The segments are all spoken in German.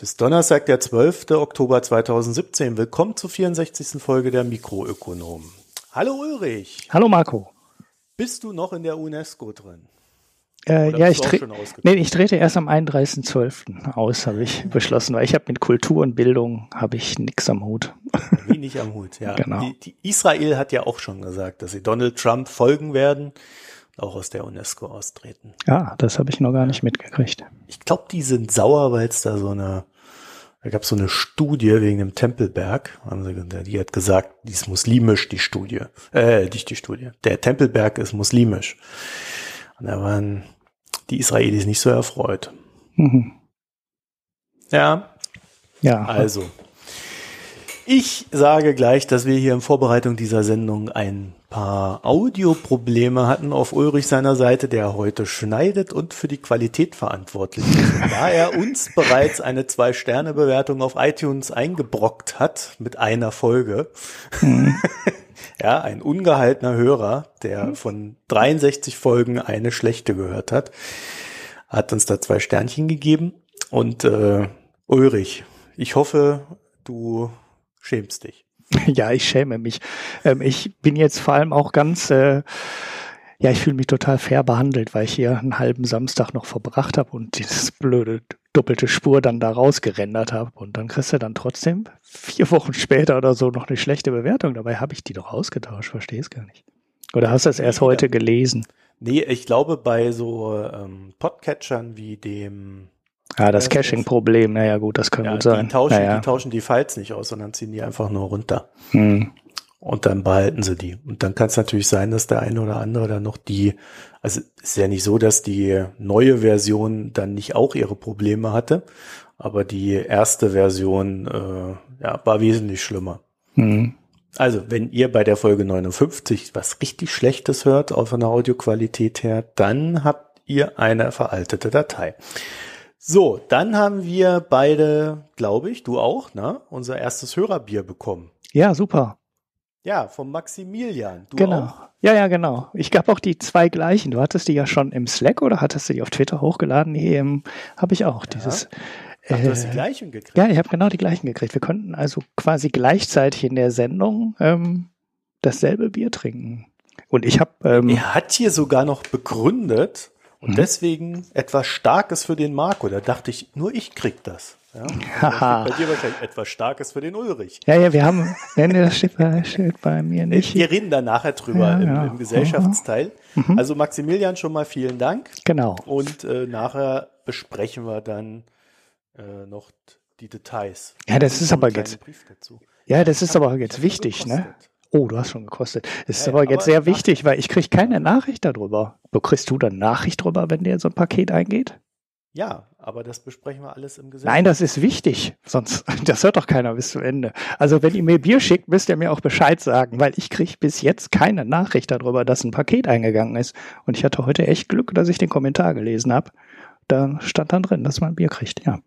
Heute ist Donnerstag, der 12. Oktober 2017. Willkommen zur 64. Folge der Mikroökonomen. Hallo Ulrich. Hallo Marco. Bist du noch in der UNESCO drin? Äh, ja, ich, tre nee, ich trete erst am 31.12. aus, habe ich beschlossen, weil ich habe mit Kultur und Bildung habe ich nichts am Hut. Wenig am Hut, ja. Genau. Die, die Israel hat ja auch schon gesagt, dass sie Donald Trump folgen werden auch aus der UNESCO austreten. Ja, das habe ich noch gar nicht mitgekriegt. Ich glaube, die sind sauer, weil es da so eine, da gab es so eine Studie wegen dem Tempelberg. Die hat gesagt, die ist muslimisch, die Studie. Äh, nicht die Studie. Der Tempelberg ist muslimisch. Und da waren die Israelis nicht so erfreut. Mhm. Ja. Ja. Also. Ich sage gleich, dass wir hier in Vorbereitung dieser Sendung ein paar Audioprobleme hatten auf Ulrich seiner Seite, der heute schneidet und für die Qualität verantwortlich ist. Da er uns bereits eine Zwei-Sterne-Bewertung auf iTunes eingebrockt hat mit einer Folge. Mhm. ja, ein ungehaltener Hörer, der mhm. von 63 Folgen eine schlechte gehört hat, hat uns da zwei Sternchen gegeben. Und äh, Ulrich, ich hoffe, du schämst dich. Ja, ich schäme mich. Ähm, ich bin jetzt vor allem auch ganz, äh, ja, ich fühle mich total fair behandelt, weil ich hier einen halben Samstag noch verbracht habe und dieses blöde doppelte Spur dann da rausgerendert habe. Und dann kriegst du dann trotzdem vier Wochen später oder so noch eine schlechte Bewertung. Dabei habe ich die doch ausgetauscht, verstehe es gar nicht. Oder hast du es erst heute gelesen? Nee, ich glaube bei so ähm, Podcatchern wie dem ja, das Caching-Problem, naja gut, das kann ja, gut sein. Die tauschen, naja. die tauschen die Files nicht aus, sondern ziehen die einfach nur runter. Hm. Und dann behalten sie die. Und dann kann es natürlich sein, dass der eine oder andere dann noch die, also ist ja nicht so, dass die neue Version dann nicht auch ihre Probleme hatte, aber die erste Version äh, ja, war wesentlich schlimmer. Hm. Also, wenn ihr bei der Folge 59 was richtig Schlechtes hört, auch von der Audioqualität her, dann habt ihr eine veraltete Datei. So, dann haben wir beide, glaube ich, du auch, ne, unser erstes Hörerbier bekommen. Ja, super. Ja, vom Maximilian. Du genau. Auch? Ja, ja, genau. Ich gab auch die zwei gleichen. Du hattest die ja schon im Slack oder hattest du die auf Twitter hochgeladen? Nee, ähm, habe ich auch. Ja. Dieses. Ach, du hast die äh, gleichen gekriegt. Ja, ich habe genau die gleichen gekriegt. Wir konnten also quasi gleichzeitig in der Sendung ähm, dasselbe Bier trinken. Und ich habe. Ähm, er hat hier sogar noch begründet, und mhm. deswegen etwas Starkes für den Marco. Da dachte ich, nur ich krieg das. Ja, bei dir wahrscheinlich etwas Starkes für den Ulrich. Ja, ja, wir haben, nein, das steht bei, steht bei mir nicht. Wir reden da nachher drüber ja, im, ja. im, Gesellschaftsteil. Mhm. Also Maximilian schon mal vielen Dank. Genau. Und äh, nachher besprechen wir dann äh, noch die Details. Ja, das ist aber jetzt. Ja, das ist aber jetzt wichtig, ne? Oh, du hast schon gekostet. Das ist ja, aber jetzt aber sehr wichtig, weil ich kriege keine Nachricht darüber. Kriegst du dann Nachricht darüber, wenn dir so ein Paket eingeht? Ja, aber das besprechen wir alles im Gesetz. Nein, das ist wichtig, sonst das hört doch keiner bis zum Ende. Also wenn ihr mir Bier schickt, müsst ihr mir auch Bescheid sagen, weil ich kriege bis jetzt keine Nachricht darüber, dass ein Paket eingegangen ist. Und ich hatte heute echt Glück, dass ich den Kommentar gelesen habe da stand dann drin, dass man Bier kriegt, ja.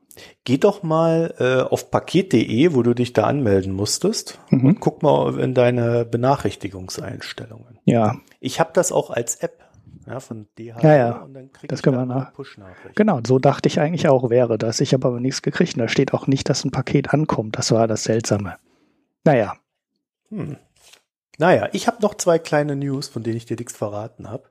Geh doch mal äh, auf paket.de, wo du dich da anmelden musstest. Mhm. Und guck mal in deine Benachrichtigungseinstellungen. Ja. Ich habe das auch als App ja, von DHL ja, ja. und dann krieg das ich können wir push Genau, so dachte ich eigentlich auch wäre das. Ich habe aber nichts gekriegt. Und da steht auch nicht, dass ein Paket ankommt. Das war das Seltsame. Naja. Hm. Naja, ich habe noch zwei kleine News, von denen ich dir nichts verraten habe.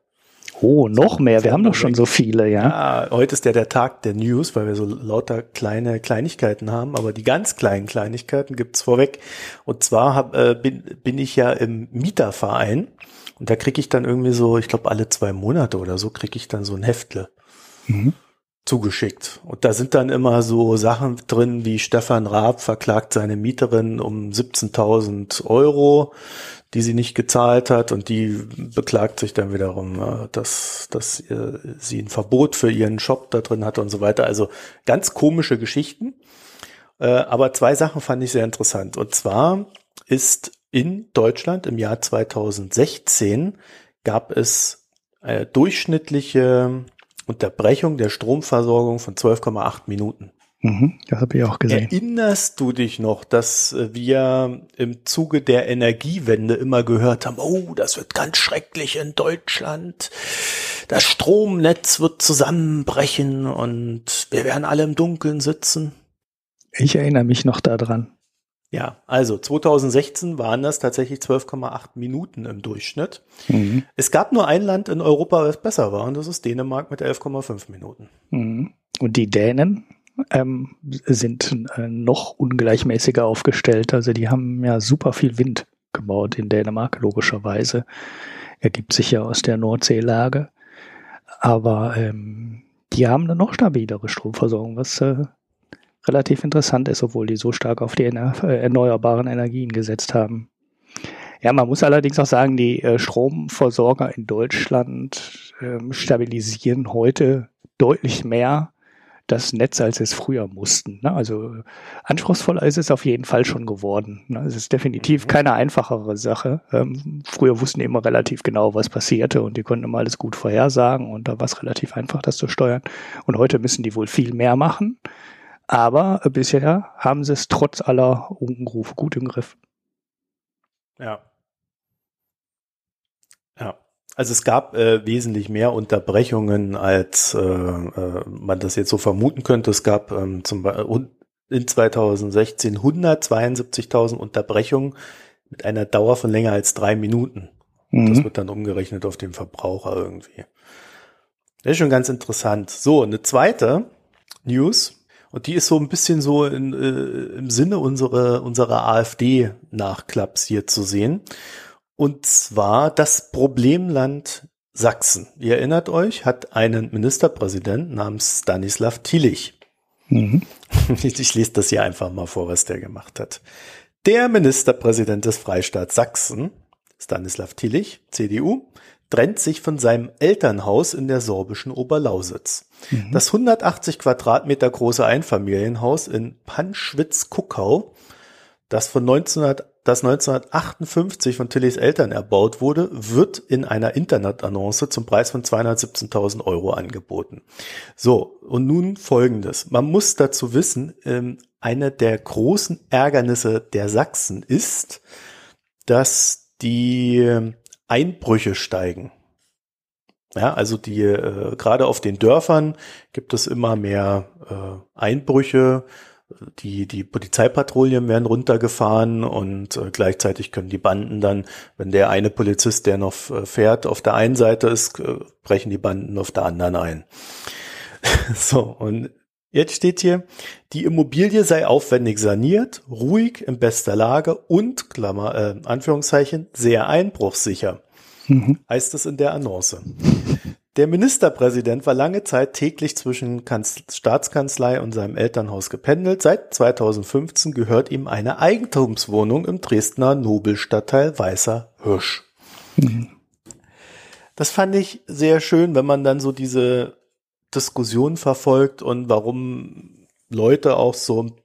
Oh, noch mehr. Wir haben doch schon so viele, ja. Ja, heute ist ja der Tag der News, weil wir so lauter kleine Kleinigkeiten haben. Aber die ganz kleinen Kleinigkeiten gibt's vorweg. Und zwar hab, äh, bin, bin ich ja im Mieterverein. Und da kriege ich dann irgendwie so, ich glaube alle zwei Monate oder so, kriege ich dann so ein Heftle. Mhm zugeschickt. Und da sind dann immer so Sachen drin, wie Stefan Raab verklagt seine Mieterin um 17.000 Euro die sie nicht gezahlt hat und die beklagt sich dann wiederum, äh, dass, dass sie ein Verbot für ihren Shop da drin hatte und so weiter. Also ganz komische Geschichten. Äh, aber zwei Sachen fand ich sehr interessant. Und zwar ist in Deutschland im Jahr 2016 gab es eine durchschnittliche Unterbrechung der Stromversorgung von 12,8 Minuten. Mhm, das habe ich auch gesehen. Erinnerst du dich noch, dass wir im Zuge der Energiewende immer gehört haben, oh, das wird ganz schrecklich in Deutschland. Das Stromnetz wird zusammenbrechen und wir werden alle im Dunkeln sitzen. Ich erinnere mich noch daran. Ja, also 2016 waren das tatsächlich 12,8 Minuten im Durchschnitt. Mhm. Es gab nur ein Land in Europa, das besser war, und das ist Dänemark mit 11,5 Minuten. Mhm. Und die Dänen ähm, sind äh, noch ungleichmäßiger aufgestellt. Also die haben ja super viel Wind gebaut in Dänemark, logischerweise. Ergibt sich ja aus der Nordseelage. Aber ähm, die haben eine noch stabilere Stromversorgung, was äh, relativ interessant ist, obwohl die so stark auf die äh, erneuerbaren Energien gesetzt haben. Ja, man muss allerdings auch sagen, die äh, Stromversorger in Deutschland ähm, stabilisieren heute deutlich mehr das Netz, als es früher mussten. Ne? Also anspruchsvoller ist es auf jeden Fall schon geworden. Ne? Es ist definitiv mhm. keine einfachere Sache. Ähm, früher wussten die immer relativ genau, was passierte und die konnten immer alles gut vorhersagen und da war es relativ einfach, das zu steuern. Und heute müssen die wohl viel mehr machen. Aber bisher haben sie es trotz aller Unkenrufe gut im Griff. Ja. Also es gab äh, wesentlich mehr Unterbrechungen, als äh, äh, man das jetzt so vermuten könnte. Es gab ähm, zum Beispiel in 2016 172.000 Unterbrechungen mit einer Dauer von länger als drei Minuten. Mhm. Das wird dann umgerechnet auf den Verbraucher irgendwie. Das ist schon ganz interessant. So, eine zweite News und die ist so ein bisschen so in, äh, im Sinne unserer, unserer AfD-Nachklapps hier zu sehen. Und zwar das Problemland Sachsen. Ihr erinnert euch, hat einen Ministerpräsident namens Stanislav Tillich. Mhm. Ich lese das hier einfach mal vor, was der gemacht hat. Der Ministerpräsident des Freistaats Sachsen, Stanislav Tillich, CDU, trennt sich von seinem Elternhaus in der sorbischen Oberlausitz. Mhm. Das 180 Quadratmeter große Einfamilienhaus in Panschwitz-Kuckau, das von 1900, das 1958 von Tillys Eltern erbaut wurde, wird in einer Internetannonce zum Preis von 217.000 Euro angeboten. So, und nun folgendes. Man muss dazu wissen, ähm, eine der großen Ärgernisse der Sachsen ist, dass die Einbrüche steigen. Ja, also die äh, gerade auf den Dörfern gibt es immer mehr äh, Einbrüche. Die die Polizeipatrouillen werden runtergefahren und äh, gleichzeitig können die Banden dann, wenn der eine Polizist, der noch äh, fährt, auf der einen Seite ist, äh, brechen die Banden auf der anderen ein. so und Jetzt steht hier, die Immobilie sei aufwendig saniert, ruhig, in bester Lage und, Klammer, äh, Anführungszeichen, sehr einbruchsicher. Mhm. Heißt es in der Annonce. Der Ministerpräsident war lange Zeit täglich zwischen Kanz Staatskanzlei und seinem Elternhaus gependelt. Seit 2015 gehört ihm eine Eigentumswohnung im Dresdner Nobelstadtteil Weißer Hirsch. Mhm. Das fand ich sehr schön, wenn man dann so diese Diskussion verfolgt und warum Leute auch so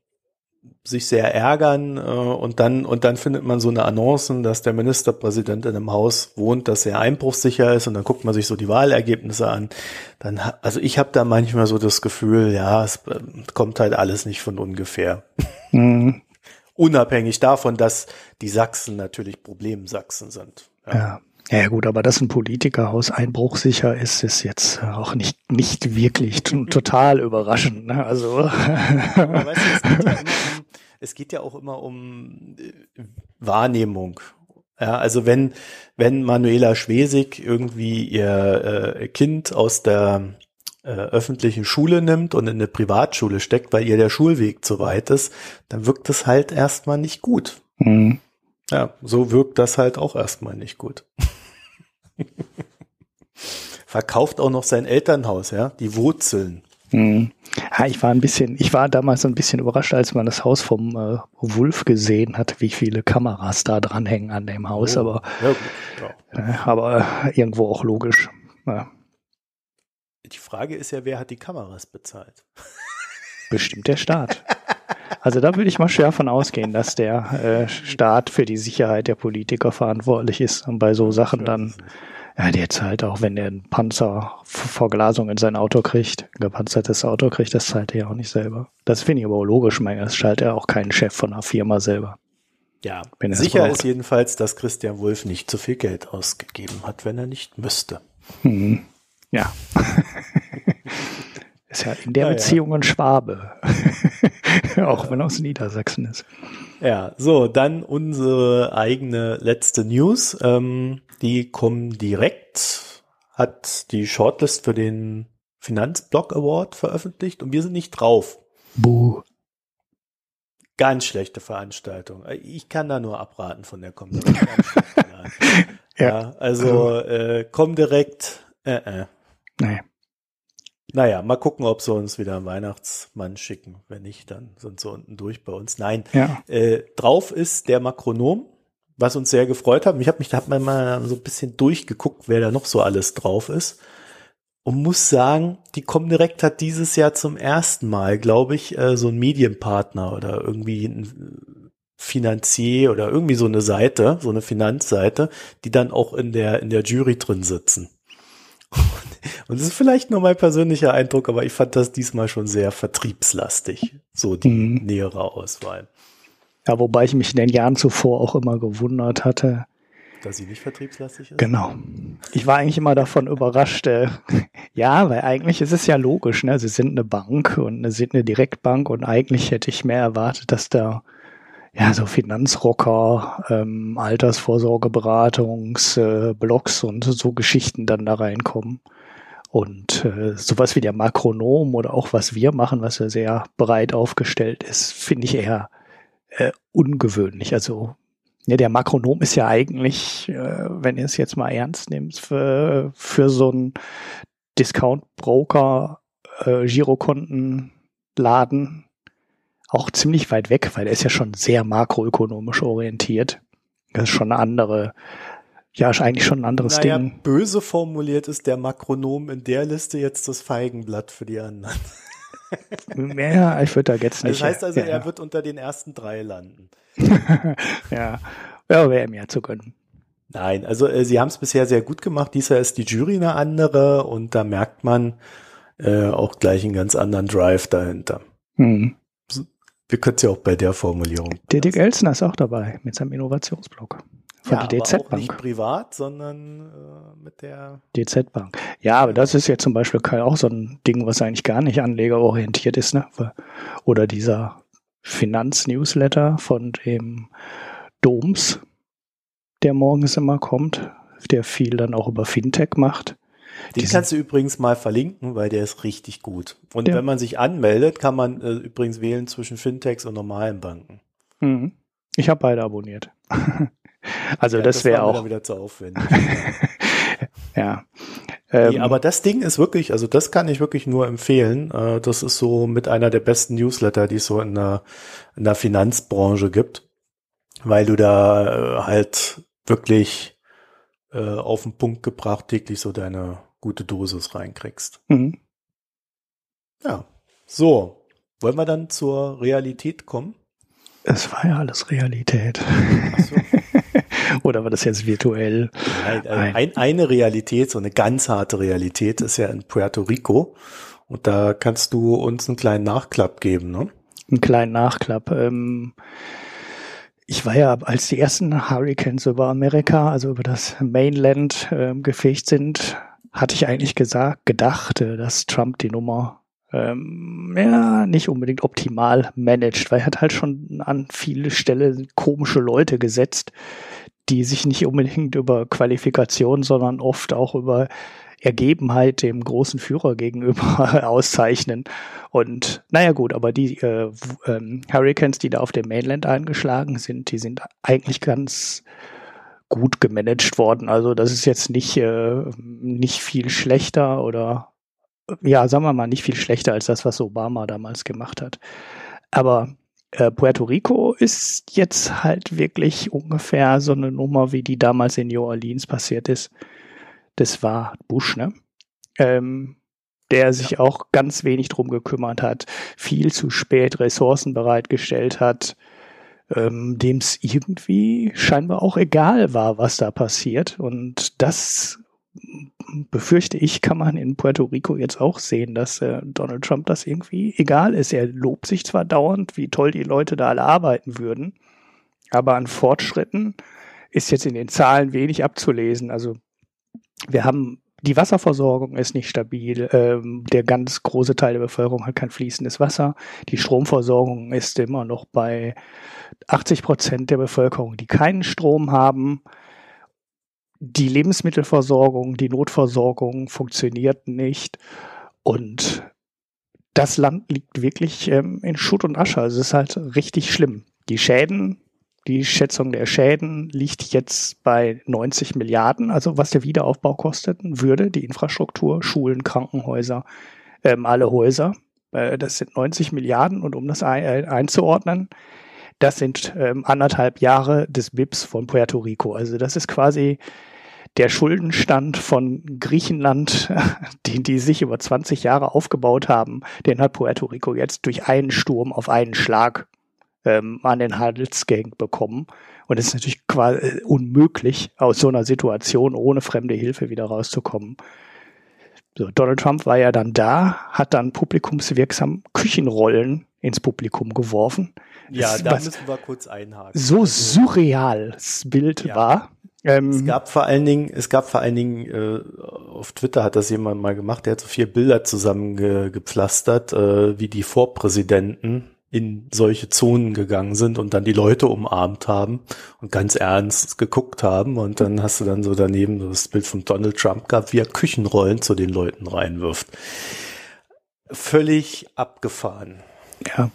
sich sehr ärgern äh, und dann und dann findet man so eine Annoncen, dass der Ministerpräsident in einem Haus wohnt, das sehr einbruchssicher ist und dann guckt man sich so die Wahlergebnisse an. Dann also ich habe da manchmal so das Gefühl, ja, es äh, kommt halt alles nicht von ungefähr. Mhm. Unabhängig davon, dass die Sachsen natürlich Problemsachsen sind. Ja. ja. Ja gut, aber dass ein Politikerhaus einbruchsicher ist, ist jetzt auch nicht, nicht wirklich total überraschend. Ne? Also. weißt du, es, geht ja um, es, geht ja auch immer um äh, Wahrnehmung. Ja, also wenn, wenn Manuela Schwesig irgendwie ihr äh, Kind aus der äh, öffentlichen Schule nimmt und in eine Privatschule steckt, weil ihr der Schulweg zu weit ist, dann wirkt das halt erstmal nicht gut. Mhm. Ja, so wirkt das halt auch erstmal nicht gut. Verkauft auch noch sein Elternhaus, ja, die Wurzeln. Mhm. Ja, ich war ein bisschen, ich war damals ein bisschen überrascht, als man das Haus vom äh, Wolf gesehen hat, wie viele Kameras da dranhängen an dem Haus, oh, aber, ja, ja. Äh, aber irgendwo auch logisch. Die Frage ist ja, wer hat die Kameras bezahlt? Bestimmt der Staat. Also da würde ich mal schwer von ausgehen, dass der äh, Staat für die Sicherheit der Politiker verantwortlich ist und bei so Sachen dann, ja, der zahlt auch, wenn der einen Panzer Verglasung in sein Auto kriegt, ein gepanzertes Auto kriegt, das zahlt er ja auch nicht selber. Das finde ich aber auch logisch, meine, das zahlt er auch keinen Chef von einer Firma selber. Ja, sicher ist jedenfalls, dass Christian Wolf nicht so viel Geld ausgegeben hat, wenn er nicht müsste. Hm. Ja. ist ja in der ja, Beziehung ein Schwabe. Auch wenn er aus Niedersachsen ist. Ja, so, dann unsere eigene letzte News. Ähm, die kommen direkt, hat die Shortlist für den Finanzblock Award veröffentlicht und wir sind nicht drauf. Buh. Ganz schlechte Veranstaltung. Ich kann da nur abraten von der Kommission. ja. ja. also äh, komm direkt. Äh, äh. Nee. Naja, mal gucken, ob sie uns wieder einen Weihnachtsmann schicken. Wenn nicht, dann sind sie unten durch bei uns. Nein, ja. äh, drauf ist der Makronom, was uns sehr gefreut hat. Ich habe mich da hab mal so ein bisschen durchgeguckt, wer da noch so alles drauf ist. Und muss sagen, die Comdirect hat dieses Jahr zum ersten Mal, glaube ich, äh, so ein Medienpartner oder irgendwie ein Finanzier oder irgendwie so eine Seite, so eine Finanzseite, die dann auch in der, in der Jury drin sitzen. Und das ist vielleicht nur mein persönlicher Eindruck, aber ich fand das diesmal schon sehr vertriebslastig, so die mhm. nähere Auswahl. Ja, wobei ich mich in den Jahren zuvor auch immer gewundert hatte. Dass sie nicht vertriebslastig ist? Genau. Ich war eigentlich immer davon überrascht. Äh, ja, weil eigentlich ist es ja logisch, ne? Sie sind eine Bank und sie sind eine Direktbank und eigentlich hätte ich mehr erwartet, dass da ja, so Finanzrocker, ähm, Altersvorsorgeberatungs, äh, Blogs und so Geschichten dann da reinkommen. Und äh, sowas wie der Makronom oder auch was wir machen, was ja sehr breit aufgestellt ist, finde ich eher äh, ungewöhnlich. Also ja, der Makronom ist ja eigentlich, äh, wenn ihr es jetzt mal ernst nehmt, für, für so einen Discount-Broker, äh, Girokontenladen auch ziemlich weit weg, weil er ist ja schon sehr makroökonomisch orientiert. Das ist schon eine andere, ja, ist eigentlich schon ein anderes naja, Ding. Böse formuliert ist der Makronom in der Liste jetzt das Feigenblatt für die anderen. Ja, ich würde da jetzt nicht. Das heißt also, ja, er wird unter den ersten drei landen. ja, ja wäre ihm ja zu gönnen. Nein, also äh, sie haben es bisher sehr gut gemacht. Dieser ist die Jury eine andere und da merkt man äh, auch gleich einen ganz anderen Drive dahinter. Mhm. Wir können es ja auch bei der Formulierung. Der Dick Elsner ist auch dabei mit seinem Innovationsblog. Von ja, der DZ Bank. nicht privat, sondern äh, mit der DZ Bank. Ja, aber das ist ja zum Beispiel auch so ein Ding, was eigentlich gar nicht anlegerorientiert ist, ne? Oder dieser Finanznewsletter von dem Doms, der morgens immer kommt, der viel dann auch über Fintech macht. Den Diesen kannst du übrigens mal verlinken, weil der ist richtig gut. Und wenn man sich anmeldet, kann man äh, übrigens wählen zwischen Fintechs und normalen Banken. Mhm. Ich habe beide abonniert. also ja, das, das wäre auch wieder zu aufwendig. ja. Ähm, nee, aber das Ding ist wirklich, also das kann ich wirklich nur empfehlen. Äh, das ist so mit einer der besten Newsletter, die es so in der, in der Finanzbranche gibt, weil du da äh, halt wirklich äh, auf den Punkt gebracht täglich so deine gute Dosis reinkriegst. Mhm. Ja, so. Wollen wir dann zur Realität kommen? Es war ja alles Realität. Ach so. Oder war das jetzt virtuell? Nein, ein, ein, eine Realität, so eine ganz harte Realität ist ja in Puerto Rico. Und da kannst du uns einen kleinen Nachklapp geben, ne? Einen kleinen Nachklapp. Ähm, ich war ja, als die ersten Hurricanes über Amerika, also über das Mainland äh, gefegt sind, hatte ich eigentlich gesagt, gedacht, äh, dass Trump die Nummer ähm, ja, nicht unbedingt optimal managt, weil er hat halt schon an viele Stellen komische Leute gesetzt, die sich nicht unbedingt über Qualifikation, sondern oft auch über Ergebenheit dem großen Führer gegenüber auszeichnen. Und naja gut, aber die äh, ähm, Hurricanes, die da auf dem Mainland eingeschlagen sind, die sind eigentlich ganz gut gemanagt worden. Also das ist jetzt nicht, äh, nicht viel schlechter oder ja, sagen wir mal, nicht viel schlechter als das, was Obama damals gemacht hat. Aber äh, Puerto Rico ist jetzt halt wirklich ungefähr so eine Nummer, wie die damals in New Orleans passiert ist. Das war Bush, ne? Ähm, der sich ja. auch ganz wenig drum gekümmert hat, viel zu spät Ressourcen bereitgestellt hat, ähm, dem es irgendwie scheinbar auch egal war, was da passiert. Und das befürchte ich, kann man in Puerto Rico jetzt auch sehen, dass äh, Donald Trump das irgendwie egal ist. Er lobt sich zwar dauernd, wie toll die Leute da alle arbeiten würden, aber an Fortschritten ist jetzt in den Zahlen wenig abzulesen. Also wir haben die Wasserversorgung ist nicht stabil. Ähm, der ganz große Teil der Bevölkerung hat kein fließendes Wasser. Die Stromversorgung ist immer noch bei 80 Prozent der Bevölkerung, die keinen Strom haben. Die Lebensmittelversorgung, die Notversorgung funktioniert nicht. Und das Land liegt wirklich ähm, in Schutt und Asche. Also es ist halt richtig schlimm. Die Schäden die Schätzung der Schäden liegt jetzt bei 90 Milliarden, also was der Wiederaufbau kosten würde, die Infrastruktur, Schulen, Krankenhäuser, ähm, alle Häuser. Äh, das sind 90 Milliarden und um das ein, äh, einzuordnen, das sind ähm, anderthalb Jahre des BIPs von Puerto Rico. Also das ist quasi der Schuldenstand von Griechenland, den die sich über 20 Jahre aufgebaut haben, den hat Puerto Rico jetzt durch einen Sturm auf einen Schlag ähm, an den Handelsgang bekommen. Und es ist natürlich quasi äh, unmöglich, aus so einer Situation ohne fremde Hilfe wieder rauszukommen. So, Donald Trump war ja dann da, hat dann publikumswirksam Küchenrollen ins Publikum geworfen. Ja, da müssen wir kurz einhaken. So also, surreal das Bild ja. war. Ähm, es gab vor allen Dingen, es gab vor allen Dingen, äh, auf Twitter hat das jemand mal gemacht, der hat so vier Bilder zusammengepflastert, äh, wie die Vorpräsidenten in solche Zonen gegangen sind und dann die Leute umarmt haben und ganz ernst geguckt haben und dann hast du dann so daneben das Bild von Donald Trump gehabt, wie er Küchenrollen zu den Leuten reinwirft. Völlig abgefahren. Ja.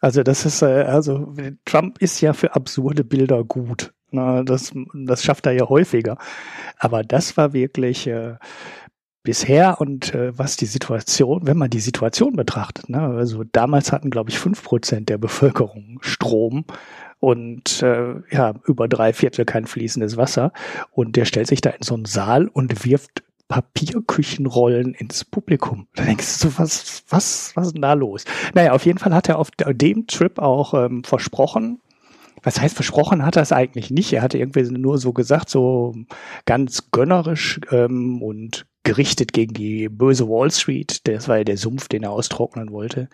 Also das ist, äh, also Trump ist ja für absurde Bilder gut. Na, das, das schafft er ja häufiger. Aber das war wirklich, äh, bisher und äh, was die Situation, wenn man die Situation betrachtet, ne, also damals hatten, glaube ich, fünf Prozent der Bevölkerung Strom und äh, ja, über drei Viertel kein fließendes Wasser. Und der stellt sich da in so einen Saal und wirft Papierküchenrollen ins Publikum. Da denkst du, was, was, was ist denn da los? Naja, auf jeden Fall hat er auf dem Trip auch ähm, versprochen, was heißt versprochen hat er es eigentlich nicht. Er hatte irgendwie nur so gesagt, so ganz gönnerisch ähm, und gerichtet gegen die böse Wall Street, das war ja der Sumpf, den er austrocknen wollte,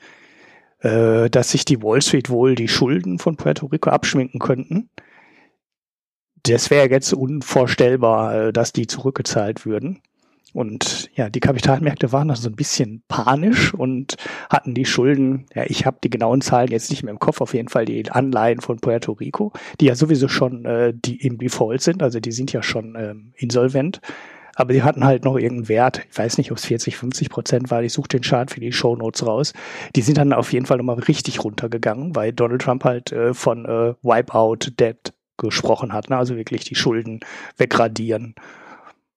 äh, dass sich die Wall Street wohl die Schulden von Puerto Rico abschminken könnten. Das wäre jetzt unvorstellbar, äh, dass die zurückgezahlt würden. Und ja, die Kapitalmärkte waren dann so ein bisschen panisch und hatten die Schulden, ja, ich habe die genauen Zahlen jetzt nicht mehr im Kopf, auf jeden Fall die Anleihen von Puerto Rico, die ja sowieso schon äh, die im Default sind, also die sind ja schon ähm, insolvent aber die hatten halt noch irgendeinen Wert. Ich weiß nicht, ob es 40, 50 Prozent war. Ich suche den Chart für die Show Notes raus. Die sind dann auf jeden Fall nochmal richtig runtergegangen, weil Donald Trump halt äh, von äh, Wipeout Debt gesprochen hat. Ne? Also wirklich die Schulden wegradieren.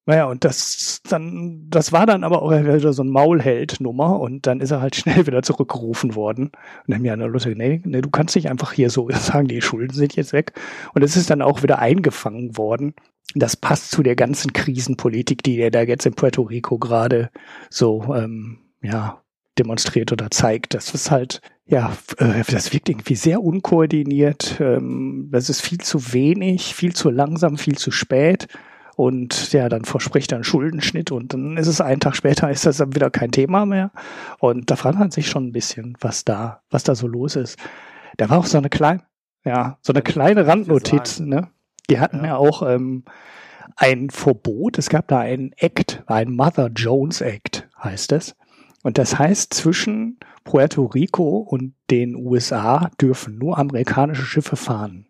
Naja, und das dann, das war dann aber auch wieder so ein Maulheld-Nummer und dann ist er halt schnell wieder zurückgerufen worden. Und dann haben ja Leute, nee, nee, du kannst nicht einfach hier so sagen, die Schulden sind jetzt weg. Und es ist dann auch wieder eingefangen worden das passt zu der ganzen Krisenpolitik, die er da jetzt in Puerto Rico gerade so ähm, ja demonstriert oder zeigt. Das ist halt ja, äh, das wirkt irgendwie sehr unkoordiniert. Ähm, das ist viel zu wenig, viel zu langsam, viel zu spät. Und ja, dann verspricht er einen Schuldenschnitt und dann ist es einen Tag später, ist das dann wieder kein Thema mehr. Und da fragt man sich schon ein bisschen, was da, was da so los ist. Da war auch so eine kleine, ja, so eine kleine Randnotiz, ne? Die hatten ja, ja auch ähm, ein Verbot. Es gab da ein Act, ein Mother Jones Act heißt es. Und das heißt, zwischen Puerto Rico und den USA dürfen nur amerikanische Schiffe fahren.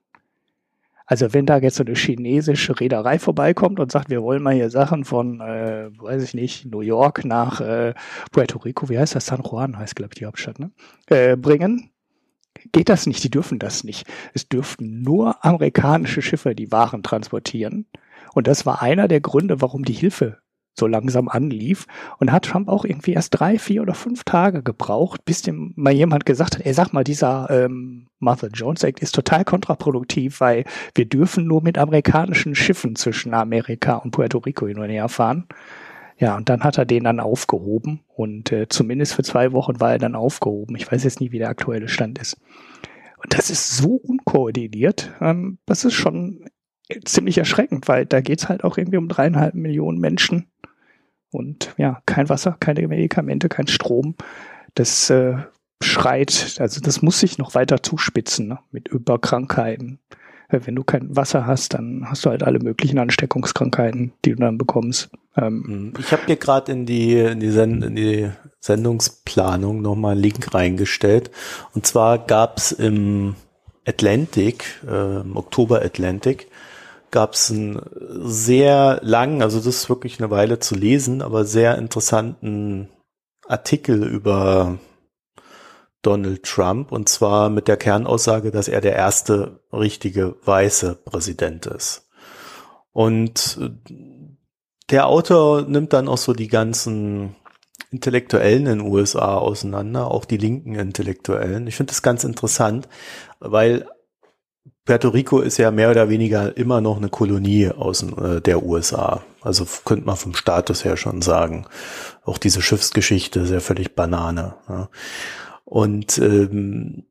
Also wenn da jetzt so eine chinesische Reederei vorbeikommt und sagt, wir wollen mal hier Sachen von, äh, weiß ich nicht, New York nach äh, Puerto Rico, wie heißt das? San Juan heißt, glaube ich, die Hauptstadt, ne? Äh, bringen, geht das nicht, die dürfen das nicht. Es dürften nur amerikanische Schiffe die Waren transportieren. Und das war einer der Gründe, warum die Hilfe so langsam anlief. Und hat Trump auch irgendwie erst drei, vier oder fünf Tage gebraucht, bis dem mal jemand gesagt hat, ey, sag mal, dieser ähm, Martha Jones Act ist total kontraproduktiv, weil wir dürfen nur mit amerikanischen Schiffen zwischen Amerika und Puerto Rico hin und her fahren. Ja, und dann hat er den dann aufgehoben und äh, zumindest für zwei Wochen war er dann aufgehoben. Ich weiß jetzt nie, wie der aktuelle Stand ist. Und das ist so unkoordiniert, ähm, das ist schon ziemlich erschreckend, weil da geht's halt auch irgendwie um dreieinhalb Millionen Menschen und ja, kein Wasser, keine Medikamente, kein Strom. Das äh, schreit, also das muss sich noch weiter zuspitzen ne? mit Überkrankheiten. Wenn du kein Wasser hast, dann hast du halt alle möglichen Ansteckungskrankheiten, die du dann bekommst. Ähm, ich habe dir gerade in die, in, in die Sendungsplanung nochmal einen Link reingestellt. Und zwar gab's im Atlantic, äh, im Oktober Atlantic, gab's einen sehr langen, also das ist wirklich eine Weile zu lesen, aber sehr interessanten Artikel über Donald Trump und zwar mit der Kernaussage, dass er der erste richtige weiße Präsident ist. Und äh, der Autor nimmt dann auch so die ganzen Intellektuellen in den USA auseinander, auch die linken Intellektuellen. Ich finde das ganz interessant, weil Puerto Rico ist ja mehr oder weniger immer noch eine Kolonie aus äh, der USA. Also könnte man vom Status her schon sagen. Auch diese Schiffsgeschichte ist ja völlig Banane. Ja. Und ähm,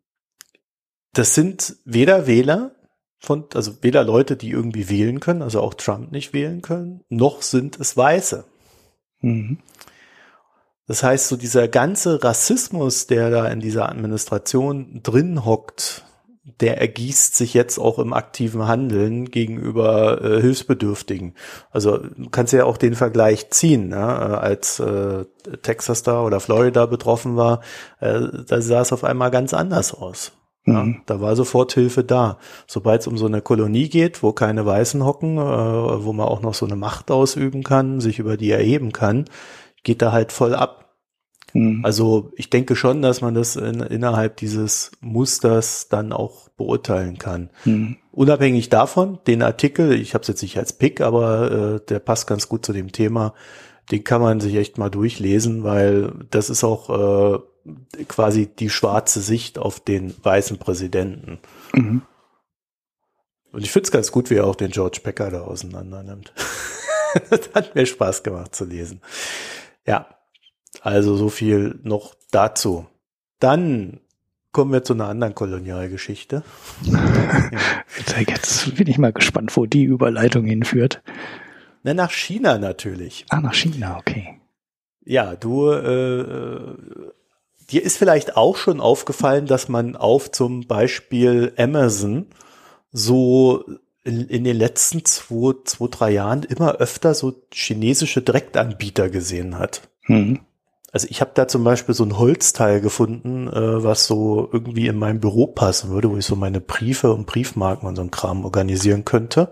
das sind weder Wähler von, also weder Leute, die irgendwie wählen können, also auch Trump nicht wählen können, noch sind es Weiße. Mhm. Das heißt, so dieser ganze Rassismus, der da in dieser Administration drin hockt, der ergießt sich jetzt auch im aktiven Handeln gegenüber äh, Hilfsbedürftigen. Also kannst ja auch den Vergleich ziehen, ne? Äh, als äh, Texas da oder Florida betroffen war, äh, da sah es auf einmal ganz anders aus. Ja, mhm. da war sofort Hilfe da. Sobald es um so eine Kolonie geht, wo keine Weißen hocken, äh, wo man auch noch so eine Macht ausüben kann, sich über die erheben kann, geht da halt voll ab. Mhm. Also ich denke schon, dass man das in, innerhalb dieses Musters dann auch beurteilen kann. Mhm. Unabhängig davon, den Artikel, ich habe es jetzt nicht als Pick, aber äh, der passt ganz gut zu dem Thema, den kann man sich echt mal durchlesen, weil das ist auch äh, quasi die schwarze Sicht auf den weißen Präsidenten. Mhm. Und ich finde es ganz gut, wie er auch den George Becker da auseinander nimmt. das hat mir Spaß gemacht zu lesen. Ja, also so viel noch dazu. Dann kommen wir zu einer anderen Kolonialgeschichte. Jetzt bin ich mal gespannt, wo die Überleitung hinführt. Na, nach China natürlich. Ah, nach China, okay. Ja, du, äh, dir ist vielleicht auch schon aufgefallen, dass man auf zum Beispiel Amazon so in, in den letzten zwei, zwei, drei Jahren immer öfter so chinesische Direktanbieter gesehen hat. Hm. Also ich habe da zum Beispiel so ein Holzteil gefunden, äh, was so irgendwie in mein Büro passen würde, wo ich so meine Briefe und Briefmarken und so ein Kram organisieren könnte.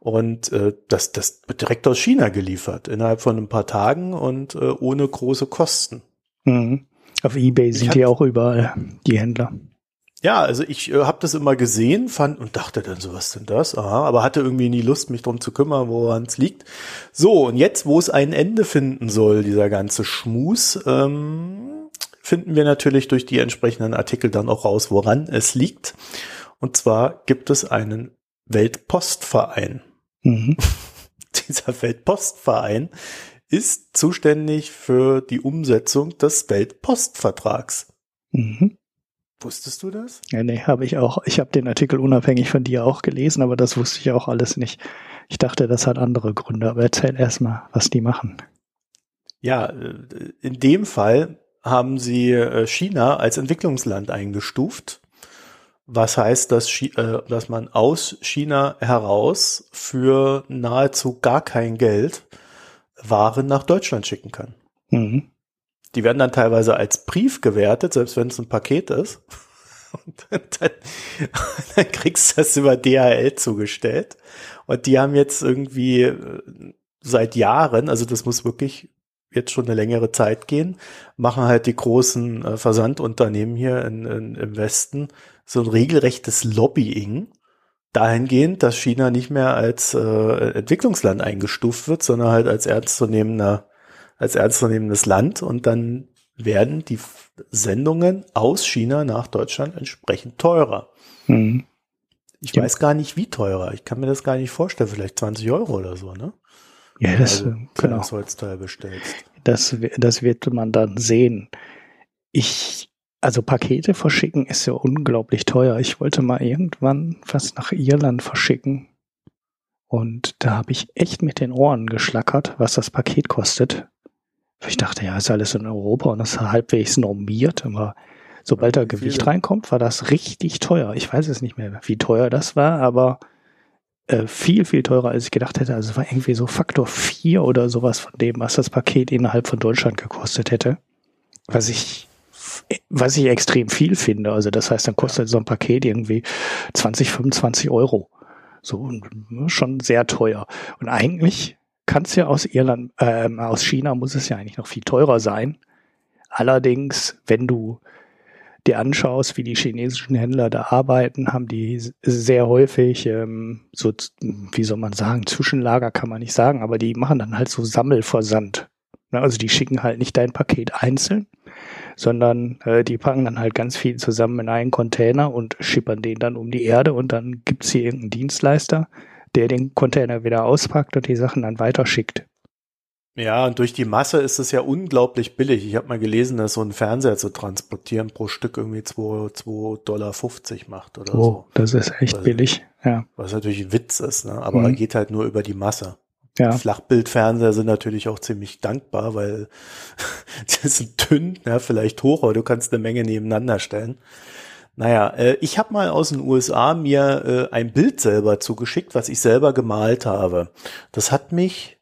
Und äh, das, das wird direkt aus China geliefert, innerhalb von ein paar Tagen und äh, ohne große Kosten. Mhm. Auf Ebay sind die auch überall, die Händler. Ja, also ich äh, habe das immer gesehen, fand und dachte dann so, was denn das? Aha, aber hatte irgendwie nie Lust, mich drum zu kümmern, woran es liegt. So, und jetzt, wo es ein Ende finden soll, dieser ganze Schmus, ähm, finden wir natürlich durch die entsprechenden Artikel dann auch raus, woran es liegt. Und zwar gibt es einen Weltpostverein. Mhm. Dieser Weltpostverein ist zuständig für die Umsetzung des Weltpostvertrags. Mhm. Wusstest du das? Ja, nee, habe ich auch. Ich habe den Artikel unabhängig von dir auch gelesen, aber das wusste ich auch alles nicht. Ich dachte, das hat andere Gründe, aber erzähl erstmal, was die machen. Ja, äh, in dem Fall haben sie äh, China als Entwicklungsland eingestuft, was heißt, dass, äh, dass man aus China heraus für nahezu gar kein Geld Waren nach Deutschland schicken kann. Mhm. Die werden dann teilweise als Brief gewertet, selbst wenn es ein Paket ist. Und dann, dann kriegst du das über DHL zugestellt. Und die haben jetzt irgendwie äh, seit Jahren, also das muss wirklich jetzt schon eine längere Zeit gehen, machen halt die großen äh, Versandunternehmen hier in, in, im Westen so ein regelrechtes Lobbying dahingehend, dass China nicht mehr als äh, Entwicklungsland eingestuft wird, sondern halt als ernstzunehmender als ernstzunehmendes Land und dann werden die Sendungen aus China nach Deutschland entsprechend teurer. Mhm. Ich ja. weiß gar nicht, wie teurer. Ich kann mir das gar nicht vorstellen. Vielleicht 20 Euro oder so, ne? Ja, das, also, genau. Holzteil bestellst. Das, das wird man dann sehen. Ich, also Pakete verschicken ist ja unglaublich teuer. Ich wollte mal irgendwann was nach Irland verschicken. Und da habe ich echt mit den Ohren geschlackert, was das Paket kostet. Ich dachte, ja, ist alles in Europa und das ist halbwegs normiert, aber sobald da Gewicht reinkommt, war das richtig teuer. Ich weiß es nicht mehr, wie teuer das war, aber äh, viel, viel teurer, als ich gedacht hätte. Also es war irgendwie so Faktor 4 oder sowas von dem, was das Paket innerhalb von Deutschland gekostet hätte. Was ich, was ich extrem viel finde. Also das heißt, dann kostet so ein Paket irgendwie 20, 25 Euro. So ne, schon sehr teuer. Und eigentlich kann es ja aus Irland, äh, aus China muss es ja eigentlich noch viel teurer sein. Allerdings, wenn du dir anschaust, wie die chinesischen Händler da arbeiten, haben die sehr häufig ähm, so, wie soll man sagen, Zwischenlager kann man nicht sagen, aber die machen dann halt so Sammelversand. Ne, also die schicken halt nicht dein Paket einzeln, sondern äh, die packen dann halt ganz viel zusammen in einen Container und schippern den dann um die Erde und dann gibt's hier irgendeinen Dienstleister, der den Container wieder auspackt und die Sachen dann weiterschickt. Ja, und durch die Masse ist es ja unglaublich billig. Ich habe mal gelesen, dass so ein Fernseher zu transportieren pro Stück irgendwie 2,50 Dollar macht oder oh, so. Das ist echt was, billig, ja. Was natürlich ein Witz ist, ne? aber mhm. geht halt nur über die Masse. Ja. Flachbildfernseher sind natürlich auch ziemlich dankbar, weil die sind dünn, ja, vielleicht hoch, aber du kannst eine Menge nebeneinander stellen. Naja, äh, ich habe mal aus den USA mir äh, ein Bild selber zugeschickt, was ich selber gemalt habe. Das hat mich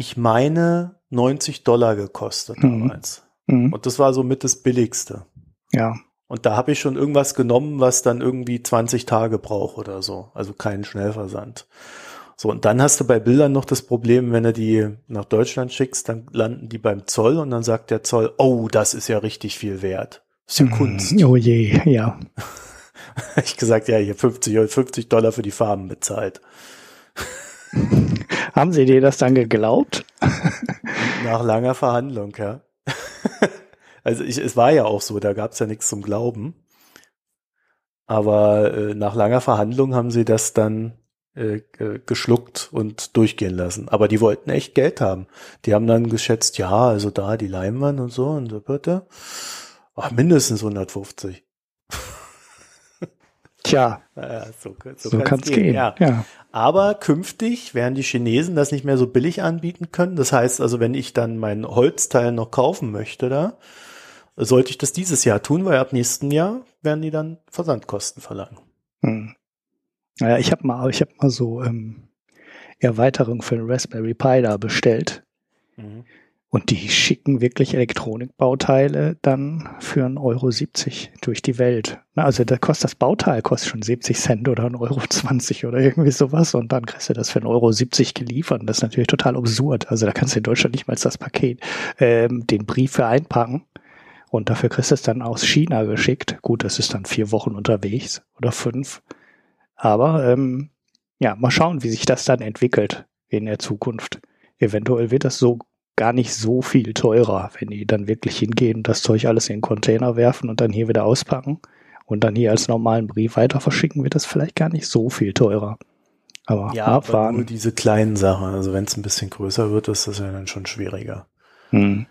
ich meine, 90 Dollar gekostet mhm. damals. Mhm. Und das war so mit das Billigste. Ja. Und da habe ich schon irgendwas genommen, was dann irgendwie 20 Tage braucht oder so. Also keinen Schnellversand. So, und dann hast du bei Bildern noch das Problem, wenn du die nach Deutschland schickst, dann landen die beim Zoll und dann sagt der Zoll, oh, das ist ja richtig viel wert. Das ist ja. Kunst. Oh je, ja. ich gesagt, ja, habe 50, 50 Dollar für die Farben bezahlt. Haben Sie dir das dann geglaubt? Nach langer Verhandlung, ja. Also ich, es war ja auch so, da gab es ja nichts zum Glauben. Aber äh, nach langer Verhandlung haben sie das dann äh, geschluckt und durchgehen lassen. Aber die wollten echt Geld haben. Die haben dann geschätzt, ja, also da die Leinwand und so und so bitte. Ach, mindestens 150. Tja, ja, so, so, so kann es gehen. gehen. Ja. ja. Aber künftig werden die Chinesen das nicht mehr so billig anbieten können. Das heißt also, wenn ich dann mein Holzteil noch kaufen möchte, da sollte ich das dieses Jahr tun, weil ab nächsten Jahr werden die dann Versandkosten verlangen. Hm. Naja, ich habe mal, ich habe mal so ähm, Erweiterung für den Raspberry Pi da bestellt. Mhm. Und die schicken wirklich Elektronikbauteile dann für 1,70 Euro durch die Welt. Also da kostet das Bauteil kostet schon 70 Cent oder 1,20 Euro oder irgendwie sowas und dann kriegst du das für 1,70 Euro geliefert. Das ist natürlich total absurd. Also da kannst du in Deutschland nicht mal das Paket, ähm, den Brief für einpacken. Und dafür kriegst du es dann aus China geschickt. Gut, das ist dann vier Wochen unterwegs oder fünf. Aber ähm, ja, mal schauen, wie sich das dann entwickelt in der Zukunft. Eventuell wird das so gar nicht so viel teurer, wenn die dann wirklich hingehen und das Zeug alles in den Container werfen und dann hier wieder auspacken und dann hier als normalen Brief weiter verschicken, wird das vielleicht gar nicht so viel teurer. Aber ja, abfahren. aber nur diese kleinen Sachen. Also wenn es ein bisschen größer wird, ist das ja dann schon schwieriger. Hm.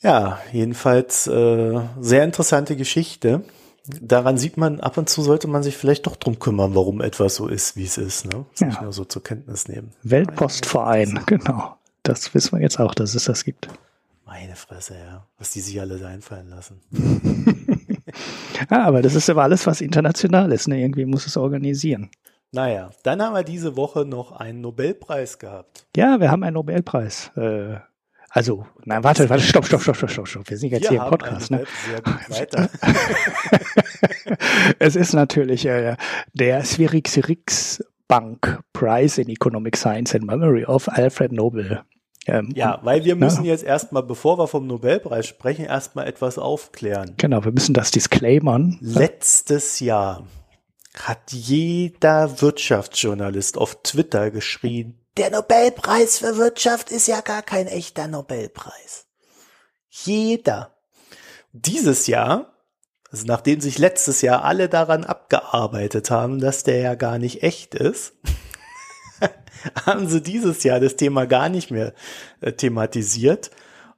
Ja, jedenfalls äh, sehr interessante Geschichte. Daran sieht man, ab und zu sollte man sich vielleicht doch drum kümmern, warum etwas so ist, wie es ist. Ne? Das ja. nicht nur so zur Kenntnis nehmen. Weltpostverein, genau. Das wissen wir jetzt auch, dass es das gibt. Meine Fresse, ja. Was die sich alle einfallen lassen. ja, aber das ist aber alles, was international ist. Ne? Irgendwie muss es organisieren. Naja, dann haben wir diese Woche noch einen Nobelpreis gehabt. Ja, wir haben einen Nobelpreis. Äh, also, nein, warte, warte, stopp, stopp, stopp, stopp, stopp. Wir sind jetzt wir hier im Podcast. Ne? Sehr gut weiter. es ist natürlich äh, der Svirix Bank Prize in Economic Science and Memory of Alfred Nobel. Ähm, ja, weil wir müssen ja. jetzt erstmal, bevor wir vom Nobelpreis sprechen, erstmal etwas aufklären. Genau, wir müssen das disclaimern. Letztes Jahr hat jeder Wirtschaftsjournalist auf Twitter geschrien, der Nobelpreis für Wirtschaft ist ja gar kein echter Nobelpreis. Jeder. Dieses Jahr, also nachdem sich letztes Jahr alle daran abgearbeitet haben, dass der ja gar nicht echt ist, haben sie dieses Jahr das Thema gar nicht mehr äh, thematisiert.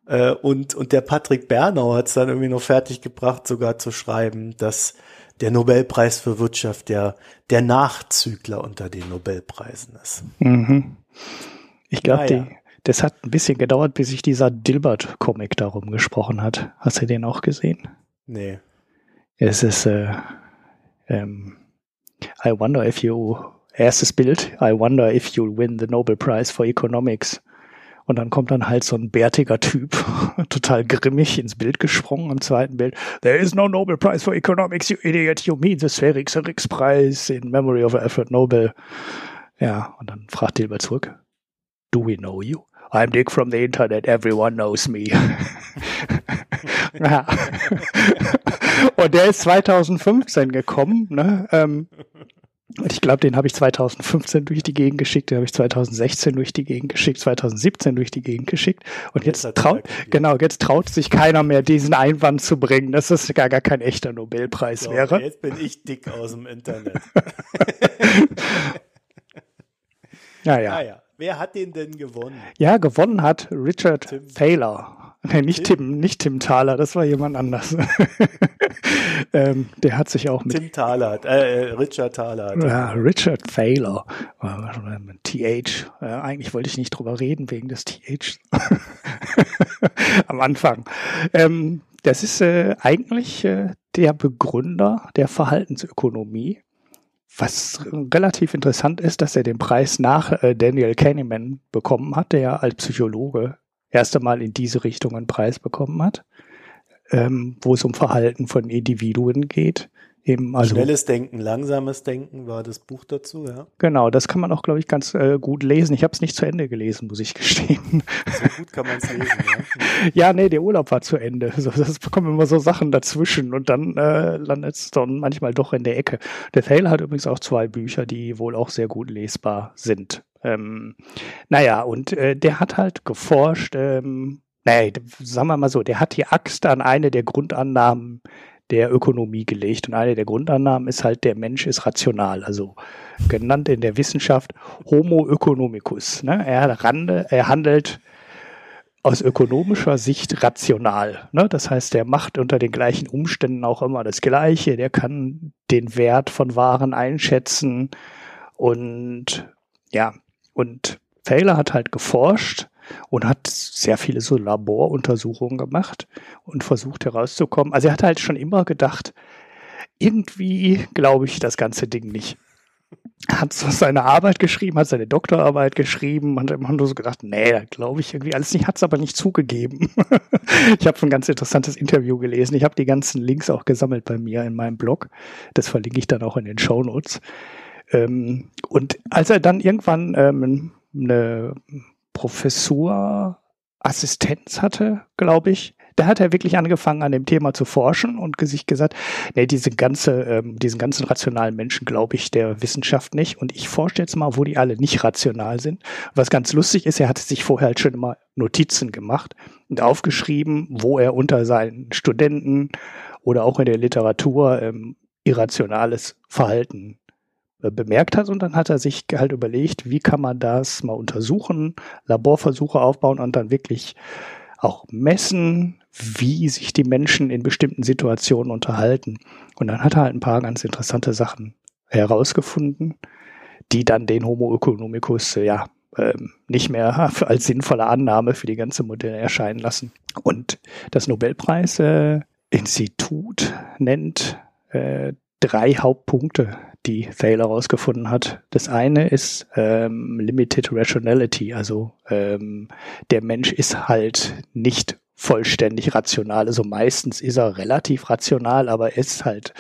Äh, und, und der Patrick Bernau hat es dann irgendwie noch fertiggebracht, sogar zu schreiben, dass der Nobelpreis für Wirtschaft der, der Nachzügler unter den Nobelpreisen ist. Mhm. Ich glaube, naja. das hat ein bisschen gedauert, bis sich dieser Dilbert-Comic darum gesprochen hat. Hast du den auch gesehen? Nee. Es ist, äh, ähm, I wonder if you erstes Bild, I wonder if you'll win the Nobel Prize for Economics. Und dann kommt dann halt so ein bärtiger Typ, total grimmig ins Bild gesprungen am zweiten Bild. There is no Nobel Prize for Economics, you idiot. You mean the Spherics Prize in memory of Alfred Nobel. Ja, und dann fragt Dilbert zurück. Do we know you? I'm Dick from the Internet. Everyone knows me. und der ist 2015 gekommen. Ne? Ähm, und ich glaube, den habe ich 2015 durch die Gegend geschickt, den habe ich 2016 durch die Gegend geschickt, 2017 durch die Gegend geschickt. Und jetzt, jetzt traut, genau, jetzt traut sich keiner mehr, diesen Einwand zu bringen, dass das gar, gar kein echter Nobelpreis so, wäre. Jetzt bin ich dick aus dem Internet. naja. Naja. Wer hat den denn gewonnen? Ja, gewonnen hat Richard Tim. Thaler. Nee, nicht Tim? Tim, nicht Tim Thaler, das war jemand anders. ähm, der hat sich auch mit. Tim Thaler, äh, äh, Richard Thaler. Ja, Richard Thaler. TH. Äh, eigentlich wollte ich nicht drüber reden wegen des TH am Anfang. Ähm, das ist äh, eigentlich äh, der Begründer der Verhaltensökonomie. Was relativ interessant ist, dass er den Preis nach äh, Daniel Kahneman bekommen hat, der als Psychologe erst einmal in diese Richtung einen Preis bekommen hat, ähm, wo es um Verhalten von Individuen geht. Eben, also, Schnelles Denken, langsames Denken war das Buch dazu, ja. Genau, das kann man auch, glaube ich, ganz äh, gut lesen. Ich habe es nicht zu Ende gelesen, muss ich gestehen. So gut kann man es lesen, ja. ja, nee, der Urlaub war zu Ende. So, das bekommen immer so Sachen dazwischen und dann äh, landet es dann manchmal doch in der Ecke. Der Thale hat übrigens auch zwei Bücher, die wohl auch sehr gut lesbar sind. Ähm, naja, und äh, der hat halt geforscht, ähm, nee, sagen wir mal so, der hat die Axt an eine der Grundannahmen der Ökonomie gelegt. Und eine der Grundannahmen ist halt, der Mensch ist rational, also genannt in der Wissenschaft Homo economicus. Ne? Er, rande, er handelt aus ökonomischer Sicht rational. Ne? Das heißt, er macht unter den gleichen Umständen auch immer das Gleiche. Der kann den Wert von Waren einschätzen und ja, und Thaler hat halt geforscht, und hat sehr viele so Laboruntersuchungen gemacht und versucht herauszukommen. Also er hat halt schon immer gedacht, irgendwie glaube ich das ganze Ding nicht. Hat so seine Arbeit geschrieben, hat seine Doktorarbeit geschrieben und immer nur so gedacht, nee, glaube ich irgendwie alles nicht, hat es aber nicht zugegeben. ich habe ein ganz interessantes Interview gelesen. Ich habe die ganzen Links auch gesammelt bei mir in meinem Blog. Das verlinke ich dann auch in den Show Notes. Ähm, und als er dann irgendwann ähm, eine Professur Assistenz hatte, glaube ich. Da hat er wirklich angefangen, an dem Thema zu forschen und sich gesagt, nee, diese ganze, ähm, diesen ganzen rationalen Menschen glaube ich der Wissenschaft nicht. Und ich forsche jetzt mal, wo die alle nicht rational sind. Was ganz lustig ist, er hatte sich vorher halt schon immer Notizen gemacht und aufgeschrieben, wo er unter seinen Studenten oder auch in der Literatur ähm, irrationales Verhalten bemerkt hat und dann hat er sich halt überlegt, wie kann man das mal untersuchen, Laborversuche aufbauen und dann wirklich auch messen, wie sich die Menschen in bestimmten Situationen unterhalten. Und dann hat er halt ein paar ganz interessante Sachen herausgefunden, die dann den Homo economicus ja ähm, nicht mehr als sinnvolle Annahme für die ganze Modelle erscheinen lassen. Und das Nobelpreis-Institut äh, nennt äh, drei Hauptpunkte, die Thaler herausgefunden hat. Das eine ist ähm, Limited Rationality, also ähm, der Mensch ist halt nicht vollständig rational. Also meistens ist er relativ rational, aber ist halt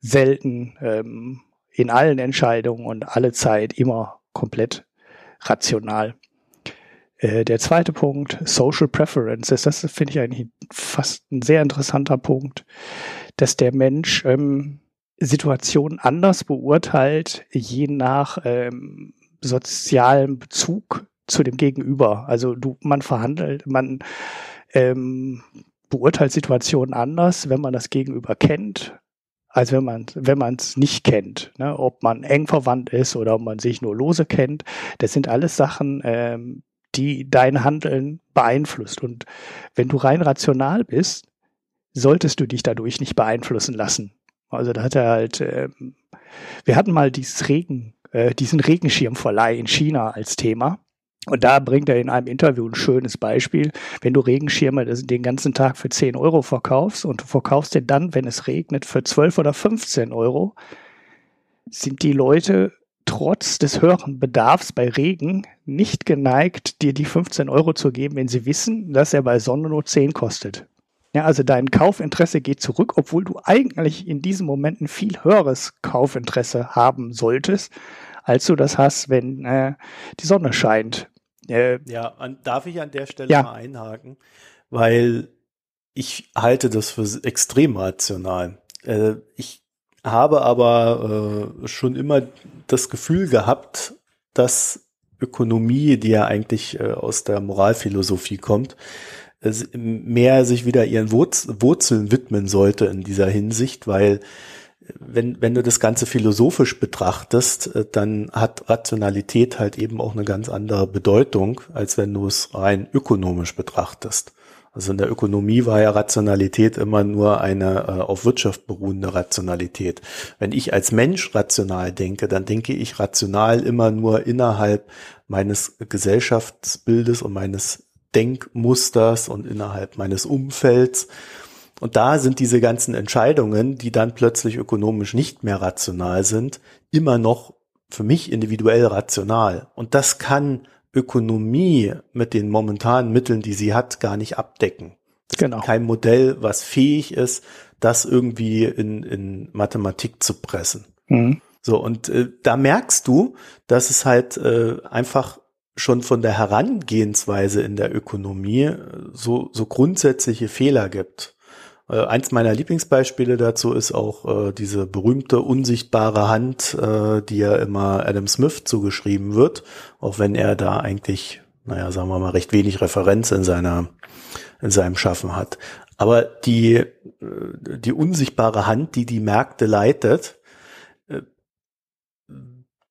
selten ähm, in allen Entscheidungen und alle Zeit immer komplett rational. Äh, der zweite Punkt, Social Preferences, das finde ich eigentlich fast ein sehr interessanter Punkt, dass der Mensch ähm, Situationen anders beurteilt, je nach ähm, sozialem Bezug zu dem Gegenüber. Also du, man verhandelt, man ähm, beurteilt Situationen anders, wenn man das Gegenüber kennt, als wenn man wenn man es nicht kennt. Ne? Ob man eng verwandt ist oder ob man sich nur lose kennt, das sind alles Sachen, ähm, die dein Handeln beeinflusst. Und wenn du rein rational bist, solltest du dich dadurch nicht beeinflussen lassen. Also da hat er halt, äh, wir hatten mal dieses Regen, äh, diesen Regenschirmverleih in China als Thema. Und da bringt er in einem Interview ein schönes Beispiel. Wenn du Regenschirme den ganzen Tag für 10 Euro verkaufst und du verkaufst den dann, wenn es regnet, für 12 oder 15 Euro, sind die Leute trotz des höheren Bedarfs bei Regen nicht geneigt, dir die 15 Euro zu geben, wenn sie wissen, dass er bei Sonne nur 10 kostet. Ja, also dein Kaufinteresse geht zurück, obwohl du eigentlich in diesem Moment ein viel höheres Kaufinteresse haben solltest, als du das hast, wenn äh, die Sonne scheint. Äh, ja, an, darf ich an der Stelle ja. mal einhaken, weil ich halte das für extrem rational. Äh, ich habe aber äh, schon immer das Gefühl gehabt, dass Ökonomie, die ja eigentlich äh, aus der Moralphilosophie kommt, mehr sich wieder ihren Wurz Wurzeln widmen sollte in dieser Hinsicht, weil wenn, wenn du das Ganze philosophisch betrachtest, äh, dann hat Rationalität halt eben auch eine ganz andere Bedeutung, als wenn du es rein ökonomisch betrachtest. Also in der Ökonomie war ja Rationalität immer nur eine äh, auf Wirtschaft beruhende Rationalität. Wenn ich als Mensch rational denke, dann denke ich rational immer nur innerhalb meines Gesellschaftsbildes und meines Denkmusters und innerhalb meines Umfelds. Und da sind diese ganzen Entscheidungen, die dann plötzlich ökonomisch nicht mehr rational sind, immer noch für mich individuell rational. Und das kann Ökonomie mit den momentanen Mitteln, die sie hat, gar nicht abdecken. Genau. Kein Modell, was fähig ist, das irgendwie in, in Mathematik zu pressen. Mhm. So, und äh, da merkst du, dass es halt äh, einfach schon von der Herangehensweise in der Ökonomie äh, so, so grundsätzliche Fehler gibt. Äh, eins meiner Lieblingsbeispiele dazu ist auch äh, diese berühmte unsichtbare Hand, äh, die ja immer Adam Smith zugeschrieben wird, auch wenn er da eigentlich, naja, sagen wir mal, recht wenig Referenz in seiner, in seinem Schaffen hat. Aber die, äh, die unsichtbare Hand, die die Märkte leitet, äh,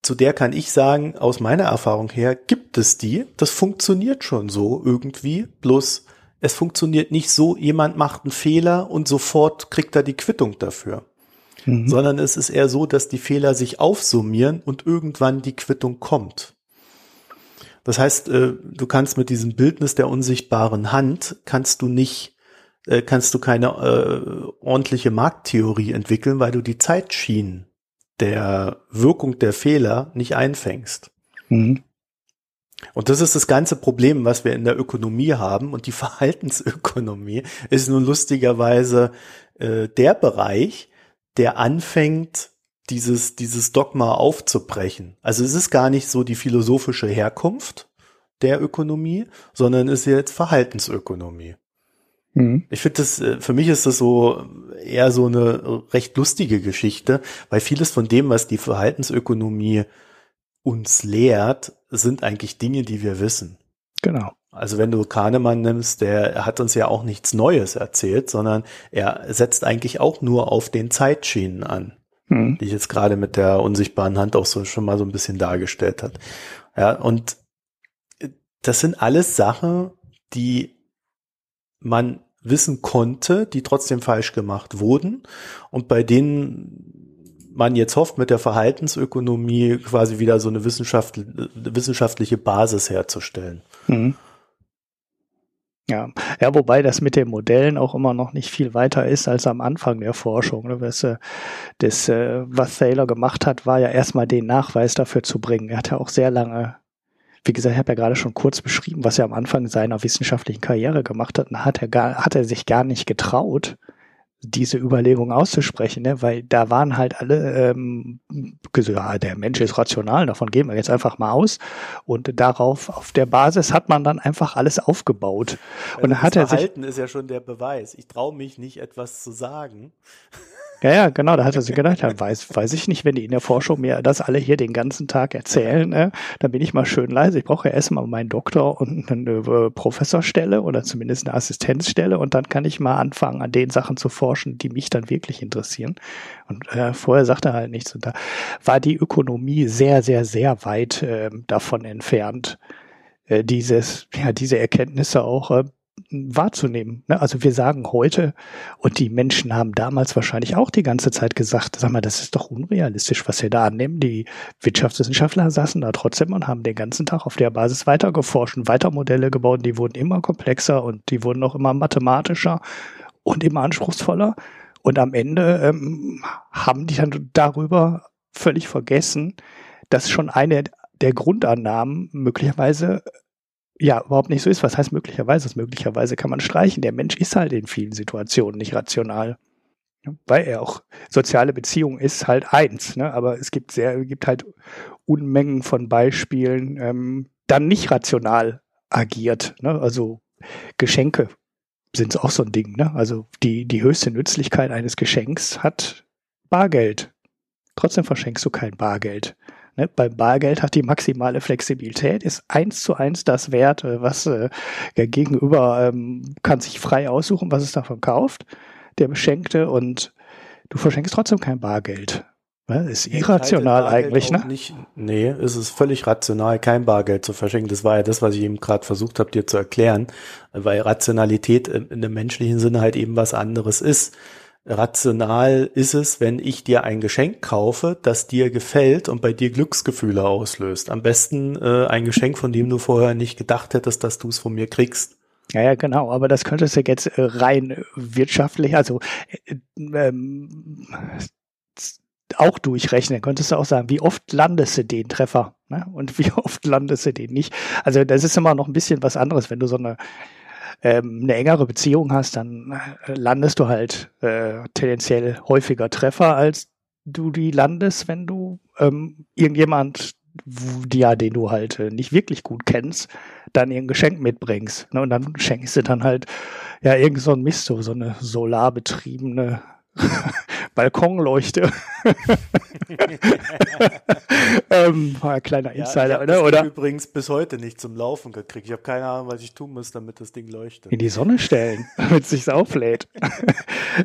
zu der kann ich sagen, aus meiner Erfahrung her gibt es die. Das funktioniert schon so irgendwie. Bloß es funktioniert nicht so, jemand macht einen Fehler und sofort kriegt er die Quittung dafür. Mhm. Sondern es ist eher so, dass die Fehler sich aufsummieren und irgendwann die Quittung kommt. Das heißt, äh, du kannst mit diesem Bildnis der unsichtbaren Hand, kannst du nicht, äh, kannst du keine äh, ordentliche Markttheorie entwickeln, weil du die Zeitschienen der Wirkung der Fehler nicht einfängst. Mhm. Und das ist das ganze Problem, was wir in der Ökonomie haben. Und die Verhaltensökonomie ist nun lustigerweise äh, der Bereich, der anfängt, dieses, dieses Dogma aufzubrechen. Also es ist gar nicht so die philosophische Herkunft der Ökonomie, sondern es ist jetzt Verhaltensökonomie. Mhm. Ich finde das, äh, für mich ist das so eher so eine recht lustige Geschichte, weil vieles von dem, was die Verhaltensökonomie uns lehrt, sind eigentlich Dinge, die wir wissen. Genau. Also wenn du Kahnemann nimmst, der hat uns ja auch nichts Neues erzählt, sondern er setzt eigentlich auch nur auf den Zeitschienen an, hm. die ich jetzt gerade mit der unsichtbaren Hand auch so schon mal so ein bisschen dargestellt hat. Ja, und das sind alles Sachen, die man wissen konnte, die trotzdem falsch gemacht wurden und bei denen man jetzt hofft, mit der Verhaltensökonomie quasi wieder so eine Wissenschaft, wissenschaftliche Basis herzustellen. Mhm. Ja. ja, wobei das mit den Modellen auch immer noch nicht viel weiter ist als am Anfang der Forschung. Das, ne? das äh, was Thaler gemacht hat, war ja erstmal den Nachweis dafür zu bringen. Er hat ja auch sehr lange, wie gesagt, ich habe ja gerade schon kurz beschrieben, was er am Anfang seiner wissenschaftlichen Karriere gemacht hat. Und hat er, gar, hat er sich gar nicht getraut, diese Überlegung auszusprechen, ne? weil da waren halt alle ähm, gesagt, ja, der Mensch ist rational, davon gehen wir jetzt einfach mal aus. Und darauf, auf der Basis hat man dann einfach alles aufgebaut. Und also dann hat er sich. Verhalten ist ja schon der Beweis. Ich traue mich nicht, etwas zu sagen. Ja, ja, genau, da hat er sich gedacht, ja, weiß, weiß ich nicht, wenn die in der Forschung mir das alle hier den ganzen Tag erzählen, äh, dann bin ich mal schön leise. Ich brauche ja erstmal meinen Doktor und eine äh, Professorstelle oder zumindest eine Assistenzstelle und dann kann ich mal anfangen, an den Sachen zu forschen, die mich dann wirklich interessieren. Und äh, vorher sagte er halt nichts. Und da war die Ökonomie sehr, sehr, sehr weit äh, davon entfernt, äh, dieses, ja, diese Erkenntnisse auch äh, wahrzunehmen. Ne? Also wir sagen heute, und die Menschen haben damals wahrscheinlich auch die ganze Zeit gesagt, sag mal, das ist doch unrealistisch, was wir da annehmen. Die Wirtschaftswissenschaftler saßen da trotzdem und haben den ganzen Tag auf der Basis weiter geforscht und weiter Modelle gebaut. Die wurden immer komplexer und die wurden auch immer mathematischer und immer anspruchsvoller. Und am Ende ähm, haben die dann darüber völlig vergessen, dass schon eine der Grundannahmen möglicherweise ja überhaupt nicht so ist. Was heißt möglicherweise? Das möglicherweise kann man streichen. Der Mensch ist halt in vielen Situationen nicht rational. Weil er auch soziale Beziehung ist halt eins, ne? aber es gibt sehr, gibt halt Unmengen von Beispielen, ähm, dann nicht rational agiert. Ne? Also Geschenke sind auch so ein Ding. Ne? Also die, die höchste Nützlichkeit eines Geschenks hat Bargeld. Trotzdem verschenkst du kein Bargeld. Ne? Beim Bargeld hat die maximale Flexibilität, ist eins zu eins das Wert, äh, was äh, der Gegenüber ähm, kann sich frei aussuchen, was es davon kauft, der Beschenkte, und du verschenkst trotzdem kein Bargeld. Ne? Ist irrational eigentlich, ne? Nicht, nee, es ist völlig rational, kein Bargeld zu verschenken. Das war ja das, was ich eben gerade versucht habe, dir zu erklären, weil Rationalität in dem menschlichen Sinne halt eben was anderes ist rational ist es, wenn ich dir ein Geschenk kaufe, das dir gefällt und bei dir Glücksgefühle auslöst. Am besten äh, ein Geschenk, von dem du vorher nicht gedacht hättest, dass du es von mir kriegst. Ja, ja, genau, aber das könntest du jetzt äh, rein wirtschaftlich, also äh, ähm, auch durchrechnen. Könntest du auch sagen, wie oft landest du den Treffer ne? und wie oft landest du den nicht. Also das ist immer noch ein bisschen was anderes, wenn du so eine ähm, eine engere Beziehung hast, dann äh, landest du halt äh, tendenziell häufiger Treffer, als du die landest, wenn du ähm, irgendjemand, ja, den du halt äh, nicht wirklich gut kennst, dann ihr Geschenk mitbringst. Ne? Und dann schenkst du dann halt ja irgend so ein Mist, so, so eine solarbetriebene Balkonleuchte. ähm, kleiner Insider, ja, oder? oder? übrigens bis heute nicht zum Laufen gekriegt. Ich habe keine Ahnung, was ich tun muss, damit das Ding leuchtet. In die Sonne stellen, damit es sich auflädt.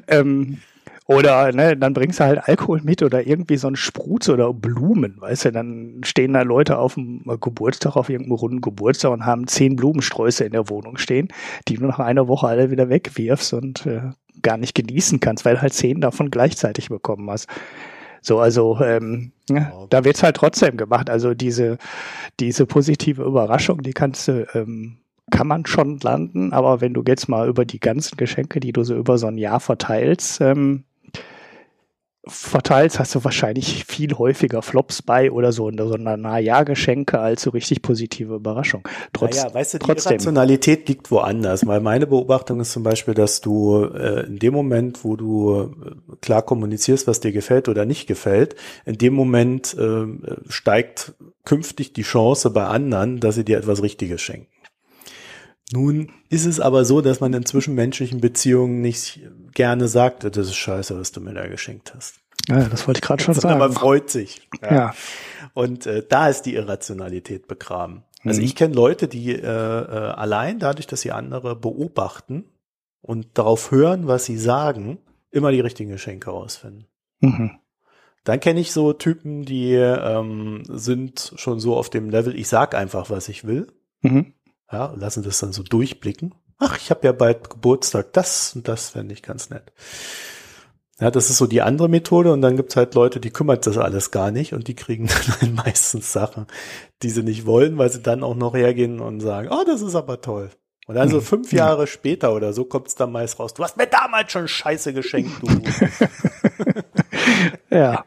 ähm, oder ne, dann bringst du halt Alkohol mit oder irgendwie so ein Spruz oder Blumen, weißt du, dann stehen da Leute auf dem Geburtstag, auf irgendeinem runden Geburtstag und haben zehn Blumensträuße in der Wohnung stehen, die du nach einer Woche alle wieder wegwirfst und äh, gar nicht genießen kannst, weil halt zehn davon gleichzeitig bekommen hast. So, also ähm, ja, da wird's halt trotzdem gemacht. Also diese, diese positive Überraschung, die kannst du, ähm, kann man schon landen, aber wenn du jetzt mal über die ganzen Geschenke, die du so über so ein Jahr verteilst, ähm, verteilst, hast du wahrscheinlich viel häufiger Flops bei oder so, so eine Nahjahrgeschenke als so richtig positive Überraschung. Trotz, naja, weißt du, die trotzdem. Rationalität liegt woanders, weil meine Beobachtung ist zum Beispiel, dass du äh, in dem Moment, wo du äh, klar kommunizierst, was dir gefällt oder nicht gefällt, in dem Moment äh, steigt künftig die Chance bei anderen, dass sie dir etwas Richtiges schenken. Nun ist es aber so, dass man in zwischenmenschlichen Beziehungen nicht gerne sagt, das ist scheiße, was du mir da geschenkt hast. Ja, das wollte ich gerade schon sagen. Man freut sich. Ja. ja. Und äh, da ist die Irrationalität begraben. Also mhm. ich kenne Leute, die äh, äh, allein dadurch, dass sie andere beobachten und darauf hören, was sie sagen, immer die richtigen Geschenke ausfinden. Mhm. Dann kenne ich so Typen, die ähm, sind schon so auf dem Level, ich sag einfach, was ich will. Mhm ja, lassen das dann so durchblicken. Ach, ich habe ja bald Geburtstag, das und das fände ich ganz nett. Ja, das ist so die andere Methode und dann gibt's halt Leute, die kümmert das alles gar nicht und die kriegen dann halt meistens Sachen, die sie nicht wollen, weil sie dann auch noch hergehen und sagen, oh, das ist aber toll. Und dann so hm. fünf Jahre später oder so kommt's dann meist raus, du hast mir damals schon Scheiße geschenkt, du. ja.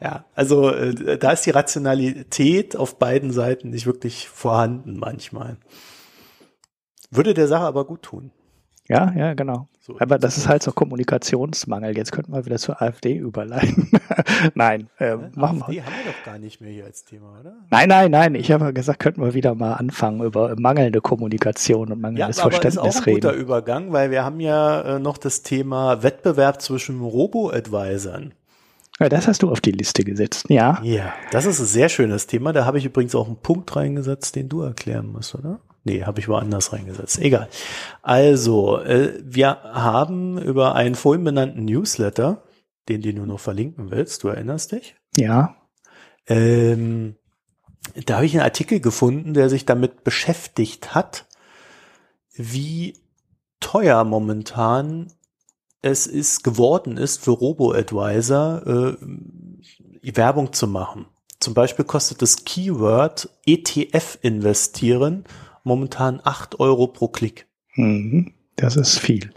Ja, also äh, da ist die Rationalität auf beiden Seiten nicht wirklich vorhanden manchmal. Würde der Sache aber gut tun. Ja, ja, genau. So aber das ist halt so Kommunikationsmangel. Jetzt könnten wir wieder zur AfD überleiten. nein, äh, machen AfD wir. haben wir doch gar nicht mehr hier als Thema, oder? Nein, nein, nein. Ich habe gesagt, könnten wir wieder mal anfangen über mangelnde Kommunikation und mangelndes ja, aber Verständnis ist auch ein guter Übergang, weil wir haben ja äh, noch das Thema Wettbewerb zwischen Robo-Advisern. Ja, das hast du auf die Liste gesetzt, ja. Ja, das ist ein sehr schönes Thema. Da habe ich übrigens auch einen Punkt reingesetzt, den du erklären musst, oder? Nee, habe ich woanders reingesetzt. Egal. Also, äh, wir haben über einen vorhin benannten Newsletter, den, du noch verlinken willst, du erinnerst dich? Ja. Ähm, da habe ich einen Artikel gefunden, der sich damit beschäftigt hat, wie teuer momentan es ist geworden ist für Robo-Advisor äh, Werbung zu machen. Zum Beispiel kostet das Keyword ETF investieren momentan acht Euro pro Klick. Mhm, das ist viel.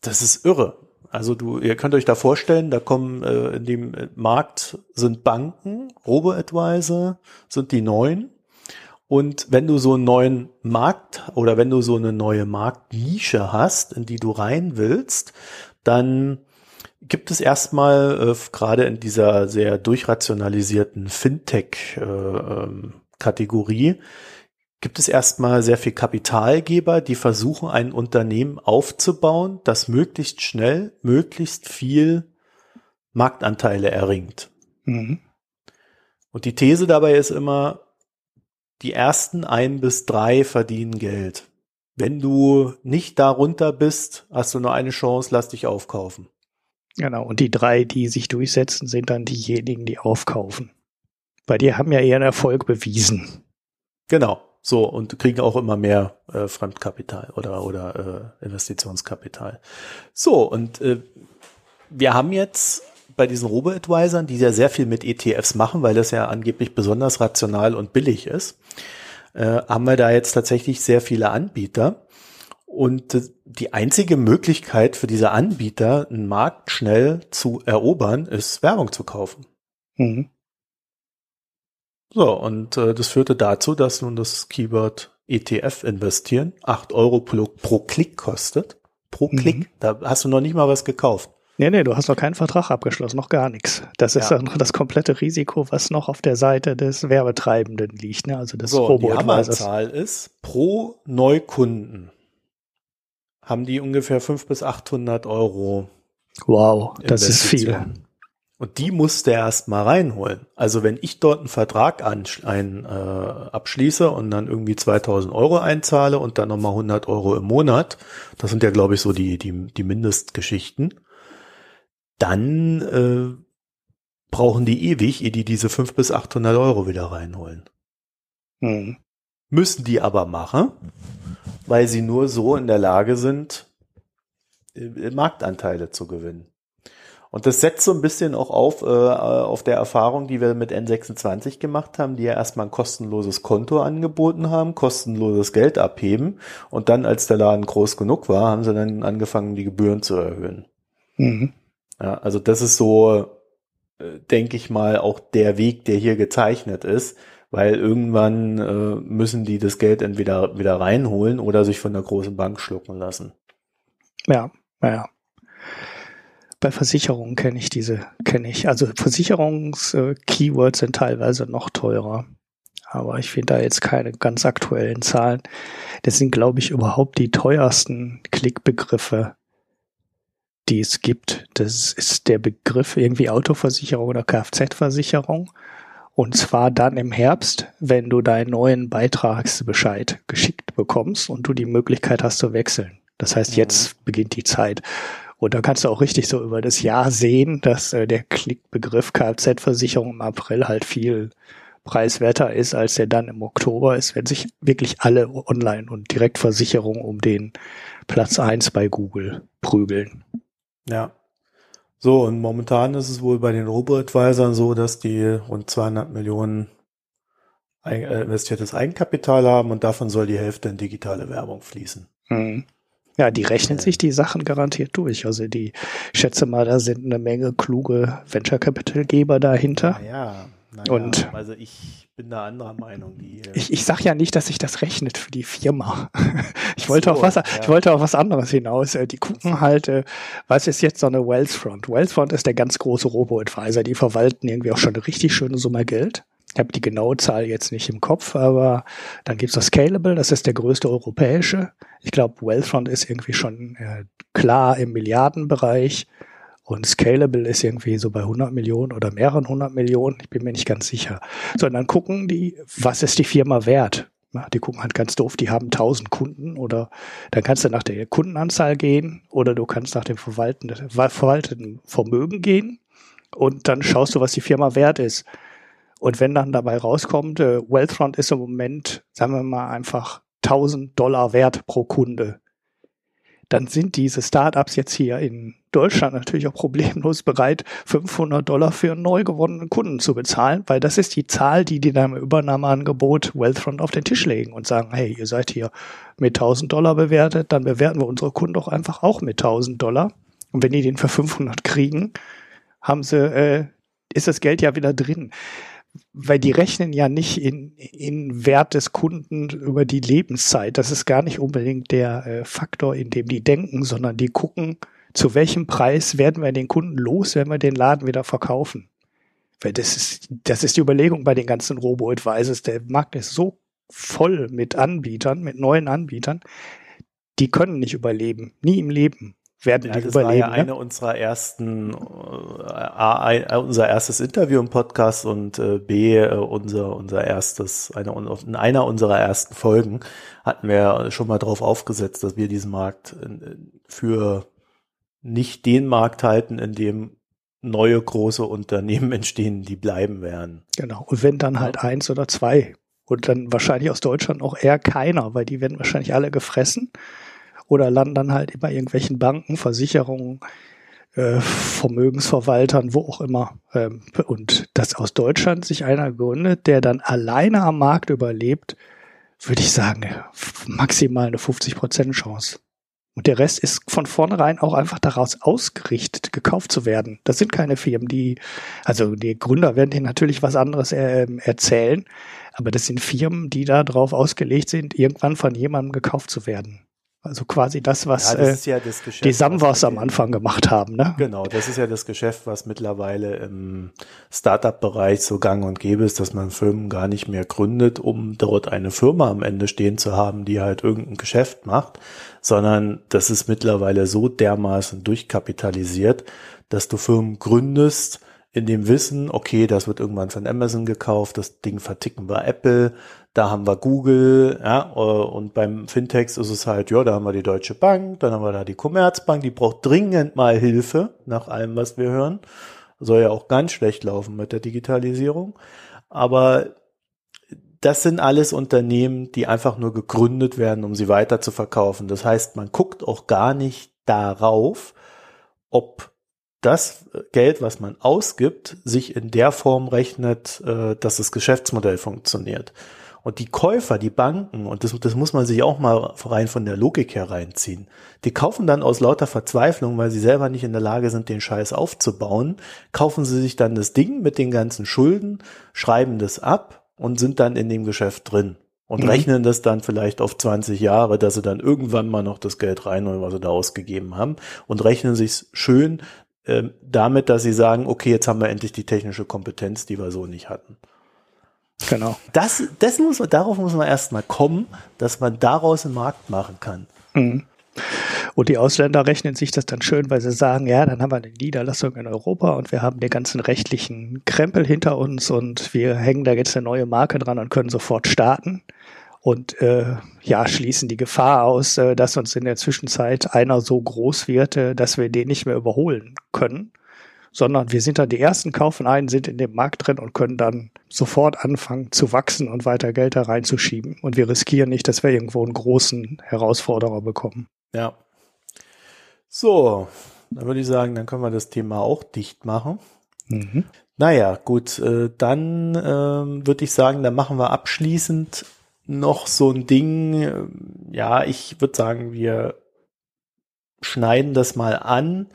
Das ist irre. Also du, ihr könnt euch da vorstellen, da kommen äh, in dem Markt sind Banken, Robo-Advisor sind die neuen. Und wenn du so einen neuen Markt oder wenn du so eine neue Marktnische hast, in die du rein willst, dann gibt es erstmal äh, gerade in dieser sehr durchrationalisierten Fintech-Kategorie, äh, ähm, gibt es erstmal sehr viel Kapitalgeber, die versuchen, ein Unternehmen aufzubauen, das möglichst schnell, möglichst viel Marktanteile erringt. Mhm. Und die These dabei ist immer, die ersten ein bis drei verdienen Geld. Wenn du nicht darunter bist, hast du nur eine Chance, lass dich aufkaufen. Genau, und die drei, die sich durchsetzen, sind dann diejenigen, die aufkaufen. Weil die haben ja ihren Erfolg bewiesen. Genau. So, und kriegen auch immer mehr äh, Fremdkapital oder, oder äh, Investitionskapital. So, und äh, wir haben jetzt bei diesen Robo-Advisern, die ja sehr viel mit ETFs machen, weil das ja angeblich besonders rational und billig ist, äh, haben wir da jetzt tatsächlich sehr viele Anbieter. Und äh, die einzige Möglichkeit für diese Anbieter, einen Markt schnell zu erobern, ist Werbung zu kaufen. Mhm. So, und äh, das führte dazu, dass nun das Keyword ETF investieren 8 Euro pro, pro Klick kostet. Pro mhm. Klick. Da hast du noch nicht mal was gekauft. Nee, nee, du hast noch keinen Vertrag abgeschlossen, noch gar nichts. Das ist ja. dann das komplette Risiko, was noch auf der Seite des Werbetreibenden liegt, ne? also des so, robo Die Hammerzahl ist, pro Neukunden haben die ungefähr 500 bis 800 Euro. Wow, das ist viel. Und die musste er erst mal reinholen. Also wenn ich dort einen Vertrag an, ein, äh, abschließe und dann irgendwie 2000 Euro einzahle und dann nochmal 100 Euro im Monat, das sind ja glaube ich so die, die, die Mindestgeschichten, dann äh, brauchen die ewig, ehe die diese 500 bis 800 Euro wieder reinholen. Hm. Müssen die aber machen, weil sie nur so in der Lage sind, äh, Marktanteile zu gewinnen. Und das setzt so ein bisschen auch auf, äh, auf der Erfahrung, die wir mit N26 gemacht haben, die ja erstmal ein kostenloses Konto angeboten haben, kostenloses Geld abheben und dann, als der Laden groß genug war, haben sie dann angefangen, die Gebühren zu erhöhen. Mhm. Ja, also das ist so, äh, denke ich mal, auch der Weg, der hier gezeichnet ist, weil irgendwann äh, müssen die das Geld entweder wieder reinholen oder sich von der großen Bank schlucken lassen. Ja, ja. Bei Versicherungen kenne ich diese, kenne ich. Also Versicherungs-Keywords sind teilweise noch teurer. Aber ich finde da jetzt keine ganz aktuellen Zahlen. Das sind, glaube ich, überhaupt die teuersten Klickbegriffe, die es gibt. Das ist der Begriff irgendwie Autoversicherung oder Kfz-Versicherung. Und zwar dann im Herbst, wenn du deinen neuen Beitragsbescheid geschickt bekommst und du die Möglichkeit hast zu wechseln. Das heißt, jetzt beginnt die Zeit. Und da kannst du auch richtig so über das Jahr sehen, dass äh, der Klickbegriff Kfz-Versicherung im April halt viel preiswerter ist, als der dann im Oktober ist, wenn sich wirklich alle Online- und Direktversicherungen um den Platz eins bei Google prügeln. Ja. So, und momentan ist es wohl bei den Robo-Advisern so, dass die rund 200 Millionen äh, investiertes Eigenkapital haben und davon soll die Hälfte in digitale Werbung fließen. Mhm. Ja, die rechnen sich die Sachen garantiert durch. Also die, ich schätze mal, da sind eine Menge kluge Venture Capital Geber dahinter. Ja, naja, und also ich bin da anderer Meinung. Die, ich, ich sag ja nicht, dass sich das rechnet für die Firma. ich wollte so, auf was, ja. ich wollte auf was anderes hinaus. Äh, die gucken halt, äh, was ist jetzt so eine Wellsfront? Wellsfront ist der ganz große Robo-Advisor. Die verwalten irgendwie auch schon eine richtig schöne Summe Geld. Ich habe die genaue Zahl jetzt nicht im Kopf, aber dann gibt's das Scalable, das ist der größte europäische. Ich glaube, Wealthfront ist irgendwie schon äh, klar im Milliardenbereich und Scalable ist irgendwie so bei 100 Millionen oder mehreren 100 Millionen. Ich bin mir nicht ganz sicher. So, und dann gucken die, was ist die Firma wert? Die gucken halt ganz doof, die haben 1000 Kunden oder dann kannst du nach der Kundenanzahl gehen oder du kannst nach dem verwalteten Vermögen gehen und dann schaust du, was die Firma wert ist. Und wenn dann dabei rauskommt, äh, Wealthfront ist im Moment, sagen wir mal einfach 1000 Dollar wert pro Kunde, dann sind diese Startups jetzt hier in Deutschland natürlich auch problemlos bereit, 500 Dollar für einen neu gewonnenen Kunden zu bezahlen, weil das ist die Zahl, die die dann im Übernahmeangebot Wealthfront auf den Tisch legen und sagen, hey, ihr seid hier mit 1000 Dollar bewertet, dann bewerten wir unsere Kunden doch einfach auch mit 1000 Dollar Und wenn die den für 500 kriegen, haben sie, äh, ist das Geld ja wieder drin. Weil die rechnen ja nicht in, in Wert des Kunden über die Lebenszeit. Das ist gar nicht unbedingt der äh, Faktor, in dem die denken, sondern die gucken, zu welchem Preis werden wir den Kunden los, wenn wir den Laden wieder verkaufen. Weil das ist, das ist die Überlegung bei den ganzen Robo-Advisors. Der Markt ist so voll mit Anbietern, mit neuen Anbietern. Die können nicht überleben. Nie im Leben werden ja, das überleben. Das war ja ne? eine unserer ersten, äh, äh, unser erstes Interview im Podcast und äh, B, unser, unser erstes, eine, in einer unserer ersten Folgen hatten wir schon mal drauf aufgesetzt, dass wir diesen Markt für nicht den Markt halten, in dem neue große Unternehmen entstehen, die bleiben werden. Genau. Und wenn dann halt eins oder zwei. Und dann wahrscheinlich aus Deutschland auch eher keiner, weil die werden wahrscheinlich alle gefressen oder landen dann halt immer irgendwelchen Banken, Versicherungen, äh, Vermögensverwaltern, wo auch immer. Ähm, und dass aus Deutschland sich einer gründet, der dann alleine am Markt überlebt, würde ich sagen, maximal eine 50% Chance. Und der Rest ist von vornherein auch einfach daraus ausgerichtet, gekauft zu werden. Das sind keine Firmen, die, also die Gründer werden dir natürlich was anderes äh, erzählen, aber das sind Firmen, die da drauf ausgelegt sind, irgendwann von jemandem gekauft zu werden. Also quasi das, was ja, das äh, ja das Geschäft, die Samwas am Anfang gemacht haben. Ne? Genau, das ist ja das Geschäft, was mittlerweile im Startup-Bereich so gang und gäbe ist, dass man Firmen gar nicht mehr gründet, um dort eine Firma am Ende stehen zu haben, die halt irgendein Geschäft macht, sondern das ist mittlerweile so dermaßen durchkapitalisiert, dass du Firmen gründest, in dem Wissen, okay, das wird irgendwann von Amazon gekauft, das Ding verticken wir Apple, da haben wir Google, ja, äh, und beim Fintechs ist es halt, ja, da haben wir die Deutsche Bank, dann haben wir da die Commerzbank, die braucht dringend mal Hilfe, nach allem, was wir hören. Soll ja auch ganz schlecht laufen mit der Digitalisierung. Aber das sind alles Unternehmen, die einfach nur gegründet werden, um sie weiter zu verkaufen. Das heißt, man guckt auch gar nicht darauf, ob das Geld, was man ausgibt, sich in der Form rechnet, äh, dass das Geschäftsmodell funktioniert. Und die Käufer, die Banken, und das, das muss man sich auch mal rein von der Logik hereinziehen, die kaufen dann aus lauter Verzweiflung, weil sie selber nicht in der Lage sind, den Scheiß aufzubauen, kaufen sie sich dann das Ding mit den ganzen Schulden, schreiben das ab und sind dann in dem Geschäft drin und mhm. rechnen das dann vielleicht auf 20 Jahre, dass sie dann irgendwann mal noch das Geld reinholen, was sie da ausgegeben haben und rechnen sich schön äh, damit, dass sie sagen, okay, jetzt haben wir endlich die technische Kompetenz, die wir so nicht hatten. Genau. Das, das muss man, darauf muss man erstmal kommen, dass man daraus einen Markt machen kann. Mhm. Und die Ausländer rechnen sich das dann schön, weil sie sagen, ja, dann haben wir eine Niederlassung in Europa und wir haben den ganzen rechtlichen Krempel hinter uns und wir hängen da jetzt eine neue Marke dran und können sofort starten. Und äh, ja, schließen die Gefahr aus, äh, dass uns in der Zwischenzeit einer so groß wird, äh, dass wir den nicht mehr überholen können sondern wir sind dann die ersten, kaufen ein, sind in dem Markt drin und können dann sofort anfangen zu wachsen und weiter Geld da reinzuschieben. Und wir riskieren nicht, dass wir irgendwo einen großen Herausforderer bekommen. Ja. So, dann würde ich sagen, dann können wir das Thema auch dicht machen. Mhm. Naja, gut, äh, dann äh, würde ich sagen, dann machen wir abschließend noch so ein Ding. Ja, ich würde sagen, wir schneiden das mal an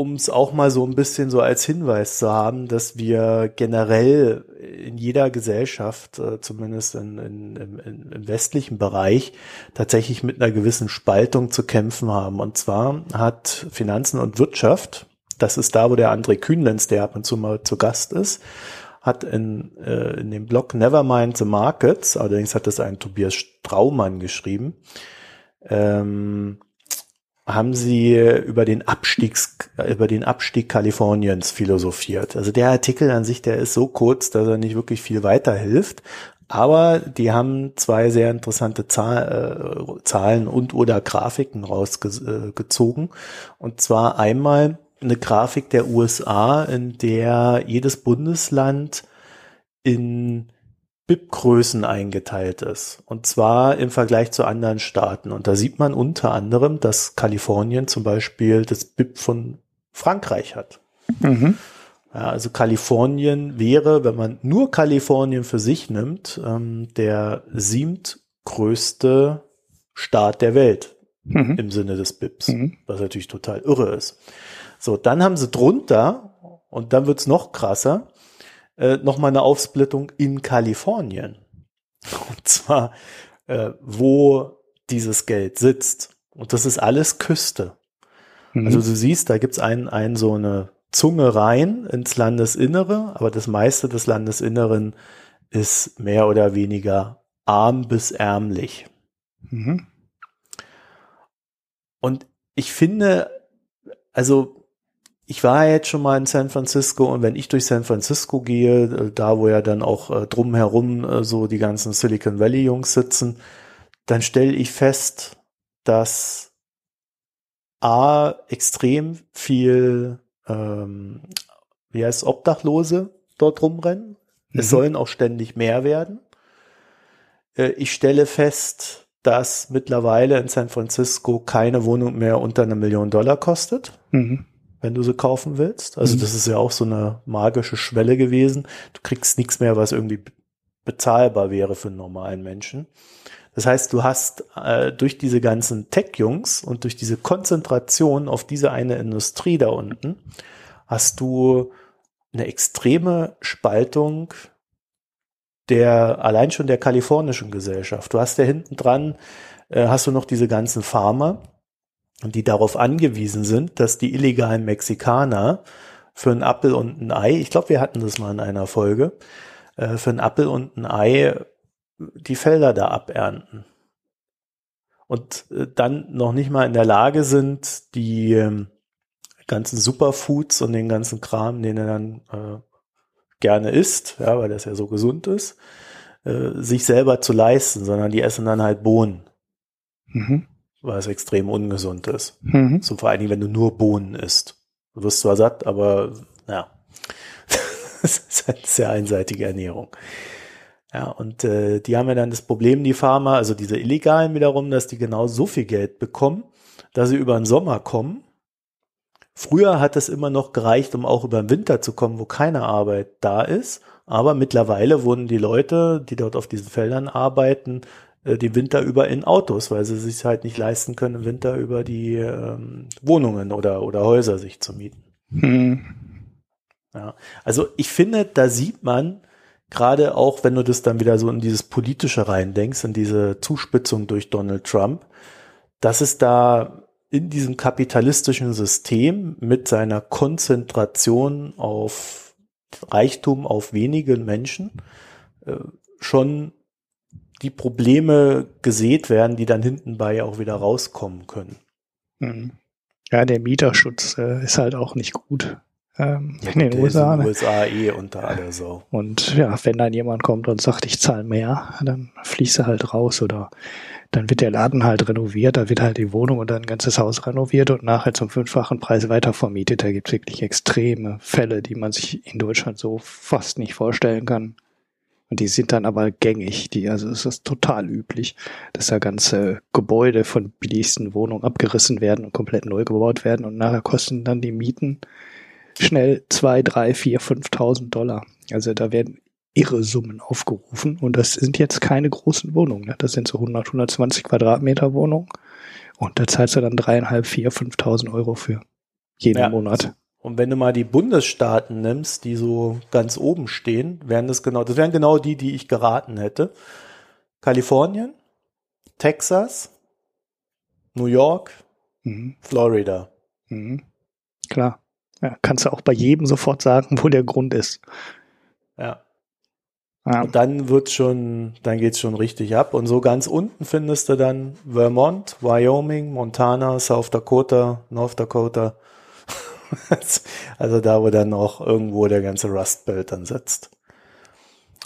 um es auch mal so ein bisschen so als Hinweis zu haben, dass wir generell in jeder Gesellschaft, äh, zumindest in, in, in, im westlichen Bereich, tatsächlich mit einer gewissen Spaltung zu kämpfen haben. Und zwar hat Finanzen und Wirtschaft, das ist da, wo der André Kühnlenz, der ab und zu mal zu Gast ist, hat in, äh, in dem Blog Nevermind the Markets, allerdings hat das ein Tobias Straumann geschrieben, ähm, haben sie über den Abstiegs, über den Abstieg Kaliforniens philosophiert. Also der Artikel an sich, der ist so kurz, dass er nicht wirklich viel weiterhilft. Aber die haben zwei sehr interessante Zahl, äh, Zahlen und oder Grafiken rausgezogen. Äh, und zwar einmal eine Grafik der USA, in der jedes Bundesland in BIP-Größen eingeteilt ist. Und zwar im Vergleich zu anderen Staaten. Und da sieht man unter anderem, dass Kalifornien zum Beispiel das BIP von Frankreich hat. Mhm. Ja, also Kalifornien wäre, wenn man nur Kalifornien für sich nimmt, ähm, der siebtgrößte Staat der Welt mhm. im Sinne des BIPs, mhm. was natürlich total irre ist. So, dann haben sie drunter, und dann wird's noch krasser, äh, nochmal eine Aufsplittung in Kalifornien. Und zwar, äh, wo dieses Geld sitzt. Und das ist alles Küste. Mhm. Also du siehst, da gibt's ein, ein so eine Zunge rein ins Landesinnere, aber das meiste des Landesinneren ist mehr oder weniger arm bis ärmlich. Mhm. Und ich finde, also ich war jetzt schon mal in San Francisco und wenn ich durch San Francisco gehe, äh, da wo ja dann auch äh, drumherum äh, so die ganzen Silicon Valley Jungs sitzen, dann stelle ich fest, dass A, extrem viel, ähm, wie heißt Obdachlose dort rumrennen. Mhm. Es sollen auch ständig mehr werden. Ich stelle fest, dass mittlerweile in San Francisco keine Wohnung mehr unter einer Million Dollar kostet. Mhm wenn du sie kaufen willst. Also mhm. das ist ja auch so eine magische Schwelle gewesen. Du kriegst nichts mehr, was irgendwie bezahlbar wäre für einen normalen Menschen. Das heißt, du hast äh, durch diese ganzen Tech-Jungs und durch diese Konzentration auf diese eine Industrie da unten, hast du eine extreme Spaltung der, allein schon der kalifornischen Gesellschaft. Du hast ja hinten dran, äh, hast du noch diese ganzen Farmer, die darauf angewiesen sind, dass die illegalen Mexikaner für einen Appel und ein Ei, ich glaube, wir hatten das mal in einer Folge, äh, für einen Appel und ein Ei die Felder da abernten. Und äh, dann noch nicht mal in der Lage sind, die ähm, ganzen Superfoods und den ganzen Kram, den er dann äh, gerne isst, ja, weil das ja so gesund ist, äh, sich selber zu leisten, sondern die essen dann halt Bohnen. Mhm weil es extrem ungesund ist. Mhm. So vor allen Dingen, wenn du nur Bohnen isst. Du wirst zwar satt, aber ja, das ist halt sehr einseitige Ernährung. Ja, und äh, die haben ja dann das Problem, die Farmer, also diese Illegalen wiederum, dass die genau so viel Geld bekommen, dass sie über den Sommer kommen. Früher hat es immer noch gereicht, um auch über den Winter zu kommen, wo keine Arbeit da ist. Aber mittlerweile wurden die Leute, die dort auf diesen Feldern arbeiten, äh, den Winter über in Autos, weil sie sich halt nicht leisten können, im Winter über die ähm, Wohnungen oder, oder Häuser sich zu mieten. Hm. Ja, also ich finde, da sieht man, gerade auch wenn du das dann wieder so in dieses Politische reindenkst, in diese Zuspitzung durch Donald Trump, dass es da in diesem kapitalistischen System mit seiner Konzentration auf Reichtum auf wenige Menschen äh, schon die Probleme gesät werden, die dann hinten bei auch wieder rauskommen können. Mhm. Ja, der Mieterschutz äh, ist halt auch nicht gut. Ähm, ja, in den USA. In den USA eh unter aller Sau. Und ja, wenn dann jemand kommt und sagt, ich zahle mehr, dann fließt er halt raus oder dann wird der Laden halt renoviert, da wird halt die Wohnung oder ein ganzes Haus renoviert und nachher zum fünffachen Preis weiter vermietet. Da gibt es wirklich extreme Fälle, die man sich in Deutschland so fast nicht vorstellen kann. Und die sind dann aber gängig. Die, also es ist total üblich, dass da ganze Gebäude von billigsten Wohnungen abgerissen werden und komplett neu gebaut werden und nachher kosten dann die Mieten schnell zwei, drei, vier, fünftausend Dollar. Also da werden irre Summen aufgerufen und das sind jetzt keine großen Wohnungen. Ne? Das sind so 100, 120 Quadratmeter Wohnungen und da zahlst du dann dreieinhalb, vier, fünftausend Euro für jeden ja, Monat. Und wenn du mal die Bundesstaaten nimmst, die so ganz oben stehen, wären das genau, das wären genau die, die ich geraten hätte. Kalifornien, Texas, New York, mhm. Florida. Mhm. Klar. Ja, kannst du auch bei jedem sofort sagen, wo der Grund ist. Ja. ja. Und dann wird's schon, dann geht's schon richtig ab. Und so ganz unten findest du dann Vermont, Wyoming, Montana, South Dakota, North Dakota, also da, wo dann auch irgendwo der ganze Rust Belt dann sitzt.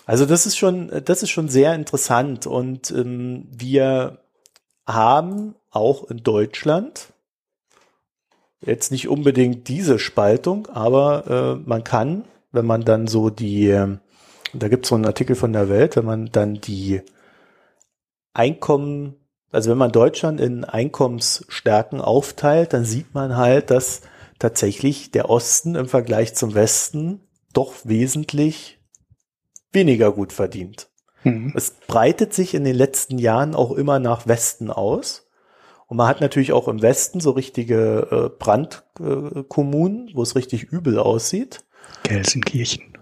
Also das ist schon, das ist schon sehr interessant und ähm, wir haben auch in Deutschland jetzt nicht unbedingt diese Spaltung, aber äh, man kann, wenn man dann so die, äh, da gibt es so einen Artikel von der Welt, wenn man dann die Einkommen, also wenn man Deutschland in Einkommensstärken aufteilt, dann sieht man halt, dass tatsächlich der Osten im Vergleich zum Westen doch wesentlich weniger gut verdient. Mhm. Es breitet sich in den letzten Jahren auch immer nach Westen aus. Und man hat natürlich auch im Westen so richtige äh, Brandkommunen, wo es richtig übel aussieht. Gelsenkirchen.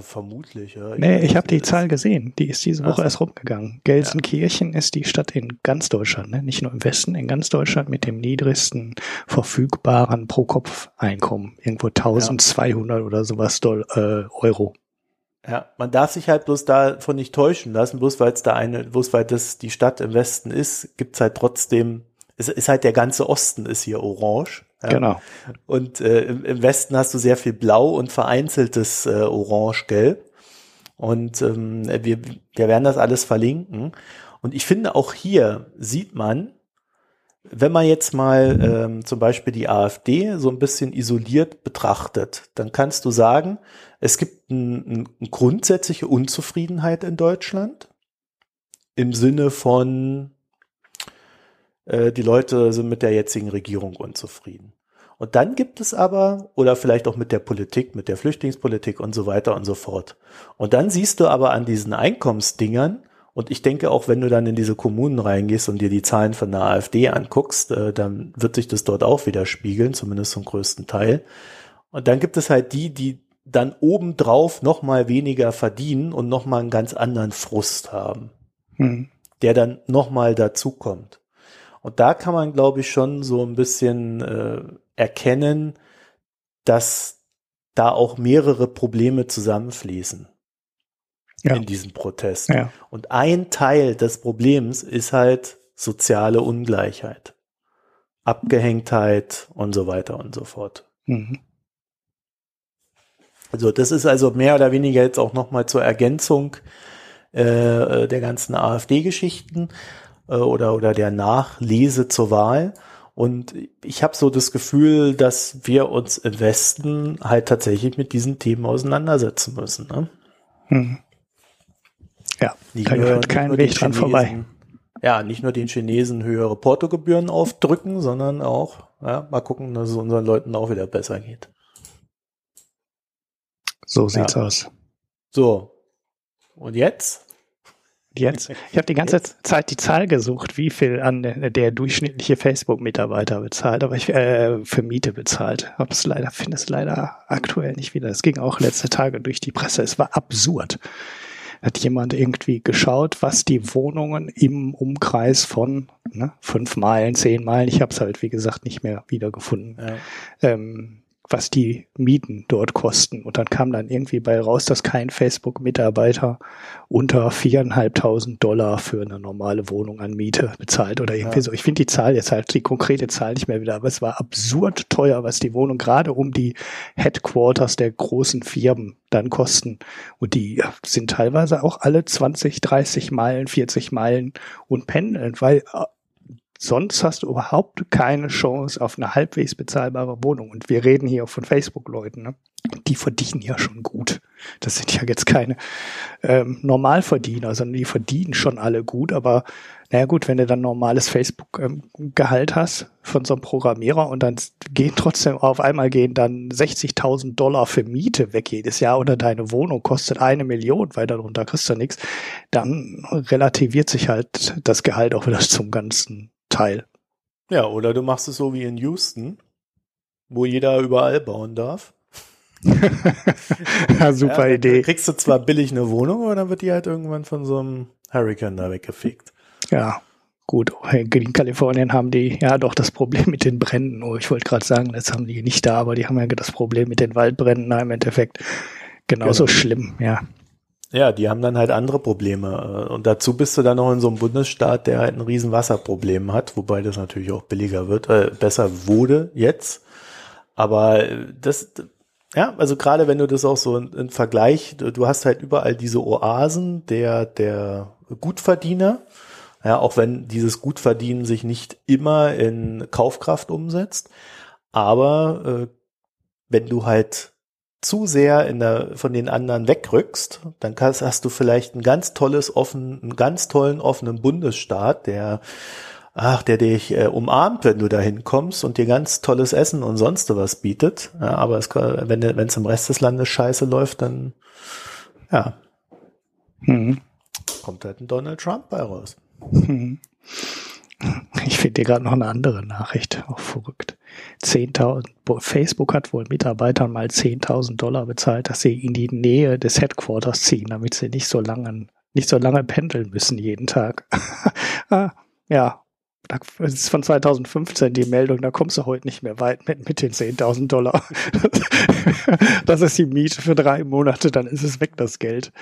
Vermutlich, ja. Nee, ich habe die Zahl gesehen. Die ist diese Woche erst rumgegangen. Gelsenkirchen ja. ist die Stadt in ganz Deutschland, ne? nicht nur im Westen, in ganz Deutschland mit dem niedrigsten verfügbaren Pro-Kopf-Einkommen. Irgendwo 1200 ja. oder sowas Doll, äh, Euro. Ja, man darf sich halt bloß davon nicht täuschen lassen, bloß weil es da eine, bloß weil das die Stadt im Westen ist, gibt's halt trotzdem, es ist halt der ganze Osten ist hier orange. Genau. Und äh, im, im, Westen hast du sehr viel Blau und vereinzeltes äh, Orange-Gelb. Und ähm, wir, wir werden das alles verlinken. Und ich finde, auch hier sieht man, wenn man jetzt mal ähm, zum Beispiel die AfD so ein bisschen isoliert betrachtet, dann kannst du sagen, es gibt eine ein grundsätzliche Unzufriedenheit in Deutschland im Sinne von, äh, die Leute sind mit der jetzigen Regierung unzufrieden. Und dann gibt es aber, oder vielleicht auch mit der Politik, mit der Flüchtlingspolitik und so weiter und so fort. Und dann siehst du aber an diesen Einkommensdingern, und ich denke auch, wenn du dann in diese Kommunen reingehst und dir die Zahlen von der AfD anguckst, äh, dann wird sich das dort auch widerspiegeln, zumindest zum größten Teil. Und dann gibt es halt die, die dann obendrauf noch mal weniger verdienen und noch mal einen ganz anderen Frust haben, hm. der dann noch mal dazukommt. Und da kann man, glaube ich, schon so ein bisschen äh, erkennen, dass da auch mehrere Probleme zusammenfließen ja. in diesem Protest. Ja. Und ein Teil des Problems ist halt soziale Ungleichheit, Abgehängtheit und so weiter und so fort. Mhm. Also das ist also mehr oder weniger jetzt auch nochmal zur Ergänzung äh, der ganzen AfD-Geschichten äh, oder, oder der Nachlese zur Wahl. Und ich habe so das Gefühl, dass wir uns im Westen halt tatsächlich mit diesen Themen auseinandersetzen müssen. Ne? Hm. Ja, nicht da nur, kein Weg dran vorbei. Ja, nicht nur den Chinesen höhere Portogebühren aufdrücken, sondern auch ja, mal gucken, dass es unseren Leuten auch wieder besser geht. So sieht's ja. aus. So. Und jetzt? Jetzt? Ich habe die ganze Jetzt? Zeit die Zahl gesucht, wie viel an der, durchschnittliche Facebook-Mitarbeiter bezahlt, aber ich äh, für Miete bezahlt. Hab's leider, finde es leider aktuell nicht wieder. Es ging auch letzte Tage durch die Presse. Es war absurd. Hat jemand irgendwie geschaut, was die Wohnungen im Umkreis von ne, fünf Meilen, zehn Meilen, ich habe es halt wie gesagt nicht mehr wiedergefunden, ja. ähm, was die Mieten dort kosten. Und dann kam dann irgendwie bei raus, dass kein Facebook-Mitarbeiter unter viereinhalbtausend Dollar für eine normale Wohnung an Miete bezahlt oder irgendwie ja. so. Ich finde die Zahl jetzt halt, die konkrete Zahl nicht mehr wieder, aber es war absurd teuer, was die Wohnung gerade um die Headquarters der großen Firmen dann kosten. Und die sind teilweise auch alle 20, 30 Meilen, 40 Meilen und pendeln, weil äh, Sonst hast du überhaupt keine Chance auf eine halbwegs bezahlbare Wohnung. Und wir reden hier von Facebook-Leuten, ne? Die verdienen ja schon gut. Das sind ja jetzt keine ähm, Normalverdiener, sondern die verdienen schon alle gut. Aber naja gut, wenn du dann normales Facebook-Gehalt ähm, hast von so einem Programmierer und dann gehen trotzdem auf einmal gehen dann 60.000 Dollar für Miete weg jedes Jahr oder deine Wohnung kostet eine Million, weil darunter kriegst du nichts, dann relativiert sich halt das Gehalt auch wieder zum ganzen Teil. Ja, oder du machst es so wie in Houston, wo jeder überall bauen darf. ja, super ja, Idee. Kriegst du zwar billig eine Wohnung, aber dann wird die halt irgendwann von so einem Hurricane da weggefegt. Ja, gut. In Kalifornien haben die ja doch das Problem mit den Bränden. Oh, ich wollte gerade sagen, das haben die nicht da, aber die haben ja das Problem mit den Waldbränden na, im Endeffekt genauso genau. schlimm, ja. Ja, die haben dann halt andere Probleme. Und dazu bist du dann noch in so einem Bundesstaat, der halt ein riesen Wasserproblem hat, wobei das natürlich auch billiger wird, äh, besser wurde jetzt. Aber das, ja, also gerade wenn du das auch so in, Vergleich, du hast halt überall diese Oasen der, der Gutverdiener. Ja, auch wenn dieses Gutverdienen sich nicht immer in Kaufkraft umsetzt. Aber äh, wenn du halt zu sehr in der, von den anderen wegrückst, dann kannst, hast du vielleicht ein ganz tolles, offen, einen ganz tollen, offenen Bundesstaat, der, ach, der dich äh, umarmt, wenn du da hinkommst und dir ganz tolles Essen und sonst was bietet. Ja, aber es, wenn es im Rest des Landes scheiße läuft, dann, ja, mhm. kommt halt ein Donald Trump bei raus. Mhm. Ich finde hier gerade noch eine andere Nachricht, auch verrückt. 10.000, Facebook hat wohl Mitarbeitern mal 10.000 Dollar bezahlt, dass sie in die Nähe des Headquarters ziehen, damit sie nicht so lange, nicht so lange pendeln müssen jeden Tag. ah, ja, das ist von 2015 die Meldung, da kommst du heute nicht mehr weit mit, mit den 10.000 Dollar. das ist die Miete für drei Monate, dann ist es weg, das Geld.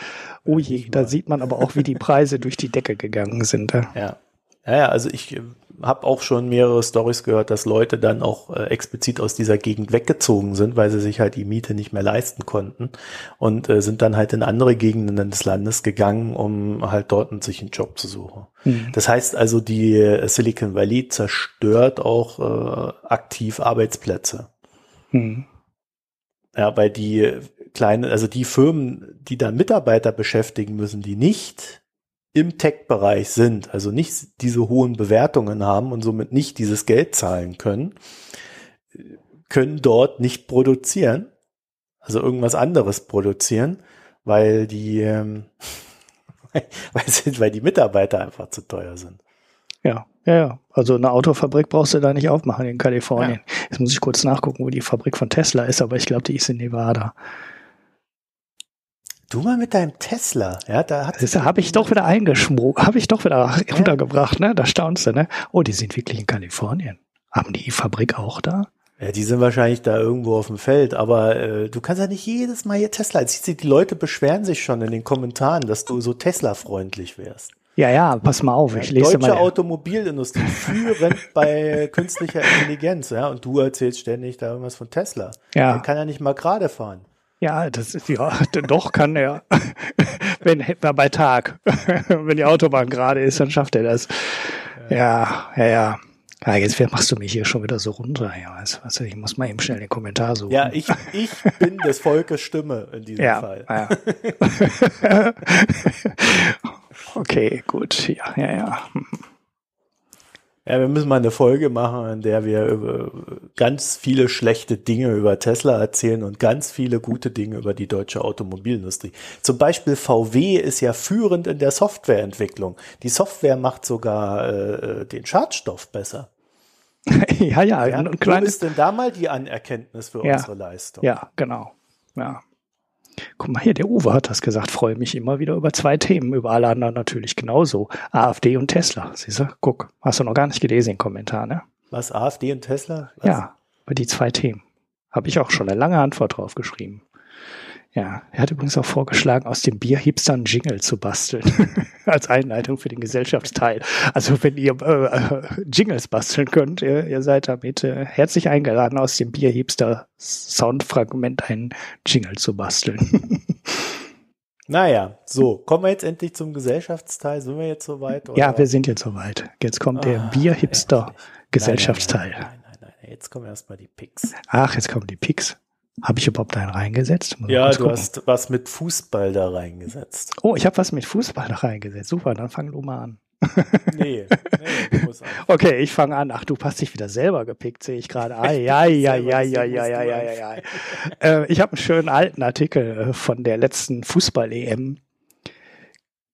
Oh je, da sieht man aber auch, wie die Preise durch die Decke gegangen sind. Ja. Ja, ja, also ich äh, habe auch schon mehrere Stories gehört, dass Leute dann auch äh, explizit aus dieser Gegend weggezogen sind, weil sie sich halt die Miete nicht mehr leisten konnten und äh, sind dann halt in andere Gegenden des Landes gegangen, um halt dort sich einen Job zu suchen. Mhm. Das heißt also, die äh, Silicon Valley zerstört auch äh, aktiv Arbeitsplätze. Mhm. Ja, weil die kleinen, also die Firmen, die dann Mitarbeiter beschäftigen müssen, die nicht im Tech-Bereich sind, also nicht diese hohen Bewertungen haben und somit nicht dieses Geld zahlen können, können dort nicht produzieren, also irgendwas anderes produzieren, weil die, ähm, weil, weil die Mitarbeiter einfach zu teuer sind. Ja, ja, ja. Also eine Autofabrik brauchst du da nicht aufmachen in Kalifornien. Ja. Jetzt muss ich kurz nachgucken, wo die Fabrik von Tesla ist, aber ich glaube, die ist in Nevada. Du mal mit deinem Tesla, ja, da hat das habe ich doch wieder eingeschmuggelt, habe ich doch wieder ja. runtergebracht, ne? Da staunst du, ne? Oh, die sind wirklich in Kalifornien. Haben die Fabrik auch da? Ja, die sind wahrscheinlich da irgendwo auf dem Feld, aber äh, du kannst ja nicht jedes Mal hier Tesla. Die Leute beschweren sich schon in den Kommentaren, dass du so Tesla-freundlich wärst. Ja, ja, pass mal auf, ich ja, lese deutsche mal. Deutsche Automobilindustrie führend bei künstlicher Intelligenz, ja, und du erzählst ständig da irgendwas von Tesla. Ja. Der kann ja nicht mal gerade fahren. Ja, das ist ja doch kann er. wenn bei Tag, wenn die Autobahn gerade ist, dann schafft er das. Ja, ja, ja. Ja, jetzt machst du mich hier schon wieder so runter. Ja, weißt, ich muss mal eben schnell den Kommentar suchen. Ja, ich, ich bin des Volkes Stimme in diesem ja, Fall. Ja. okay, gut. Ja, ja, ja. Ja, wir müssen mal eine Folge machen, in der wir ganz viele schlechte Dinge über Tesla erzählen und ganz viele gute Dinge über die deutsche Automobilindustrie. Zum Beispiel VW ist ja führend in der Softwareentwicklung. Die Software macht sogar äh, den Schadstoff besser. ja, ja. ja und wo ist denn da mal die Anerkenntnis für ja, unsere Leistung? Ja, genau. Ja. Guck mal hier, der Uwe hat das gesagt, freue mich immer wieder über zwei Themen, über alle anderen natürlich genauso. AfD und Tesla. Siehst du, guck, hast du noch gar nicht gelesen, den Kommentar, ne? Was, AfD und Tesla? Was? Ja, über die zwei Themen. Habe ich auch schon eine lange Antwort drauf geschrieben. Ja, er hat übrigens auch vorgeschlagen, aus dem Bierhipster einen Jingle zu basteln. Als Einleitung für den Gesellschaftsteil. Also wenn ihr äh, äh, Jingles basteln könnt, ihr, ihr seid damit äh, herzlich eingeladen, aus dem Bierhipster Soundfragment einen Jingle zu basteln. naja, so, kommen wir jetzt endlich zum Gesellschaftsteil. Sind wir jetzt soweit? Oder? Ja, wir sind jetzt soweit. Jetzt kommt ah, der Bierhipster Gesellschaftsteil. Nein, nein, nein, nein, Jetzt kommen erstmal die Picks. Ach, jetzt kommen die Picks. Habe ich überhaupt einen reingesetzt? Muss ja, du gucken. hast was mit Fußball da reingesetzt. Oh, ich habe was mit Fußball da reingesetzt. Super, dann fang du mal an. nee, nee Okay, ich fange an. Ach, du hast dich wieder selber gepickt, sehe ich gerade. Ja. Äh, ich habe einen schönen alten Artikel äh, von der letzten Fußball-EM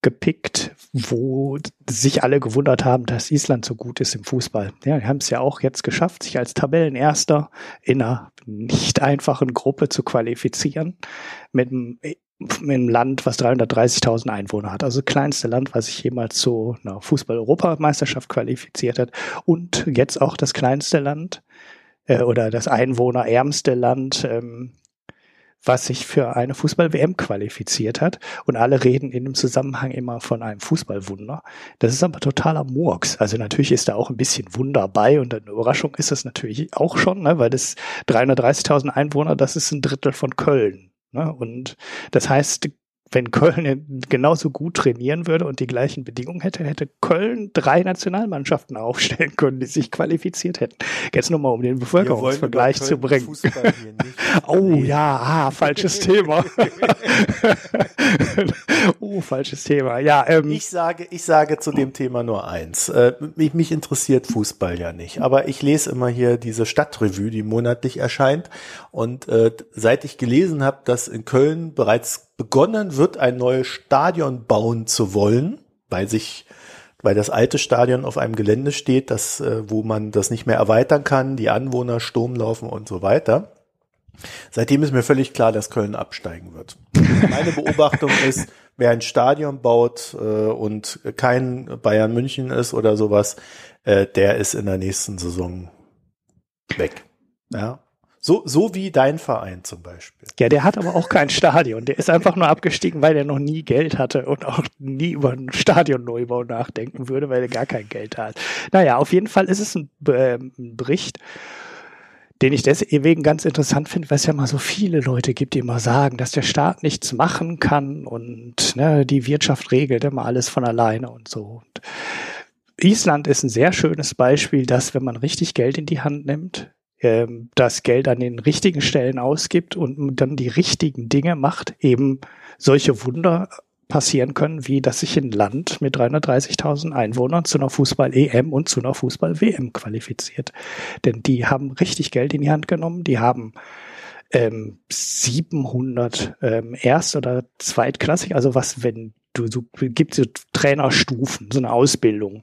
gepickt, wo sich alle gewundert haben, dass Island so gut ist im Fußball. Ja, die haben es ja auch jetzt geschafft, sich als Tabellenerster in einer nicht einfachen Gruppe zu qualifizieren mit einem, mit einem Land, was 330.000 Einwohner hat. Also das kleinste Land, was sich jemals zu einer Fußball-Europameisterschaft qualifiziert hat und jetzt auch das kleinste Land äh, oder das einwohnerärmste Land ähm, was sich für eine Fußball-WM qualifiziert hat. Und alle reden in dem Zusammenhang immer von einem Fußballwunder. Das ist aber totaler Murks. Also natürlich ist da auch ein bisschen Wunder bei und eine Überraschung ist das natürlich auch schon, ne? weil das 330.000 Einwohner, das ist ein Drittel von Köln. Ne? Und das heißt, wenn Köln genauso gut trainieren würde und die gleichen Bedingungen hätte, hätte Köln drei Nationalmannschaften aufstellen können, die sich qualifiziert hätten. Jetzt nur mal, um den Bevölkerungsvergleich zu bringen. oh ja, ah, falsches Thema. oh, falsches Thema. Ja, ähm, ich sage, ich sage zu dem Thema nur eins. Äh, mich, mich interessiert Fußball ja nicht, aber ich lese immer hier diese Stadtrevue, die monatlich erscheint. Und äh, seit ich gelesen habe, dass in Köln bereits begonnen wird, ein neues Stadion bauen zu wollen, weil sich weil das alte Stadion auf einem Gelände steht, das, äh, wo man das nicht mehr erweitern kann, die Anwohner Sturm laufen und so weiter. Seitdem ist mir völlig klar, dass Köln absteigen wird. Meine Beobachtung ist, wer ein Stadion baut äh, und kein Bayern München ist oder sowas, äh, der ist in der nächsten Saison weg. Ja. So, so wie dein Verein zum Beispiel. Ja, der hat aber auch kein Stadion. Der ist einfach nur abgestiegen, weil er noch nie Geld hatte und auch nie über einen Stadionneubau nachdenken würde, weil er gar kein Geld hat. Naja, auf jeden Fall ist es ein, äh, ein Bericht den ich deswegen ganz interessant finde, weil es ja mal so viele Leute gibt, die immer sagen, dass der Staat nichts machen kann und ne, die Wirtschaft regelt immer alles von alleine und so. Und Island ist ein sehr schönes Beispiel, dass wenn man richtig Geld in die Hand nimmt, ähm, das Geld an den richtigen Stellen ausgibt und dann die richtigen Dinge macht, eben solche Wunder passieren können, wie dass sich ein Land mit 330.000 Einwohnern zu einer Fußball-EM und zu einer Fußball-WM qualifiziert. Denn die haben richtig Geld in die Hand genommen, die haben ähm, 700 ähm, Erst- oder Zweitklassig, also was, wenn du so, gibt so Trainerstufen, so eine Ausbildung.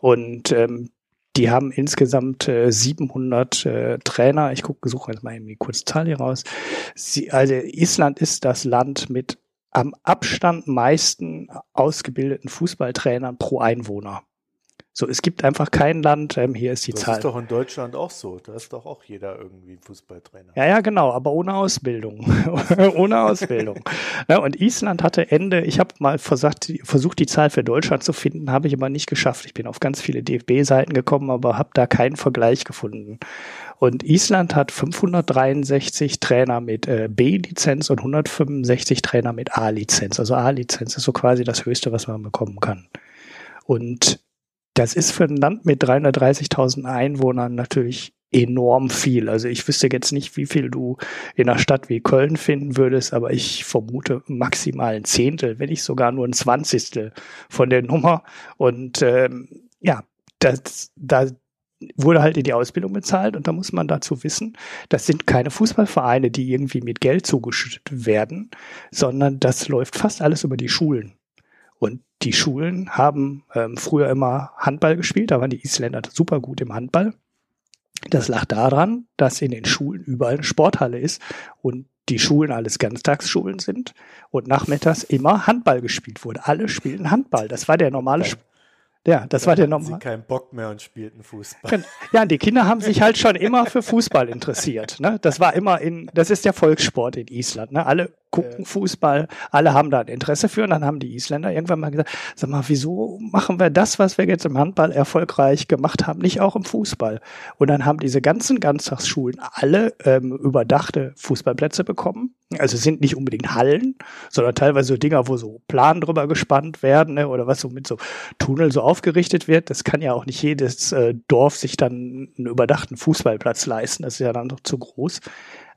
Und ähm, die haben insgesamt äh, 700 äh, Trainer. Ich gucke, suche jetzt mal eben die kurze Zahl hier raus. Sie, also Island ist das Land mit am Abstand meisten ausgebildeten Fußballtrainern pro Einwohner. So, es gibt einfach kein Land, ähm, hier ist die das Zahl. Das ist doch in Deutschland auch so. Da ist doch auch jeder irgendwie Fußballtrainer. Ja, ja, genau, aber ohne Ausbildung. ohne Ausbildung. Ja, und Island hatte Ende, ich habe mal versucht, versucht, die Zahl für Deutschland zu finden, habe ich aber nicht geschafft. Ich bin auf ganz viele DFB-Seiten gekommen, aber habe da keinen Vergleich gefunden. Und Island hat 563 Trainer mit äh, B-Lizenz und 165 Trainer mit A-Lizenz. Also A-Lizenz ist so quasi das Höchste, was man bekommen kann. Und das ist für ein Land mit 330.000 Einwohnern natürlich enorm viel. Also ich wüsste jetzt nicht, wie viel du in einer Stadt wie Köln finden würdest, aber ich vermute maximal ein Zehntel, wenn nicht sogar nur ein Zwanzigstel von der Nummer. Und ähm, ja, das, da wurde halt in die Ausbildung bezahlt und da muss man dazu wissen, das sind keine Fußballvereine, die irgendwie mit Geld zugeschüttet werden, sondern das läuft fast alles über die Schulen. Und die Schulen haben ähm, früher immer Handball gespielt, da waren die Isländer super gut im Handball. Das lag daran, dass in den Schulen überall eine Sporthalle ist und die Schulen alles Ganztagsschulen sind und nachmittags immer Handball gespielt wurde. Alle spielen Handball. Das war der normale Sport. Ja, das war der normal. Sie keinen Bock mehr und spielten Fußball. Ja, die Kinder haben sich halt schon immer für Fußball interessiert. Ne? Das war immer in, das ist der Volkssport in Island. Ne? Alle gucken Fußball, alle haben da ein Interesse für und dann haben die Isländer irgendwann mal gesagt, sag mal, wieso machen wir das, was wir jetzt im Handball erfolgreich gemacht haben, nicht auch im Fußball? Und dann haben diese ganzen Ganztagsschulen alle ähm, überdachte Fußballplätze bekommen. Also sind nicht unbedingt Hallen, sondern teilweise so Dinger, wo so Plan drüber gespannt werden ne, oder was so mit so Tunnel so aufgerichtet wird. Das kann ja auch nicht jedes äh, Dorf sich dann einen überdachten Fußballplatz leisten. Das ist ja dann doch zu groß.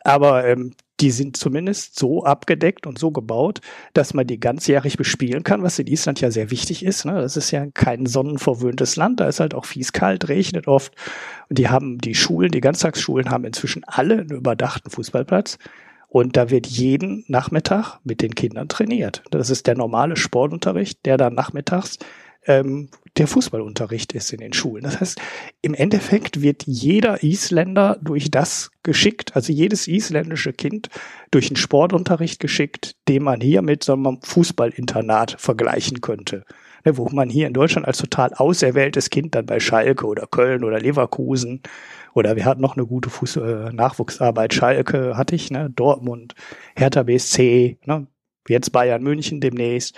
Aber ähm, die sind zumindest so abgedeckt und so gebaut, dass man die ganzjährig bespielen kann, was in Island ja sehr wichtig ist. Ne? Das ist ja kein sonnenverwöhntes Land, da ist halt auch fies kalt, regnet oft. Und die haben die Schulen, die Ganztagsschulen haben inzwischen alle einen überdachten Fußballplatz. Und da wird jeden Nachmittag mit den Kindern trainiert. Das ist der normale Sportunterricht, der dann nachmittags ähm, der Fußballunterricht ist in den Schulen. Das heißt, im Endeffekt wird jeder Isländer durch das geschickt, also jedes isländische Kind durch einen Sportunterricht geschickt, den man hier mit so einem Fußballinternat vergleichen könnte. Ne, wo man hier in Deutschland als total auserwähltes Kind dann bei Schalke oder Köln oder Leverkusen oder wir hatten noch eine gute Fuß äh, Nachwuchsarbeit, Schalke hatte ich, ne, Dortmund, Hertha BSC, ne, jetzt Bayern München demnächst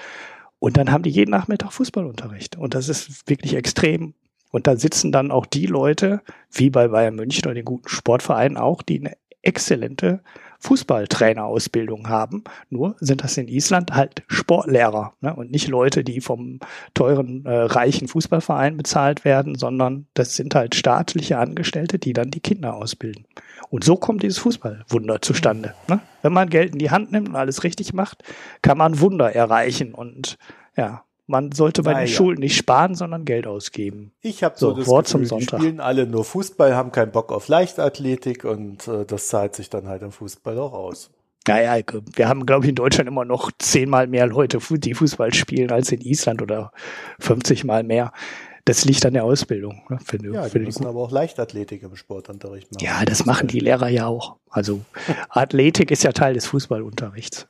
und dann haben die jeden Nachmittag Fußballunterricht. Und das ist wirklich extrem. Und da sitzen dann auch die Leute, wie bei Bayern München oder den guten Sportvereinen auch, die eine exzellente Fußballtrainerausbildung haben. Nur sind das in Island halt Sportlehrer ne? und nicht Leute, die vom teuren, äh, reichen Fußballverein bezahlt werden, sondern das sind halt staatliche Angestellte, die dann die Kinder ausbilden. Und so kommt dieses Fußballwunder zustande. Ne? Wenn man Geld in die Hand nimmt und alles richtig macht, kann man Wunder erreichen. Und ja, man sollte bei Na, den. Schulen nicht sparen, sondern Geld ausgeben. Ich habe so, so das Wort Gefühl, zum Sonntag. Die spielen alle nur Fußball, haben keinen Bock auf Leichtathletik und äh, das zahlt sich dann halt im Fußball auch aus. Naja, wir haben, glaube ich, in Deutschland immer noch zehnmal mehr Leute, die Fußball spielen, als in Island oder 50 mal mehr. Das liegt an der Ausbildung. Ne, für, ja, die müssen aber auch Leichtathletik im Sportunterricht machen. Ja, das machen die Lehrer ja auch. Also Athletik ist ja Teil des Fußballunterrichts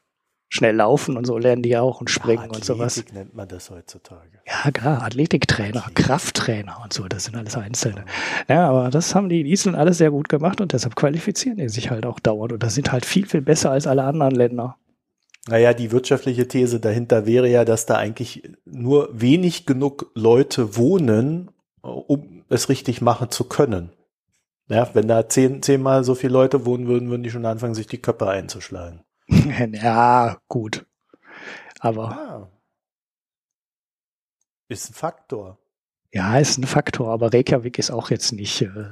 schnell laufen und so lernen die auch und springen ja, und sowas. nennt man das heutzutage. Ja, klar, Athletiktrainer, Athletik. Krafttrainer und so, das sind alles Einzelne. Ja, aber das haben die in Island alles sehr gut gemacht und deshalb qualifizieren die sich halt auch dauernd und das sind halt viel, viel besser als alle anderen Länder. Naja, die wirtschaftliche These dahinter wäre ja, dass da eigentlich nur wenig genug Leute wohnen, um es richtig machen zu können. Ja, wenn da zehn, zehnmal so viele Leute wohnen würden, würden die schon anfangen, sich die Köpfe einzuschlagen. ja, gut. Aber. Ah. Ist ein Faktor. Ja, ist ein Faktor, aber Reykjavik ist auch jetzt nicht. Äh,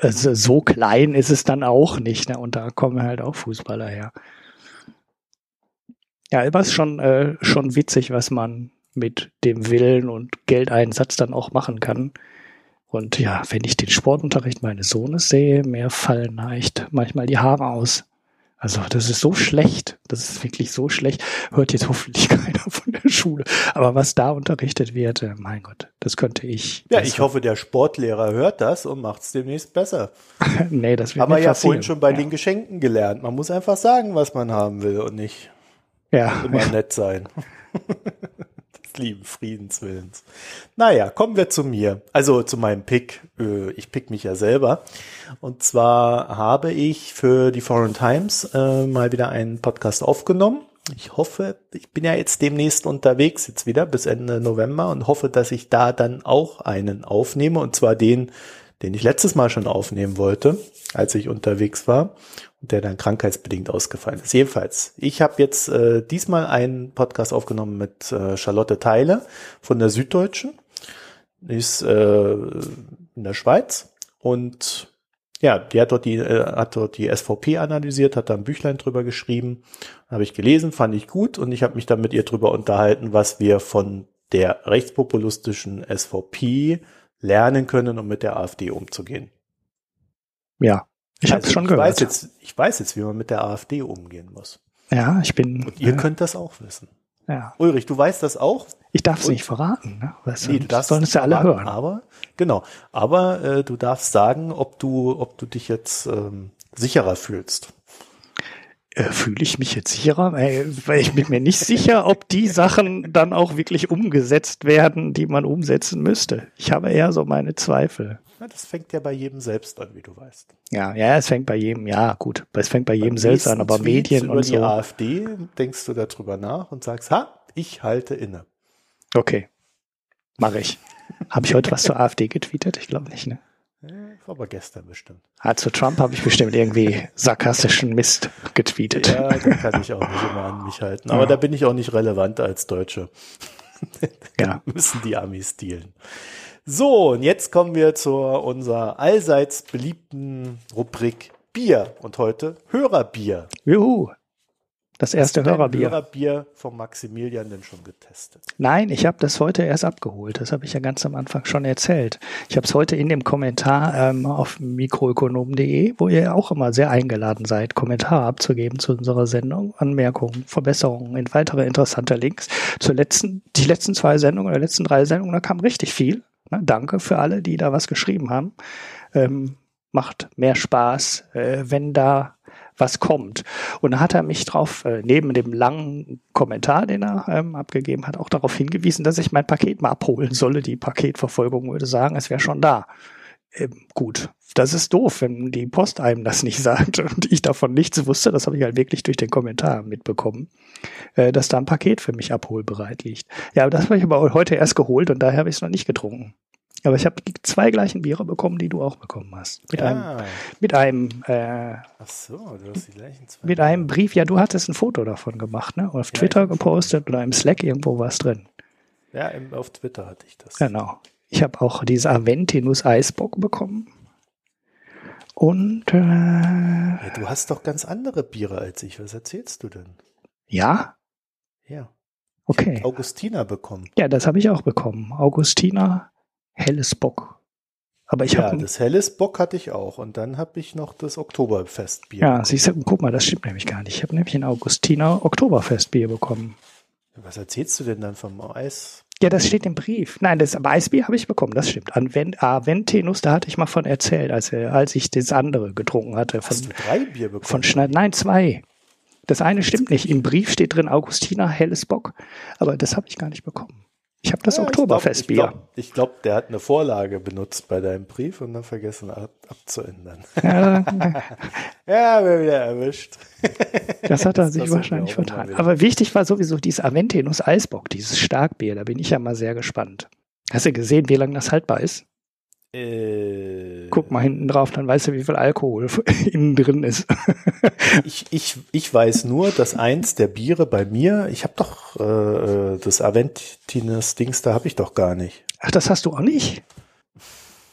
also so klein ist es dann auch nicht, ne? Und da kommen halt auch Fußballer her. Ja, es ist schon, äh, schon witzig, was man mit dem Willen und Geldeinsatz dann auch machen kann. Und ja, wenn ich den Sportunterricht meines Sohnes sehe, mir fallen echt manchmal die Haare aus. Also das ist so schlecht. Das ist wirklich so schlecht. Hört jetzt hoffentlich keiner von der Schule. Aber was da unterrichtet wird, äh, mein Gott, das könnte ich. Ja, ich hoffe, der Sportlehrer hört das und macht es demnächst besser. nee, das wird Haben wir ja vorhin schon bei ja. den Geschenken gelernt. Man muss einfach sagen, was man haben will und nicht ja, immer ja. nett sein. lieben Friedenswillens. Naja, kommen wir zu mir. Also zu meinem Pick. Äh, ich pick mich ja selber. Und zwar habe ich für die Foreign Times äh, mal wieder einen Podcast aufgenommen. Ich hoffe, ich bin ja jetzt demnächst unterwegs, jetzt wieder bis Ende November und hoffe, dass ich da dann auch einen aufnehme. Und zwar den, den ich letztes Mal schon aufnehmen wollte, als ich unterwegs war der dann krankheitsbedingt ausgefallen ist. Jedenfalls, ich habe jetzt äh, diesmal einen Podcast aufgenommen mit äh, Charlotte Theile von der Süddeutschen. Die ist äh, in der Schweiz und ja, die hat dort die, äh, hat dort die SVP analysiert, hat da ein Büchlein drüber geschrieben, habe ich gelesen, fand ich gut und ich habe mich dann mit ihr drüber unterhalten, was wir von der rechtspopulistischen SVP lernen können, um mit der AfD umzugehen. Ja, ich also habe es schon gehört. Weiß jetzt, ich weiß jetzt, wie man mit der AfD umgehen muss. Ja, ich bin. Und ihr äh, könnt das auch wissen. Ja. Ulrich, du weißt das auch? Ich darf es nicht verraten. Ne? Was, nee, du darfst sollen es ja alle hören. Aber genau. Aber äh, du darfst sagen, ob du, ob du dich jetzt ähm, sicherer fühlst. Äh, fühle ich mich jetzt sicherer? Weil, weil ich bin mir nicht sicher, ob die Sachen dann auch wirklich umgesetzt werden, die man umsetzen müsste. Ich habe eher so meine Zweifel. Ja, das fängt ja bei jedem selbst an, wie du weißt. Ja, ja, es fängt bei jedem, ja, gut, es fängt bei jedem selbst an, aber Tweets Medien über und so. die AfD denkst du darüber nach und sagst, ha, ich halte inne. Okay, mache ich. Habe ich heute was zur AfD getweetet? Ich glaube nicht, ne? Aber gestern bestimmt. Ah, zu Trump habe ich bestimmt irgendwie sarkastischen Mist getweetet. Ja, da kann ich auch nicht immer an mich halten. Aber ja. da bin ich auch nicht relevant als Deutsche. ja. müssen die Amis dealen. So, und jetzt kommen wir zu unserer allseits beliebten Rubrik Bier und heute Hörerbier. Juhu. Das erste Hast du Hörerbier. Hörerbier vom Maximilian denn schon getestet? Nein, ich habe das heute erst abgeholt. Das habe ich ja ganz am Anfang schon erzählt. Ich habe es heute in dem Kommentar ähm, auf mikroökonom.de, wo ihr auch immer sehr eingeladen seid, Kommentare abzugeben zu unserer Sendung, Anmerkungen, Verbesserungen, in weitere interessante Links. Zur letzten, die letzten zwei Sendungen oder letzten drei Sendungen, da kam richtig viel. Na, danke für alle, die da was geschrieben haben. Ähm, macht mehr Spaß, äh, wenn da was kommt. Und da hat er mich drauf, äh, neben dem langen Kommentar, den er ähm, abgegeben hat, auch darauf hingewiesen, dass ich mein Paket mal abholen solle. Die Paketverfolgung würde sagen, es wäre schon da. Ähm, gut, das ist doof, wenn die Post einem das nicht sagt und ich davon nichts wusste. Das habe ich halt wirklich durch den Kommentar mitbekommen, äh, dass da ein Paket für mich abholbereit liegt. Ja, das habe ich aber heute erst geholt und daher habe ich es noch nicht getrunken. Aber ich habe die zwei gleichen Biere bekommen, die du auch bekommen hast. Mit ja. einem, mit einem, äh, Ach so, du hast die gleichen zwei. Mit einem Brief. Ja, du hattest ein Foto davon gemacht, ne? Auf Twitter ja, gepostet oder im Slack irgendwo war es drin. Ja, im, auf Twitter hatte ich das. Genau. Ich habe auch diese Aventinus Eisbock bekommen. Und äh, ja, du hast doch ganz andere Biere als ich. Was erzählst du denn? Ja. Ja. Okay. Augustiner bekommen. Ja, das habe ich auch bekommen. Augustiner helles Bock. Aber ich ja, habe das Helles Bock hatte ich auch. Und dann habe ich noch das Oktoberfestbier. ja, siehst du, guck mal, das stimmt nämlich gar nicht. Ich habe nämlich ein Augustiner Oktoberfestbier bekommen. Was erzählst du denn dann vom Eis? Ja, das steht im Brief. Nein, das Weißbier habe ich bekommen, das stimmt. An Ven Aventinus, da hatte ich mal von erzählt, als, als ich das andere getrunken hatte. Von, Hast du drei Bier bekommen? von Schneid. Nein, zwei. Das eine stimmt nicht. Im Brief steht drin Augustiner Helles Bock, aber das habe ich gar nicht bekommen. Ich habe das Ja, Oktoberfestbier. Ich glaube, glaub, der hat eine Vorlage benutzt bei deinem Brief und dann vergessen ab, abzuändern. Ja, ja, wir wieder erwischt. das hat er Das sich wahrscheinlich vertan. Aber wichtig war sowieso dieses Aventinus Eisbock, dieses Starkbier. Da bin ich ja mal sehr gespannt. Hast du gesehen, wie lange das haltbar ist? Äh, Guck mal hinten drauf, dann weißt du, wie viel Alkohol innen drin ist. Ich, ich, ich weiß nur, dass eins der Biere bei mir, ich habe doch äh, äh, das Aventines Dings, da habe ich doch gar nicht. Ach, das hast du auch nicht?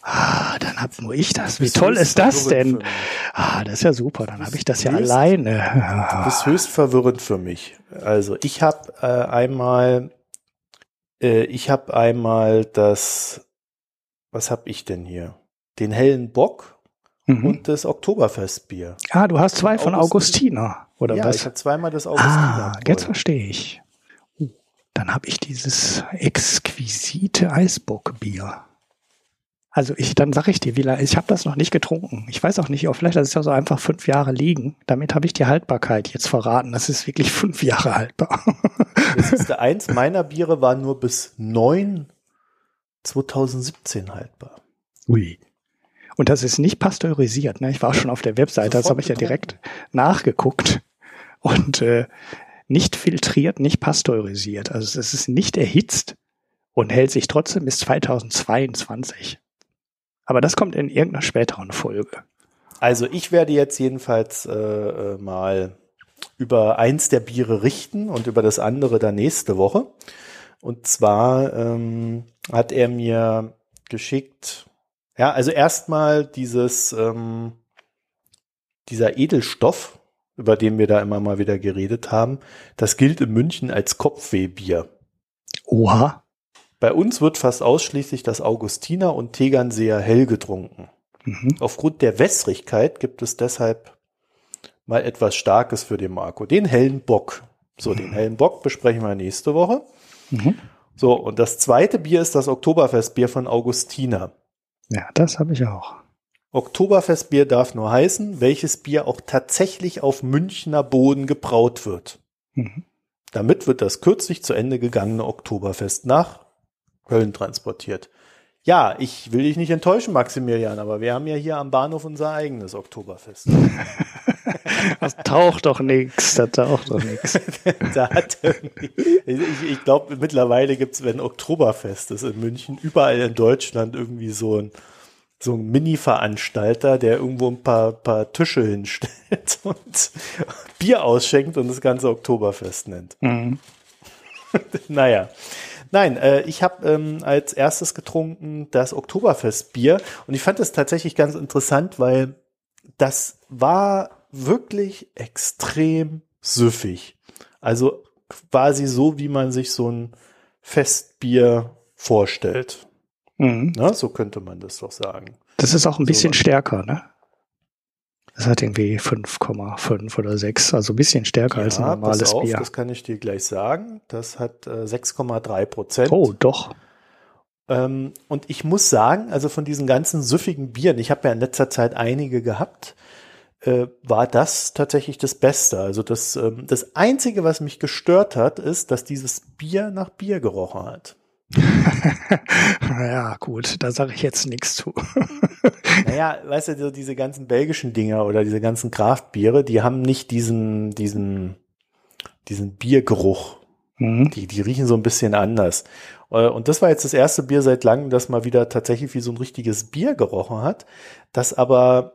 Ah, dann hab nur ich das. Wie toll ist das denn? Ah, das ist ja super. Dann habe ich das ja höchst- alleine. Das ist höchst verwirrend für mich. Also ich habe äh, einmal, äh, ich habe einmal das, was habe ich denn hier? Den hellen Bock Mhm. und das Oktoberfestbier. Ah, du hast zwei von Augustin- Augustiner, oder ja, ich was? habe zweimal das Augustiner. Ah, jetzt verstehe ich. Uh, Dann habe ich dieses exquisite Eisbockbier. Also ich, dann sage ich dir, wie lange, ich habe das noch nicht getrunken. Ich weiß auch nicht, vielleicht das ist ja so einfach fünf Jahre liegen. Damit habe ich die Haltbarkeit jetzt verraten. Das ist wirklich fünf Jahre haltbar. Das ist der eins meiner Biere war nur bis 9 2017 haltbar. Ui. Und das ist nicht pasteurisiert. Ne? Ich war schon auf der Webseite, das Sofort habe ich ja direkt nachgeguckt. Und äh, nicht filtriert, nicht pasteurisiert. Also es ist nicht erhitzt und hält sich trotzdem bis 2022. Aber das kommt in irgendeiner späteren Folge. Also ich werde jetzt jedenfalls äh, äh, mal über eins der Biere richten und über das andere dann nächste Woche. Und zwar ähm, hat er mir geschickt, ja, also erstmal dieses, ähm, dieser Edelstoff, über den wir da immer mal wieder geredet haben, das gilt in München als Kopfwehbier. Oha. Bei uns wird fast ausschließlich das Augustiner und Tegernseer hell getrunken. Mhm. Aufgrund der Wässrigkeit gibt es deshalb mal etwas Starkes für den Marco. Den hellen Bock. So, den hellen Bock besprechen wir nächste Woche. Mhm. So, und das zweite Bier ist das Oktoberfestbier von Augustiner. Ja, das habe ich auch. Oktoberfestbier darf nur heißen, welches Bier auch tatsächlich auf Münchner Boden gebraut wird. Mhm. Damit wird das kürzlich zu Ende gegangene Oktoberfest nach Köln transportiert. Ja, ich will dich nicht enttäuschen, Maximilian, aber wir haben ja hier am Bahnhof unser eigenes Oktoberfest. Das taucht doch nix, das taucht doch da irgendwie, ich, ich glaube, mittlerweile gibt es, wenn Oktoberfest ist in München, überall in Deutschland irgendwie so ein, so ein Mini-Veranstalter, der irgendwo ein paar, paar Tische hinstellt und Bier ausschenkt und das ganze Oktoberfest nennt. Mhm. Naja. Nein, äh, ich habe ähm, als erstes getrunken das Oktoberfestbier und ich fand es tatsächlich ganz interessant, weil das war wirklich extrem süffig. Also quasi so, wie man sich so ein Festbier vorstellt. Mhm. Na, so könnte man das doch sagen. Das ist auch ein bisschen was. stärker, ne? Das hat irgendwie 5,5 oder 6, also ein bisschen stärker als ein Ja, normales pass auf, Bier. das kann ich dir gleich sagen. Das hat äh, 6,3 Prozent. Oh, doch. Ähm, und ich muss sagen, also von diesen ganzen süffigen Bieren, ich habe ja in letzter Zeit einige gehabt, äh, war das tatsächlich das Beste. Also das, ähm, das Einzige, was mich gestört hat, ist, dass dieses Bier nach Bier gerochen hat. ja, gut, da sage ich jetzt nichts zu. Naja, weißt du, so diese ganzen belgischen Dinger oder diese ganzen Kraftbiere, die haben nicht diesen, diesen, diesen Biergeruch. Mhm. Die, die riechen so ein bisschen anders. Äh, Und das war jetzt das erste Bier seit langem, das mal wieder tatsächlich wie so ein richtiges Bier gerochen hat. Das aber,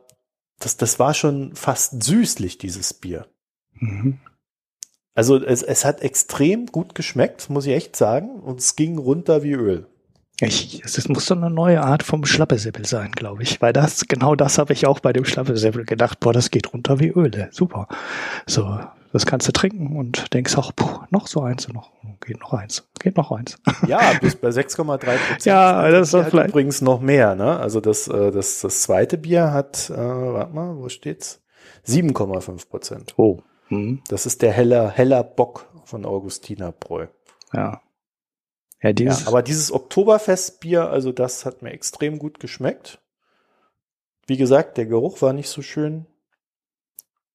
das, das war schon fast süßlich, dieses Bier. Mhm. Also es, es hat extrem gut geschmeckt, muss ich echt sagen. Und es ging runter wie Öl. Ich, es muss so eine neue Art vom Schlappesäppel sein, glaube ich. Weil das, genau das habe ich auch bei dem Schlappesäppel gedacht. Boah, das geht runter wie Öle. Super. So, das kannst du trinken und denkst auch, puh, noch so eins und noch, geht noch eins, geht noch eins. Ja, bis bei 6,3 Prozent. ja, das ist doch vielleicht. übrigens noch mehr, ne? Also das, äh, das, das zweite Bier hat, äh, warte mal, wo steht's? 7,5 Prozent. Oh. Mhm. Das ist der heller, heller Bock von Augustiner Bräu. Ja. Ja, dieses, Ja, aber dieses Oktoberfestbier, also das hat mir extrem gut geschmeckt. Wie gesagt, der Geruch war nicht so schön.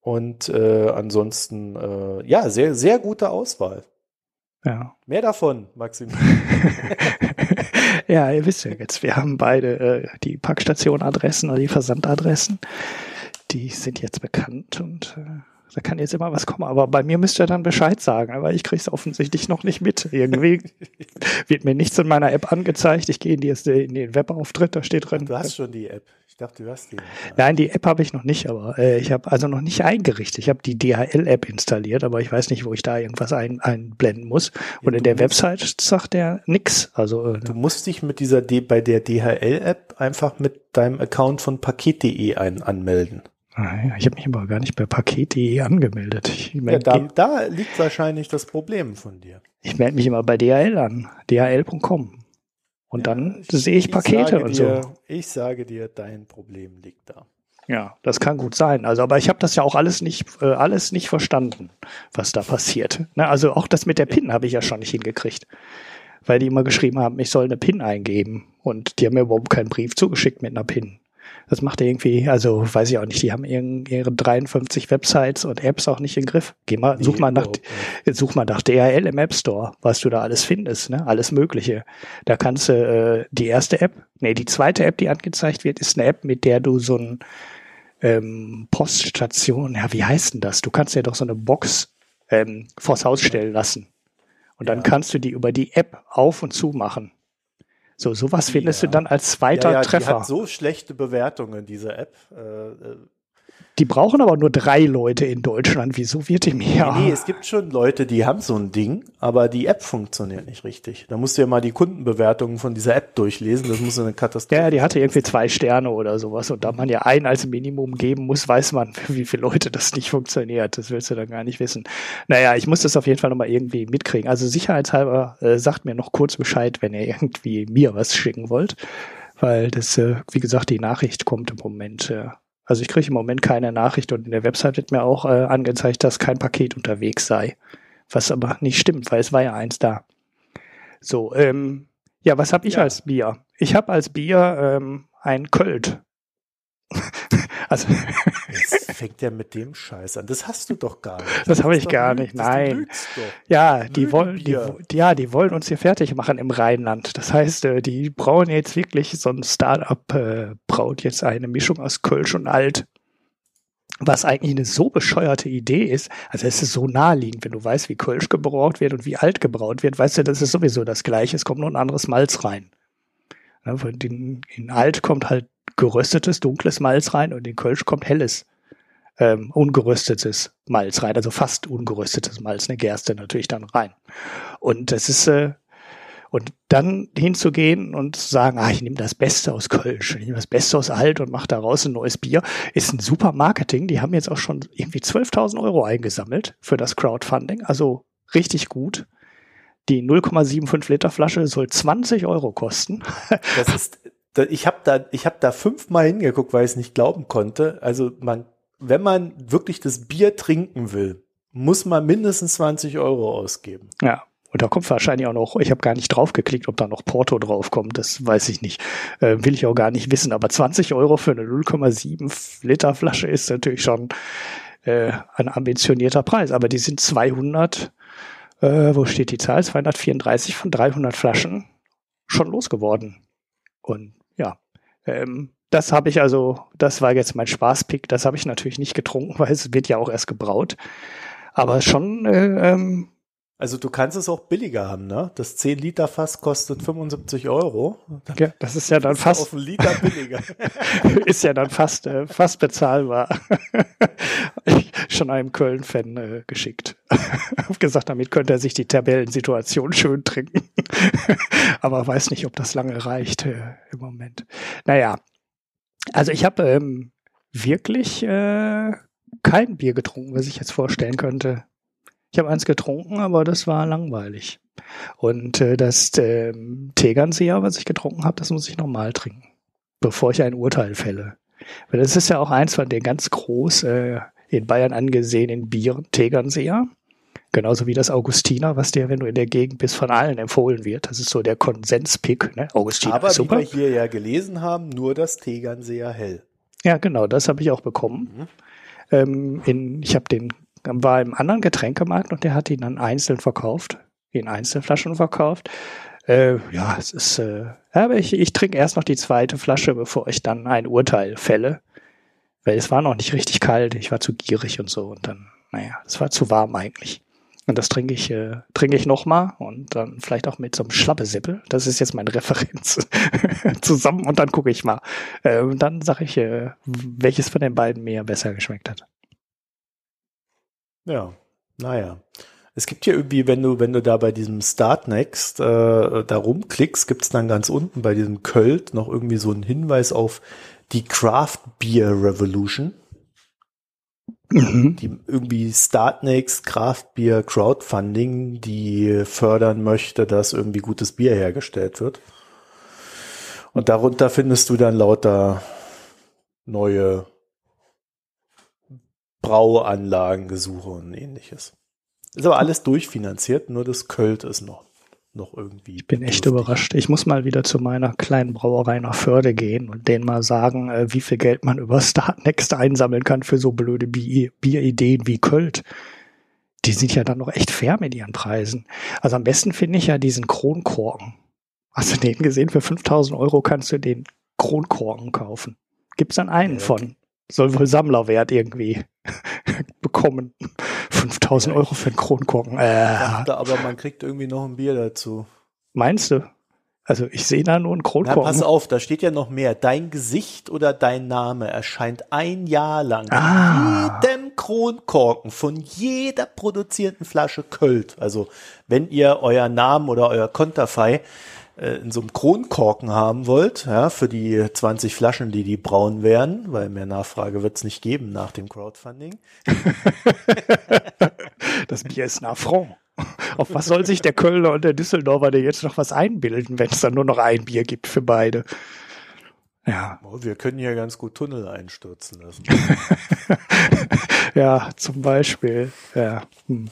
Und äh, ansonsten, äh, ja, sehr, sehr gute Auswahl. ja. Mehr davon, Maxim. ja, ihr wisst ja jetzt, wir haben beide äh, die Packstation-Adressen oder die Versandadressen. Die sind jetzt bekannt und äh, da kann jetzt immer was kommen. Aber bei mir müsst ihr dann Bescheid sagen, aber ich kriege es offensichtlich noch nicht mit. Irgendwie wird mir nichts in meiner App angezeigt. Ich gehe in, die, in den Webauftritt, da steht drin. Du hast schon die App. Ich dachte, du hast die. Nein, die App habe ich noch nicht, aber äh, ich habe also noch nicht eingerichtet. Ich habe die DHL-App installiert, aber ich weiß nicht, wo ich da irgendwas ein, einblenden muss. Und Ja, in der Website sagt der nix. Also äh, Du musst dich mit dieser D bei der DHL-App einfach mit deinem Account von paket.de ein anmelden. Ah, ja, ich habe mich aber gar nicht bei paket.de angemeldet. Ich, Ja, meld- da, da liegt wahrscheinlich das Problem von dir. ich melde mich immer bei DHL an, dhl.com. Und Ja, dann sehe ich Pakete sage und dir, so. Ich sage dir, dein Problem liegt da. Ja, das kann gut sein. Also, aber ich habe das ja auch alles nicht, äh, alles nicht verstanden, was da passiert. Ne, also auch das mit der PIN habe ich ja schon nicht hingekriegt. Weil die immer geschrieben haben, ich soll eine PIN eingeben. Und die haben mir überhaupt keinen Brief zugeschickt mit einer PIN. Das macht irgendwie, also weiß ich auch nicht, die haben ihren, ihre 53 Websites und Apps auch nicht im Griff. Geh mal, Nee, such mal nach, nicht. such mal nach DHL im App Store, was du da alles findest, ne? Alles Mögliche. Da kannst du äh, die erste App, nee, die zweite App, die angezeigt wird, ist eine App, mit der du so ein ähm, Poststation, ja, wie heißt denn das? Du kannst ja doch so eine Box ähm, vors Haus stellen lassen. Und dann Ja. kannst du die über die App auf und zu machen. So, sowas findest Ja. du dann als zweiter ja, ja, Die Treffer. hat so schlechte Bewertungen, diese App. Äh, äh, Die brauchen aber nur drei Leute in Deutschland. Wieso wird die mehr? Nee, es gibt schon Leute, die haben so ein Ding, aber die App funktioniert nicht richtig. Da musst du ja mal die Kundenbewertungen von dieser App durchlesen. Das muss eine Katastrophe Ja, die hatte irgendwie zwei Sterne oder sowas. Und da man ja einen als Minimum geben muss, weiß man, wie viele Leute das nicht funktioniert. Das willst du dann gar nicht wissen. Naja, ich muss das auf jeden Fall nochmal irgendwie mitkriegen. Also sicherheitshalber äh, sagt mir noch kurz Bescheid, wenn ihr irgendwie mir was schicken wollt. Weil das, äh, wie gesagt, die Nachricht kommt im Moment. Äh, also ich kriege im Moment keine Nachricht und in der Website wird mir auch äh, angezeigt, dass kein Paket unterwegs sei. Was aber nicht stimmt, weil es war ja eins da. So, ähm, ja, was habe ich Ja. als Bier? Ich habe als Bier ähm, ein Költ. also, Jetzt fängt der mit dem Scheiß an. Das hast du doch gar nicht. Das habe ist ich gar nicht, das- nein. ja, die wollen, die, ja, die wollen uns hier fertig machen im Rheinland. Das heißt, äh, die brauen jetzt wirklich so ein Start-up äh, braut jetzt eine Mischung aus Kölsch und Alt. Was eigentlich eine so bescheuerte Idee ist, also es ist so naheliegend, wenn du weißt, wie Kölsch gebraut wird und wie Alt gebraut wird, weißt du, das ist sowieso das Gleiche, es kommt nur ein anderes Malz rein. Den, in Alt kommt halt geröstetes, dunkles Malz rein und in Kölsch kommt helles, ähm, ungeröstetes Malz rein, also fast ungeröstetes Malz, eine Gerste natürlich dann rein. Und das ist, äh, und dann hinzugehen und zu sagen, ah, ich nehme das Beste aus Kölsch, ich nehme das Beste aus Alt und mache daraus ein neues Bier, ist ein super Marketing. Die haben jetzt auch schon irgendwie 12.000 Euro eingesammelt für das Crowdfunding, also richtig gut. Die 0,75 Liter Flasche soll 20 Euro kosten. Das ist, ich habe da, ich habe da fünfmal hingeguckt, weil ich es nicht glauben konnte. Also man, wenn man wirklich das Bier trinken will, muss man mindestens 20 Euro ausgeben. Ja. Und da kommt wahrscheinlich auch noch, ich habe gar nicht drauf geklickt, ob da noch Porto draufkommt, das weiß ich nicht. Äh, will ich auch gar nicht wissen. Aber 20 Euro für eine 0,7 Liter Flasche ist natürlich schon äh, ein ambitionierter Preis. Aber die sind 200, äh, wo steht die Zahl? 234 von 300 Flaschen schon losgeworden. Und ja, ähm, das habe ich also, das war jetzt mein Spaßpick. Das habe ich natürlich nicht getrunken, weil es wird ja auch erst gebraut. Aber schon äh, ähm, Also du kannst es auch billiger haben, ne? Das 10 Liter Fass kostet 75 Euro. Ja, das ist ja dann fast, auf einen Liter billiger. ist ja dann fast, äh, fast bezahlbar. ich, schon einem Köln-Fan äh, geschickt. Hab gesagt, damit könnte er sich die Tabellensituation schön trinken. Aber weiß nicht, ob das lange reicht äh, im Moment. Naja, also ich habe ähm, wirklich äh, kein Bier getrunken, was ich jetzt vorstellen könnte. Ich habe eins getrunken, aber das war langweilig. Und äh, das äh, Tegernseher, was ich getrunken habe, das muss ich nochmal trinken, bevor ich ein Urteil fälle. Weil das ist ja auch eins von den ganz groß äh, in Bayern angesehenen Bieren, Tegernseher. Genauso wie das Augustiner, was dir, wenn du in der Gegend bist, von allen empfohlen wird. Das ist so der Konsenspick. Ne? Augustiner Aber super. wie wir hier ja gelesen haben, nur das Tegernseer hell. Ja, genau, das habe ich auch bekommen. Mhm. Ähm, in, ich habe den war im anderen Getränkemarkt und der hat ihn dann einzeln verkauft, in Einzelflaschen verkauft. Äh, ja, es ist, äh, aber ich, ich trinke erst noch die zweite Flasche, bevor ich dann ein Urteil fälle. Weil es war noch nicht richtig kalt, ich war zu gierig und so und dann, naja, es war zu warm eigentlich. Und das trinke ich, äh, trinke ich nochmal und dann vielleicht auch mit so einem Schlappesäppel. Das ist jetzt meine Referenz zusammen und dann gucke ich mal. Äh, dann sage ich, äh, welches von den beiden mir besser geschmeckt hat. Ja, naja. Es gibt hier irgendwie, wenn du, wenn du da bei diesem Start Next äh, da rumklickst, gibt es dann ganz unten bei diesem Költ noch irgendwie so einen Hinweis auf die Craft Beer Revolution. Mhm. Die irgendwie Startnext Craft Beer Crowdfunding, die fördern möchte, dass irgendwie gutes Bier hergestellt wird. Und darunter findest du dann lauter neue Brauanlagengesuche und ähnliches. Ist aber alles durchfinanziert, nur das Költ ist noch, noch irgendwie. Ich bin echt überrascht. Ich muss mal wieder zu meiner kleinen Brauerei nach Förde gehen und denen mal sagen, äh, wie viel Geld man über Startnext einsammeln kann für so blöde Bierideen wie Költ. Die sind ja dann noch echt fair mit ihren Preisen. Also am besten finde ich ja diesen Kronkorken. Hast du den gesehen? Für 5000 Euro kannst du den Kronkorken kaufen. Gibt's dann einen ja, von soll wohl Sammlerwert irgendwie bekommen. 5000 Euro für einen Kronkorken. Äh. Dachte, aber man kriegt irgendwie noch ein Bier dazu. Meinst du? Also ich sehe da nur einen Kronkorken. Na, pass auf, da steht ja noch mehr. Dein Gesicht oder dein Name erscheint ein Jahr lang ah. jedem Kronkorken von jeder produzierten Flasche Költ. Also wenn ihr euer Namen oder euer Konterfei äh, in so einem Kronkorken haben wollt, ja, für die 20 Flaschen, die die braun werden, weil mehr Nachfrage wird es nicht geben nach dem Crowdfunding. das Bier ist ein Affront. Auf was soll sich der Kölner und der Düsseldorfer denn jetzt noch was einbilden, wenn es dann nur noch ein Bier gibt für beide? Ja. Oh, wir können hier ganz gut Tunnel einstürzen lassen. ja, zum Beispiel. Ja. Hm.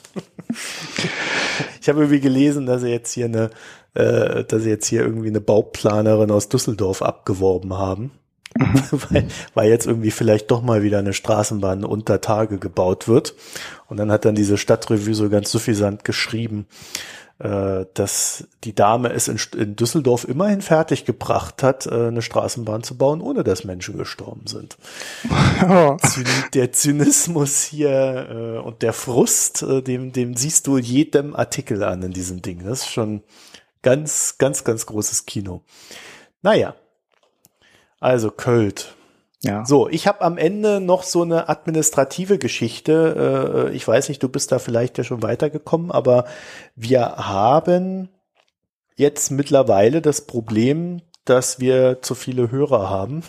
Ich habe irgendwie gelesen, dass sie jetzt hier eine äh, dass sie jetzt hier irgendwie eine Bauplanerin aus Düsseldorf abgeworben haben. Mhm. weil, weil jetzt irgendwie vielleicht doch mal wieder eine Straßenbahn unter Tage gebaut wird. Und dann hat dann diese Stadtrevue so ganz suffisant geschrieben, äh, dass die Dame es in, in Düsseldorf immerhin fertig gebracht hat, äh, eine Straßenbahn zu bauen, ohne dass Menschen gestorben sind. Oh. Der Zynismus hier äh, und der Frust, äh, dem, dem siehst du jedem Artikel an in diesem Ding. Das ist schon Ganz, ganz, ganz großes Kino. Naja. Also Költ. Ja. So, ich habe am Ende noch so eine administrative Geschichte. Äh, ich weiß nicht, du bist da vielleicht ja schon weitergekommen, aber wir haben jetzt mittlerweile das Problem, dass wir zu viele Hörer haben.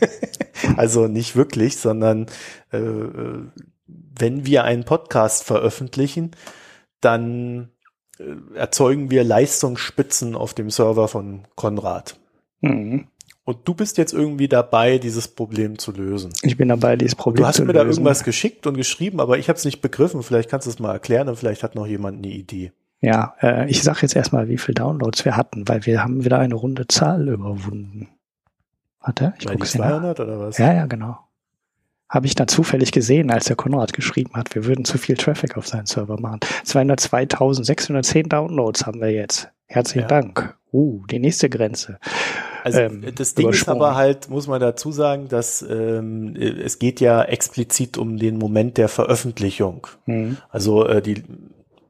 also nicht wirklich, sondern äh, äh, wenn wir einen Podcast veröffentlichen, dann erzeugen wir Leistungsspitzen auf dem Server von Konrad. Mhm. Und du bist jetzt irgendwie dabei, dieses Problem zu lösen. Ich bin dabei, dieses Problem zu lösen. Du hast mir da irgendwas geschickt und geschrieben, aber ich habe es nicht begriffen. Vielleicht kannst du es mal erklären und vielleicht hat noch jemand eine Idee. Ja, äh, ich sage jetzt erstmal, wie viele Downloads wir hatten, weil wir haben wieder eine runde Zahl überwunden. Warte, ich gucke 200 oder was? Ja, ja, genau habe ich da zufällig gesehen, als der Konrad geschrieben hat, wir würden zu viel Traffic auf seinen Server machen. 202.610 Downloads haben wir jetzt. Herzlichen ja. Dank. Uh, die nächste Grenze. Also ähm, das Ding ist aber halt, muss man dazu sagen, dass ähm, es geht ja explizit um den Moment der Veröffentlichung. Mhm. Also äh, die,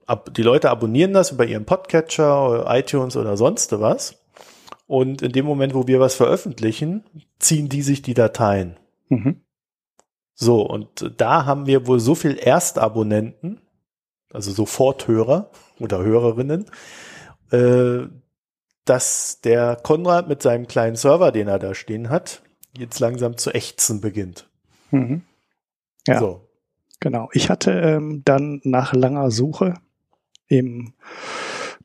ab, die Leute abonnieren das über ihren Podcatcher, iTunes oder sonst was. Und in dem Moment, wo wir was veröffentlichen, ziehen die sich die Dateien. Mhm. So, und da haben wir wohl so viel Erstabonnenten, also Soforthörer oder Hörerinnen, äh, dass der Konrad mit seinem kleinen Server, den er da stehen hat, jetzt langsam zu ächzen beginnt. Mhm. Ja. So. Genau. Ich hatte ähm, dann nach langer Suche im,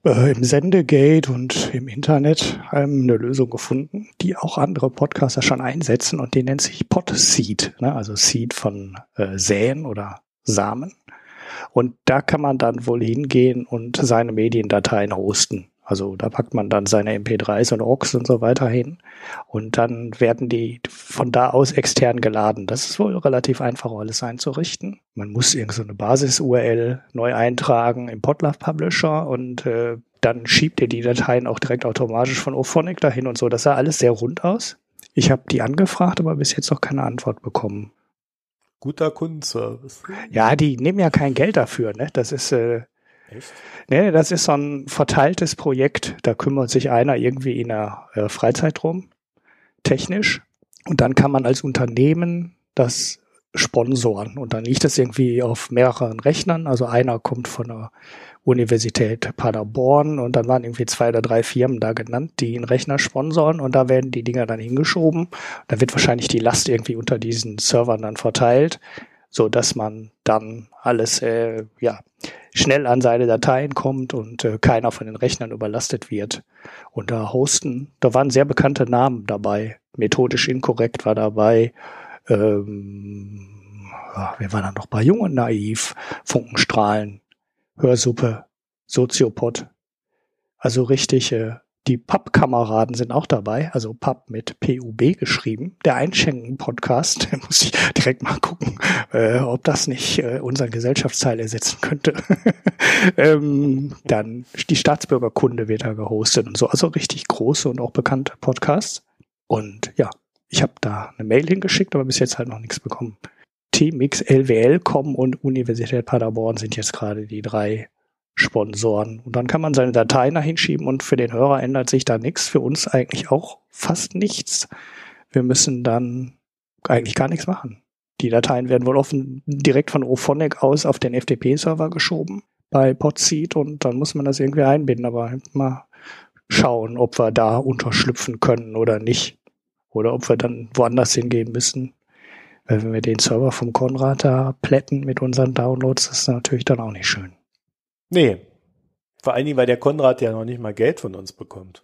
äh, im Sendegate und im Internet ähm, eine Lösung gefunden, die auch andere Podcaster schon einsetzen und die nennt sich Podseed, ne? also Seed von äh, Säen oder Samen. Und da kann man dann wohl hingehen und seine Mediendateien hosten. Also da packt man dann seine MP3s und OGs und so weiter hin und dann werden die von da aus extern geladen. Das ist wohl relativ einfach alles einzurichten. Man muss irgendeine so Basis-URL neu eintragen im Podlove Publisher und äh, dann schiebt ihr die Dateien auch direkt automatisch von Ophonic dahin und so. Das sah alles sehr rund aus. Ich habe die angefragt, aber bis jetzt noch keine Antwort bekommen. Guter Kundenservice. Ja, die nehmen ja kein Geld dafür. Ne? Das ist äh, Echt? Nee, das ist so ein verteiltes Projekt. Da kümmert sich einer irgendwie in der äh, Freizeit drum, technisch. Und dann kann man als Unternehmen das sponsoren. Und dann liegt das irgendwie auf mehreren Rechnern. Also einer kommt von der Universität Paderborn und dann waren irgendwie zwei oder drei Firmen da genannt, die einen Rechner sponsoren und da werden die Dinger dann hingeschoben. Da wird wahrscheinlich die Last irgendwie unter diesen Servern dann verteilt, so dass man dann alles äh, ja schnell an seine Dateien kommt und äh, keiner von den Rechnern überlastet wird. Und da hosten, da waren sehr bekannte Namen dabei. Methodisch inkorrekt war dabei. Ähm, ja, wir waren dann noch bei Jung und Naiv, Funkenstrahlen, Hörsuppe, Soziopod. Also richtig äh, die Pappkameraden sind auch dabei, also Papp mit PUB geschrieben. Der Einschenken-Podcast, muss ich direkt mal gucken, äh, ob das nicht äh, unseren Gesellschaftsteil ersetzen könnte. ähm, dann die Staatsbürgerkunde wird da gehostet und so. Also richtig große und auch bekannte Podcasts. Und ja, ich habe da eine Mail hingeschickt, aber bis jetzt halt noch nichts bekommen. T-Mix, LWL.com und Universität Paderborn sind jetzt gerade die drei Sponsoren. Und dann kann man seine Dateien da hinschieben und für den Hörer ändert sich da nichts. Für uns eigentlich auch fast nichts. Wir müssen dann eigentlich gar nichts machen. Die Dateien werden wohl offen direkt von Ophonic aus auf den FTP-Server geschoben bei Podseed und dann muss man das irgendwie einbinden, aber mal schauen, ob wir da unterschlüpfen können oder nicht. Oder ob wir dann woanders hingehen müssen. Weil wenn wir den Server vom Konrad da plätten mit unseren Downloads, das ist natürlich dann auch nicht schön. Nee. Vor allen Dingen, weil der Konrad ja noch nicht mal Geld von uns bekommt.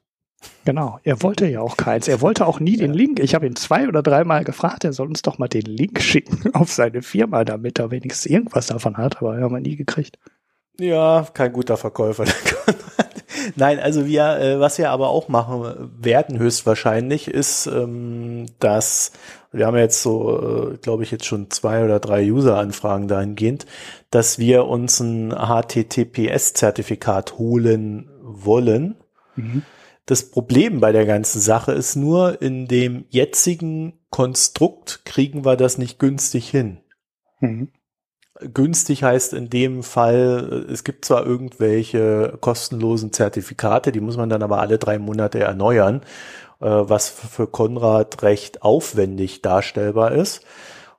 Genau, er wollte ja auch keins. Er wollte auch nie ja. den Link. Ich habe ihn zwei oder dreimal gefragt, er soll uns doch mal den Link schicken auf seine Firma, damit er wenigstens irgendwas davon hat, aber haben wir nie gekriegt. Ja, kein guter Verkäufer, der Konrad. Nein, also wir, äh, was wir aber auch machen werden höchstwahrscheinlich, ist, ähm, dass wir haben jetzt so, äh, glaube ich, jetzt schon zwei oder drei User-Anfragen dahingehend, dass wir uns ein HTTPS-Zertifikat holen wollen. Mhm. Das Problem bei der ganzen Sache ist nur, in dem jetzigen Konstrukt kriegen wir das nicht günstig hin. Mhm. Günstig heißt in dem Fall, es gibt zwar irgendwelche kostenlosen Zertifikate, die muss man dann aber alle drei Monate erneuern, äh, was für Konrad recht aufwendig darstellbar ist.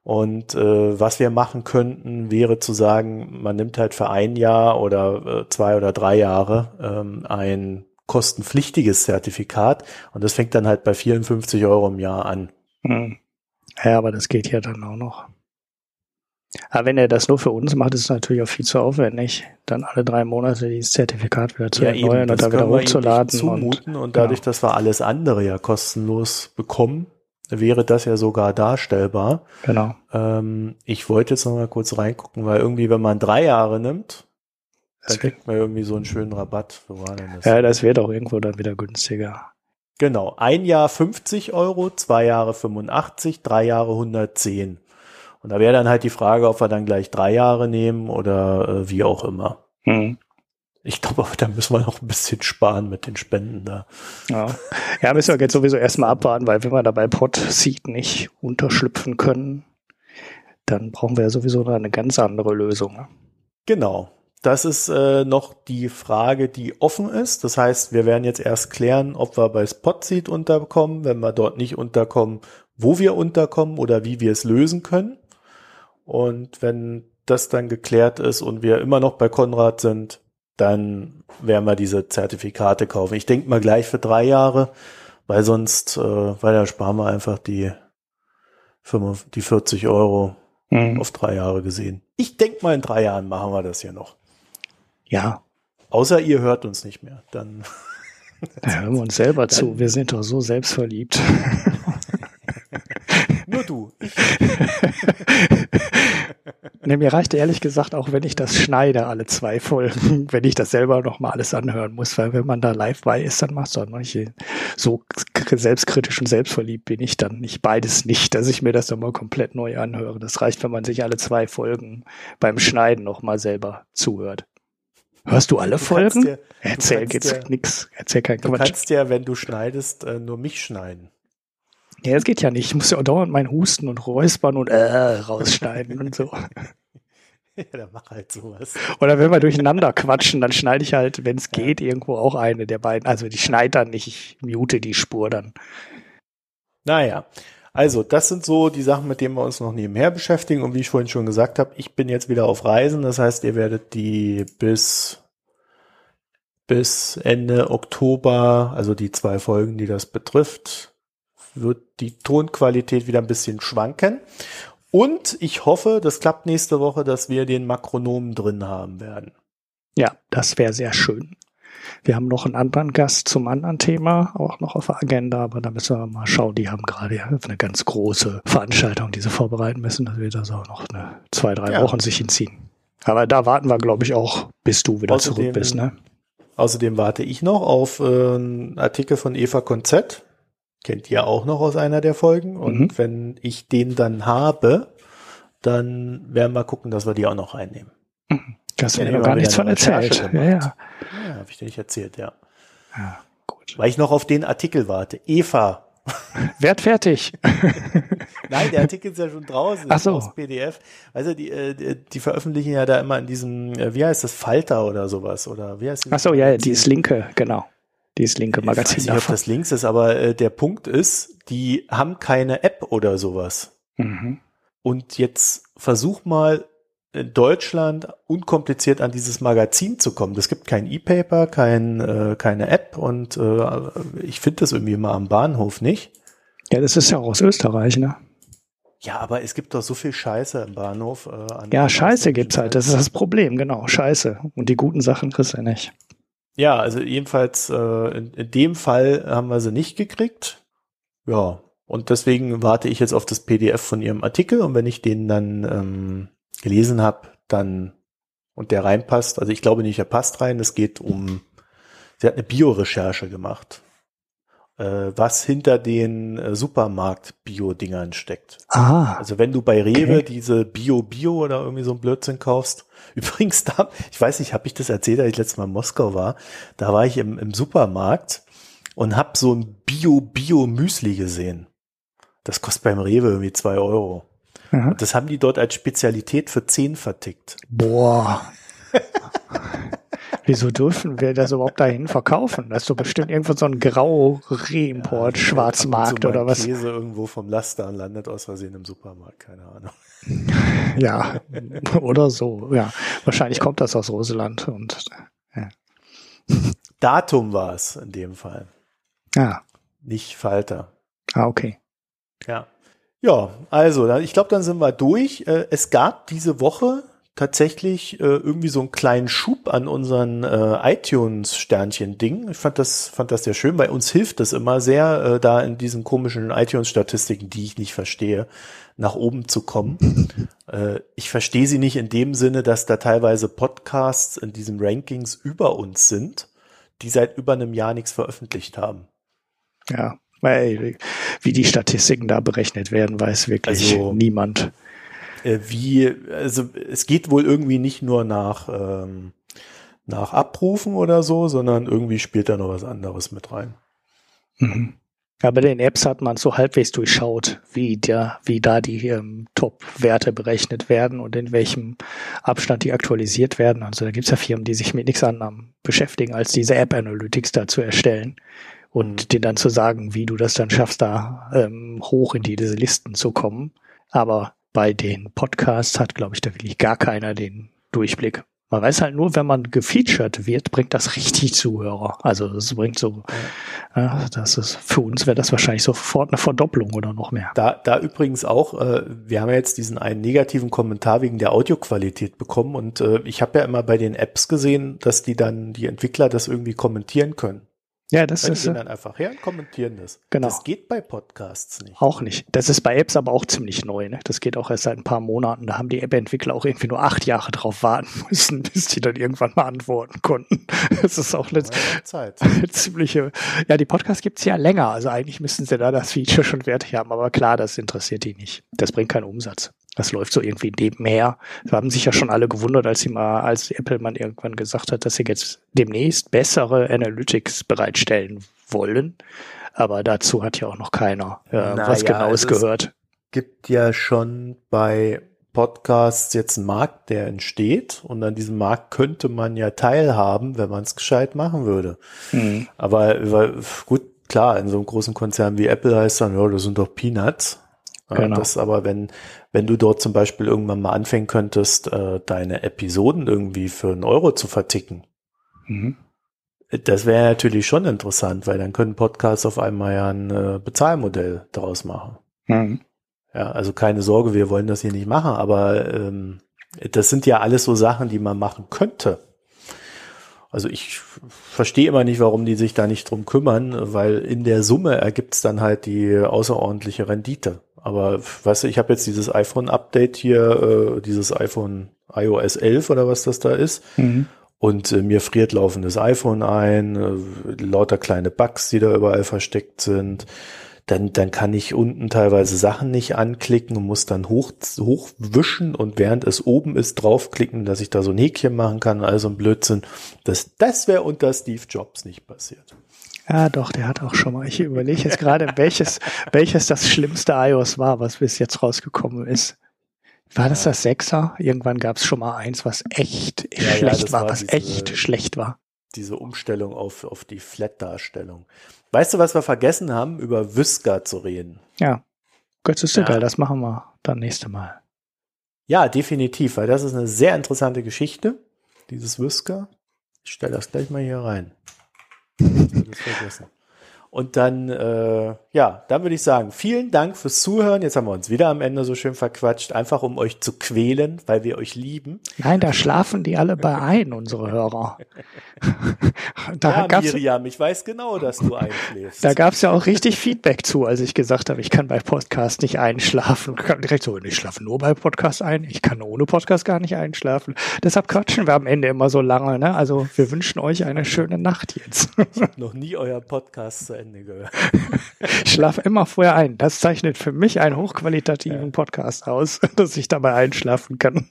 Und äh, was wir machen könnten, wäre zu sagen, man nimmt halt für ein Jahr oder äh, zwei oder drei Jahre ähm, ein kostenpflichtiges Zertifikat und das fängt dann halt bei 54 Euro im Jahr an. Hm. Ja, aber das geht ja dann auch noch. Aber wenn er das nur für uns macht, ist es natürlich auch viel zu aufwendig, dann alle drei Monate dieses Zertifikat wieder zu ja, erneuern eben, und dann wieder hochzuladen. Zumuten und, und dadurch, genau. dass wir alles andere ja kostenlos bekommen, wäre das ja sogar darstellbar. Genau. Ähm, ich wollte jetzt noch mal kurz reingucken, weil irgendwie, wenn man drei Jahre nimmt, dann kriegt man irgendwie so einen schönen Rabatt. Wo war denn das? Ja, das wird auch irgendwo dann wieder günstiger. Genau. Ein Jahr 50 Euro, zwei Jahre 85, drei Jahre 110. Und da wäre dann halt die Frage, ob wir dann gleich drei Jahre nehmen oder äh, wie auch immer. Mhm. Ich glaube, da müssen wir noch ein bisschen sparen mit den Spenden da. Ja, ja müssen wir jetzt sowieso erstmal abwarten, weil wenn wir da bei Podseed nicht unterschlüpfen können, dann brauchen wir ja sowieso eine ganz andere Lösung. Ne? Genau. Das ist äh, noch die Frage, die offen ist. Das heißt, wir werden jetzt erst klären, ob wir bei Spotseed unterkommen. Wenn wir dort nicht unterkommen, wo wir unterkommen oder wie wir es lösen können. Und wenn das dann geklärt ist und wir immer noch bei Konrad sind, dann werden wir diese Zertifikate kaufen. Ich denke mal gleich für drei Jahre, weil sonst, äh, weil da sparen wir einfach die, die 40 Euro mhm. auf drei Jahre gesehen. Ich denke mal, in drei Jahren machen wir das hier noch. Ja. Außer ihr hört uns nicht mehr. Dann. Da hören wir uns selber zu. Wir sind doch so selbstverliebt. Du. Ich. ne, mir reicht ehrlich gesagt auch, wenn ich das schneide, alle zwei Folgen, wenn ich das selber noch mal alles anhören muss, weil wenn man da live bei ist, dann macht es auch manche so selbstkritisch und selbstverliebt bin ich dann nicht beides nicht, dass ich mir das dann mal komplett neu anhöre. Das reicht, wenn man sich alle zwei Folgen beim Schneiden noch mal selber zuhört. Hörst du alle du Folgen? Ja, Erzähl jetzt nix. Erzähl kein Quatsch. Du kannst ja, wenn du schneidest, äh, nur mich schneiden. Ja, das geht ja nicht. Ich muss ja auch dauernd meinen Husten und Räuspern und äh rausschneiden und so. Ja, dann mach halt sowas. Oder wenn wir durcheinander quatschen, dann schneide ich halt, wenn es geht, irgendwo auch eine der beiden. Also die schneid dann nicht, ich mute die Spur dann. Naja, also das sind so die Sachen, mit denen wir uns noch nebenher beschäftigen. Und wie ich vorhin schon gesagt habe, ich bin jetzt wieder auf Reisen. Das heißt, ihr werdet die bis bis Ende Oktober, also die zwei Folgen, die das betrifft, wird die Tonqualität wieder ein bisschen schwanken. Und ich hoffe, das klappt nächste Woche, dass wir den Makronomen drin haben werden. Ja, das wäre sehr schön. Wir haben noch einen anderen Gast zum anderen Thema, auch noch auf der Agenda, aber da müssen wir mal schauen. Die haben gerade eine ganz große Veranstaltung, die sie vorbereiten müssen. Das wird also auch noch eine, zwei, drei ja. Wochen sich hinziehen. Aber da warten wir, glaube ich, auch, bis du wieder außerdem, zurück bist. Ne? Außerdem warte ich noch auf äh, einen Artikel von Eva Konzett kennt ihr auch noch aus einer der Folgen. Und mhm. wenn ich den dann habe, dann werden wir gucken, dass wir die auch noch reinnehmen. Mhm. Das ja, mir gar nichts von erzählt. Ja, ja. ja habe ich dir nicht erzählt, ja. ja. Gut. Weil ich noch auf den Artikel warte. Eva. Werd fertig. Nein, der Artikel ist ja schon draußen. Ach so. Aus PDF. Also die, äh, die, die veröffentlichen ja da immer in diesem, äh, wie heißt das, Falter oder sowas oder wie heißt das? Ach so, ja, die ist linke, genau dieses linke Magazin. Ich weiß nicht, ob das links ist, aber äh, der Punkt ist, die haben keine App oder sowas. Mhm. Und jetzt versuch mal in Deutschland unkompliziert an dieses Magazin zu kommen. Es gibt kein E-Paper, kein, äh, keine App und äh, ich finde das irgendwie mal am Bahnhof nicht. Ja, das ist ja auch aus Österreich, ne? Ja, aber es gibt doch so viel Scheiße im Bahnhof. Äh, ja, Scheiße gibt's halt. Das ist das Problem, genau. Scheiße. Und die guten Sachen kriegst du ja nicht. Ja, also jedenfalls äh, in, in dem Fall haben wir sie nicht gekriegt. Ja, und deswegen warte ich jetzt auf das PDF von ihrem Artikel. Und wenn ich den dann ähm, gelesen habe, dann und der reinpasst, also ich glaube nicht, er passt rein, es geht um, sie hat eine Biorecherche gemacht, was hinter den äh, Supermarkt-Bio-Dingern steckt. Ah. Also wenn du bei Rewe okay. diese Bio-Bio oder irgendwie so ein Blödsinn kaufst, Übrigens, da, ich weiß nicht, habe ich das erzählt, als ich letztes Mal in Moskau war. Da war ich im, im Supermarkt und habe so ein Bio-Bio-Müsli gesehen. Das kostet beim Rewe irgendwie zwei Euro. Mhm. Und das haben die dort als Spezialität für zehn vertickt. Boah. Wieso dürfen wir das überhaupt dahin verkaufen? Das ist doch bestimmt irgendwo so ein Grau-Reimport, ja, Schwarzmarkt oder was. Käse irgendwo vom Laster und landet aus Versehen im Supermarkt, keine Ahnung. Ja, oder so. Ja, wahrscheinlich kommt das aus Roseland und ja. Datum war es in dem Fall. Ja. Nicht Falter. Ah, okay. Ja. Ja, also, ich glaube, dann sind wir durch. Äh, es gab diese Woche tatsächlich äh, irgendwie so einen kleinen Schub an unseren äh, iTunes-Sternchen-Ding. Ich fand das, fand das sehr schön. Bei uns hilft das immer sehr, äh, da in diesen komischen iTunes-Statistiken, die ich nicht verstehe, nach oben zu kommen. äh, ich verstehe sie nicht in dem Sinne, dass da teilweise Podcasts in diesen Rankings über uns sind, die seit über einem Jahr nichts veröffentlicht haben. Ja, weil wie die Statistiken da berechnet werden, weiß wirklich also, niemand äh, wie, also es geht wohl irgendwie nicht nur nach, ähm, nach Abrufen oder so, sondern irgendwie spielt da noch was anderes mit rein. Mhm. Ja, bei den Apps hat man so halbwegs durchschaut, wie der, wie da die ähm, Top-Werte berechnet werden und in welchem Abstand die aktualisiert werden. Also da gibt's ja Firmen, die sich mit nichts anderem beschäftigen, als diese App-Analytics da zu erstellen und mhm. dir dann zu sagen, wie du das dann schaffst, da ähm, hoch in diese Listen zu kommen. Aber bei den Podcasts hat, glaube ich, da wirklich gar keiner den Durchblick. Man weiß halt nur, wenn man gefeatured wird, bringt das richtig Zuhörer. Also das bringt so, ja, das ist für uns wäre das wahrscheinlich sofort eine Verdopplung oder noch mehr. Da, da übrigens auch, äh, wir haben ja jetzt diesen einen negativen Kommentar wegen der Audioqualität bekommen und äh, ich habe ja immer bei den Apps gesehen, dass die dann die Entwickler das irgendwie kommentieren können. Ja, das Dann ist gehen äh, dann einfach her und kommentieren das. Genau. Das geht bei Podcasts nicht. auch nicht. Das ist bei Apps aber auch ziemlich neu. Ne? Das geht auch erst seit ein paar Monaten. Da haben die App-Entwickler auch irgendwie nur acht Jahre drauf warten müssen, bis die dann irgendwann mal antworten konnten. Das ist auch eine, Zeit. ziemliche. Ja, die Podcasts gibt's ja länger. Also eigentlich müssten sie da das Feature schon fertig haben. Aber klar, das interessiert die nicht. Das bringt keinen Umsatz. Das läuft so irgendwie nebenher. Da haben sich ja schon alle gewundert, als sie mal, als Apple mal irgendwann gesagt hat, dass sie jetzt demnächst bessere Analytics bereitstellen wollen. Aber dazu hat ja auch noch keiner äh, Na was Genaues also es- gehört. gibt ja schon bei Podcasts jetzt einen Markt, der entsteht und an diesem Markt könnte man ja teilhaben, wenn man es gescheit machen würde. Mhm. Aber weil, gut, klar, in so einem großen Konzern wie Apple heißt dann, ja, das sind doch Peanuts. Genau. Das aber, wenn, wenn du dort zum Beispiel irgendwann mal anfangen könntest, äh, deine Episoden irgendwie für einen Euro zu verticken, Mhm. das wäre natürlich schon interessant, weil dann können Podcasts auf einmal ja ein äh, Bezahlmodell daraus machen. Mhm. Ja, also keine Sorge, wir wollen das hier nicht machen, aber ähm, das sind ja alles so Sachen, die man machen könnte. Also ich verstehe immer nicht, warum die sich da nicht drum kümmern, weil in der Summe ergibt es dann halt die außerordentliche Rendite. Aber weißt du, ich habe jetzt dieses iPhone-Update hier, äh, dieses iPhone iOS 11 oder was das da ist. Mhm. Und äh, mir friert laufendes iPhone ein, äh, lauter kleine Bugs, die da überall versteckt sind. Dann, dann kann ich unten teilweise Sachen nicht anklicken und muss dann hoch, hochwischen und während es oben ist, draufklicken, dass ich da so ein Häkchen machen kann, also ein Blödsinn. Das, das wäre unter Steve Jobs nicht passiert. Ja, doch, der hat auch schon mal. Ich überlege jetzt gerade, welches, welches das schlimmste iOS war, was bis jetzt rausgekommen ist. War das das Sechser? Irgendwann gab es schon mal eins, was echt Ja, ja, schlecht das war, war was diese- echt schlecht war. Diese Umstellung auf, auf die Flat-Darstellung. Weißt du, was wir vergessen haben, über Whisker zu reden? Ja. Götz ist ja. Ja. geil, das machen wir dann nächste Mal. Ja, definitiv, weil das ist eine sehr interessante Geschichte, dieses Whisker. Ich stelle das gleich mal hier rein. Ich hab das vergessen. Und dann, äh, ja, dann würde ich sagen, vielen Dank fürs Zuhören. Jetzt haben wir uns wieder am Ende so schön verquatscht, einfach um euch zu quälen, weil wir euch lieben. Nein, da schlafen die alle bei ein, unsere Hörer. da ja, Miriam, ich weiß genau, dass du einschläfst. Da gab's ja auch richtig Feedback zu, als ich gesagt habe, ich kann bei Podcast nicht einschlafen. Und kam direkt so, ich schlafe nur bei Podcast ein, ich kann ohne Podcast gar nicht einschlafen. Deshalb quatschen wir am Ende immer so lange. Ne? Also wir wünschen euch eine schöne Nacht jetzt. noch nie euer Podcast zu Ende gehört. Ich schlafe immer vorher ein. Das zeichnet für mich einen hochqualitativen Podcast aus, dass ich dabei einschlafen kann.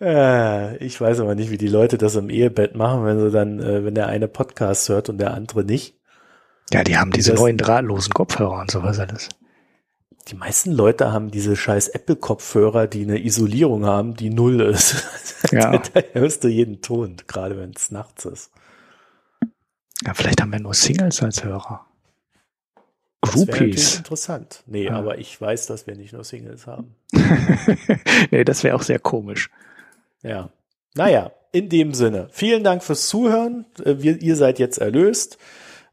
Äh, ich weiß aber nicht, wie die Leute das im Ehebett machen, wenn sie dann, äh, wenn der eine Podcast hört und der andere nicht. Ja, die haben diese Das- neuen drahtlosen Kopfhörer und sowas alles. Die meisten Leute haben diese scheiß Apple-Kopfhörer, die eine Isolierung haben, die null ist. Ja. da hörst du jeden Ton, gerade wenn es nachts ist. Ja, vielleicht haben wir nur Singles als Hörer. Das Groupies. interessant. Nee, Ja. aber ich weiß, dass wir nicht nur Singles haben. nee, das wäre auch sehr komisch. Ja. Naja, in dem Sinne, vielen Dank fürs Zuhören. Äh, Wir, ihr seid jetzt erlöst.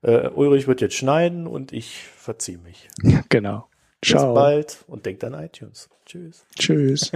Äh, Ulrich wird jetzt schneiden und ich verziehe mich. Genau. Bis Ciao. bald und denkt an iTunes. Tschüss. Tschüss.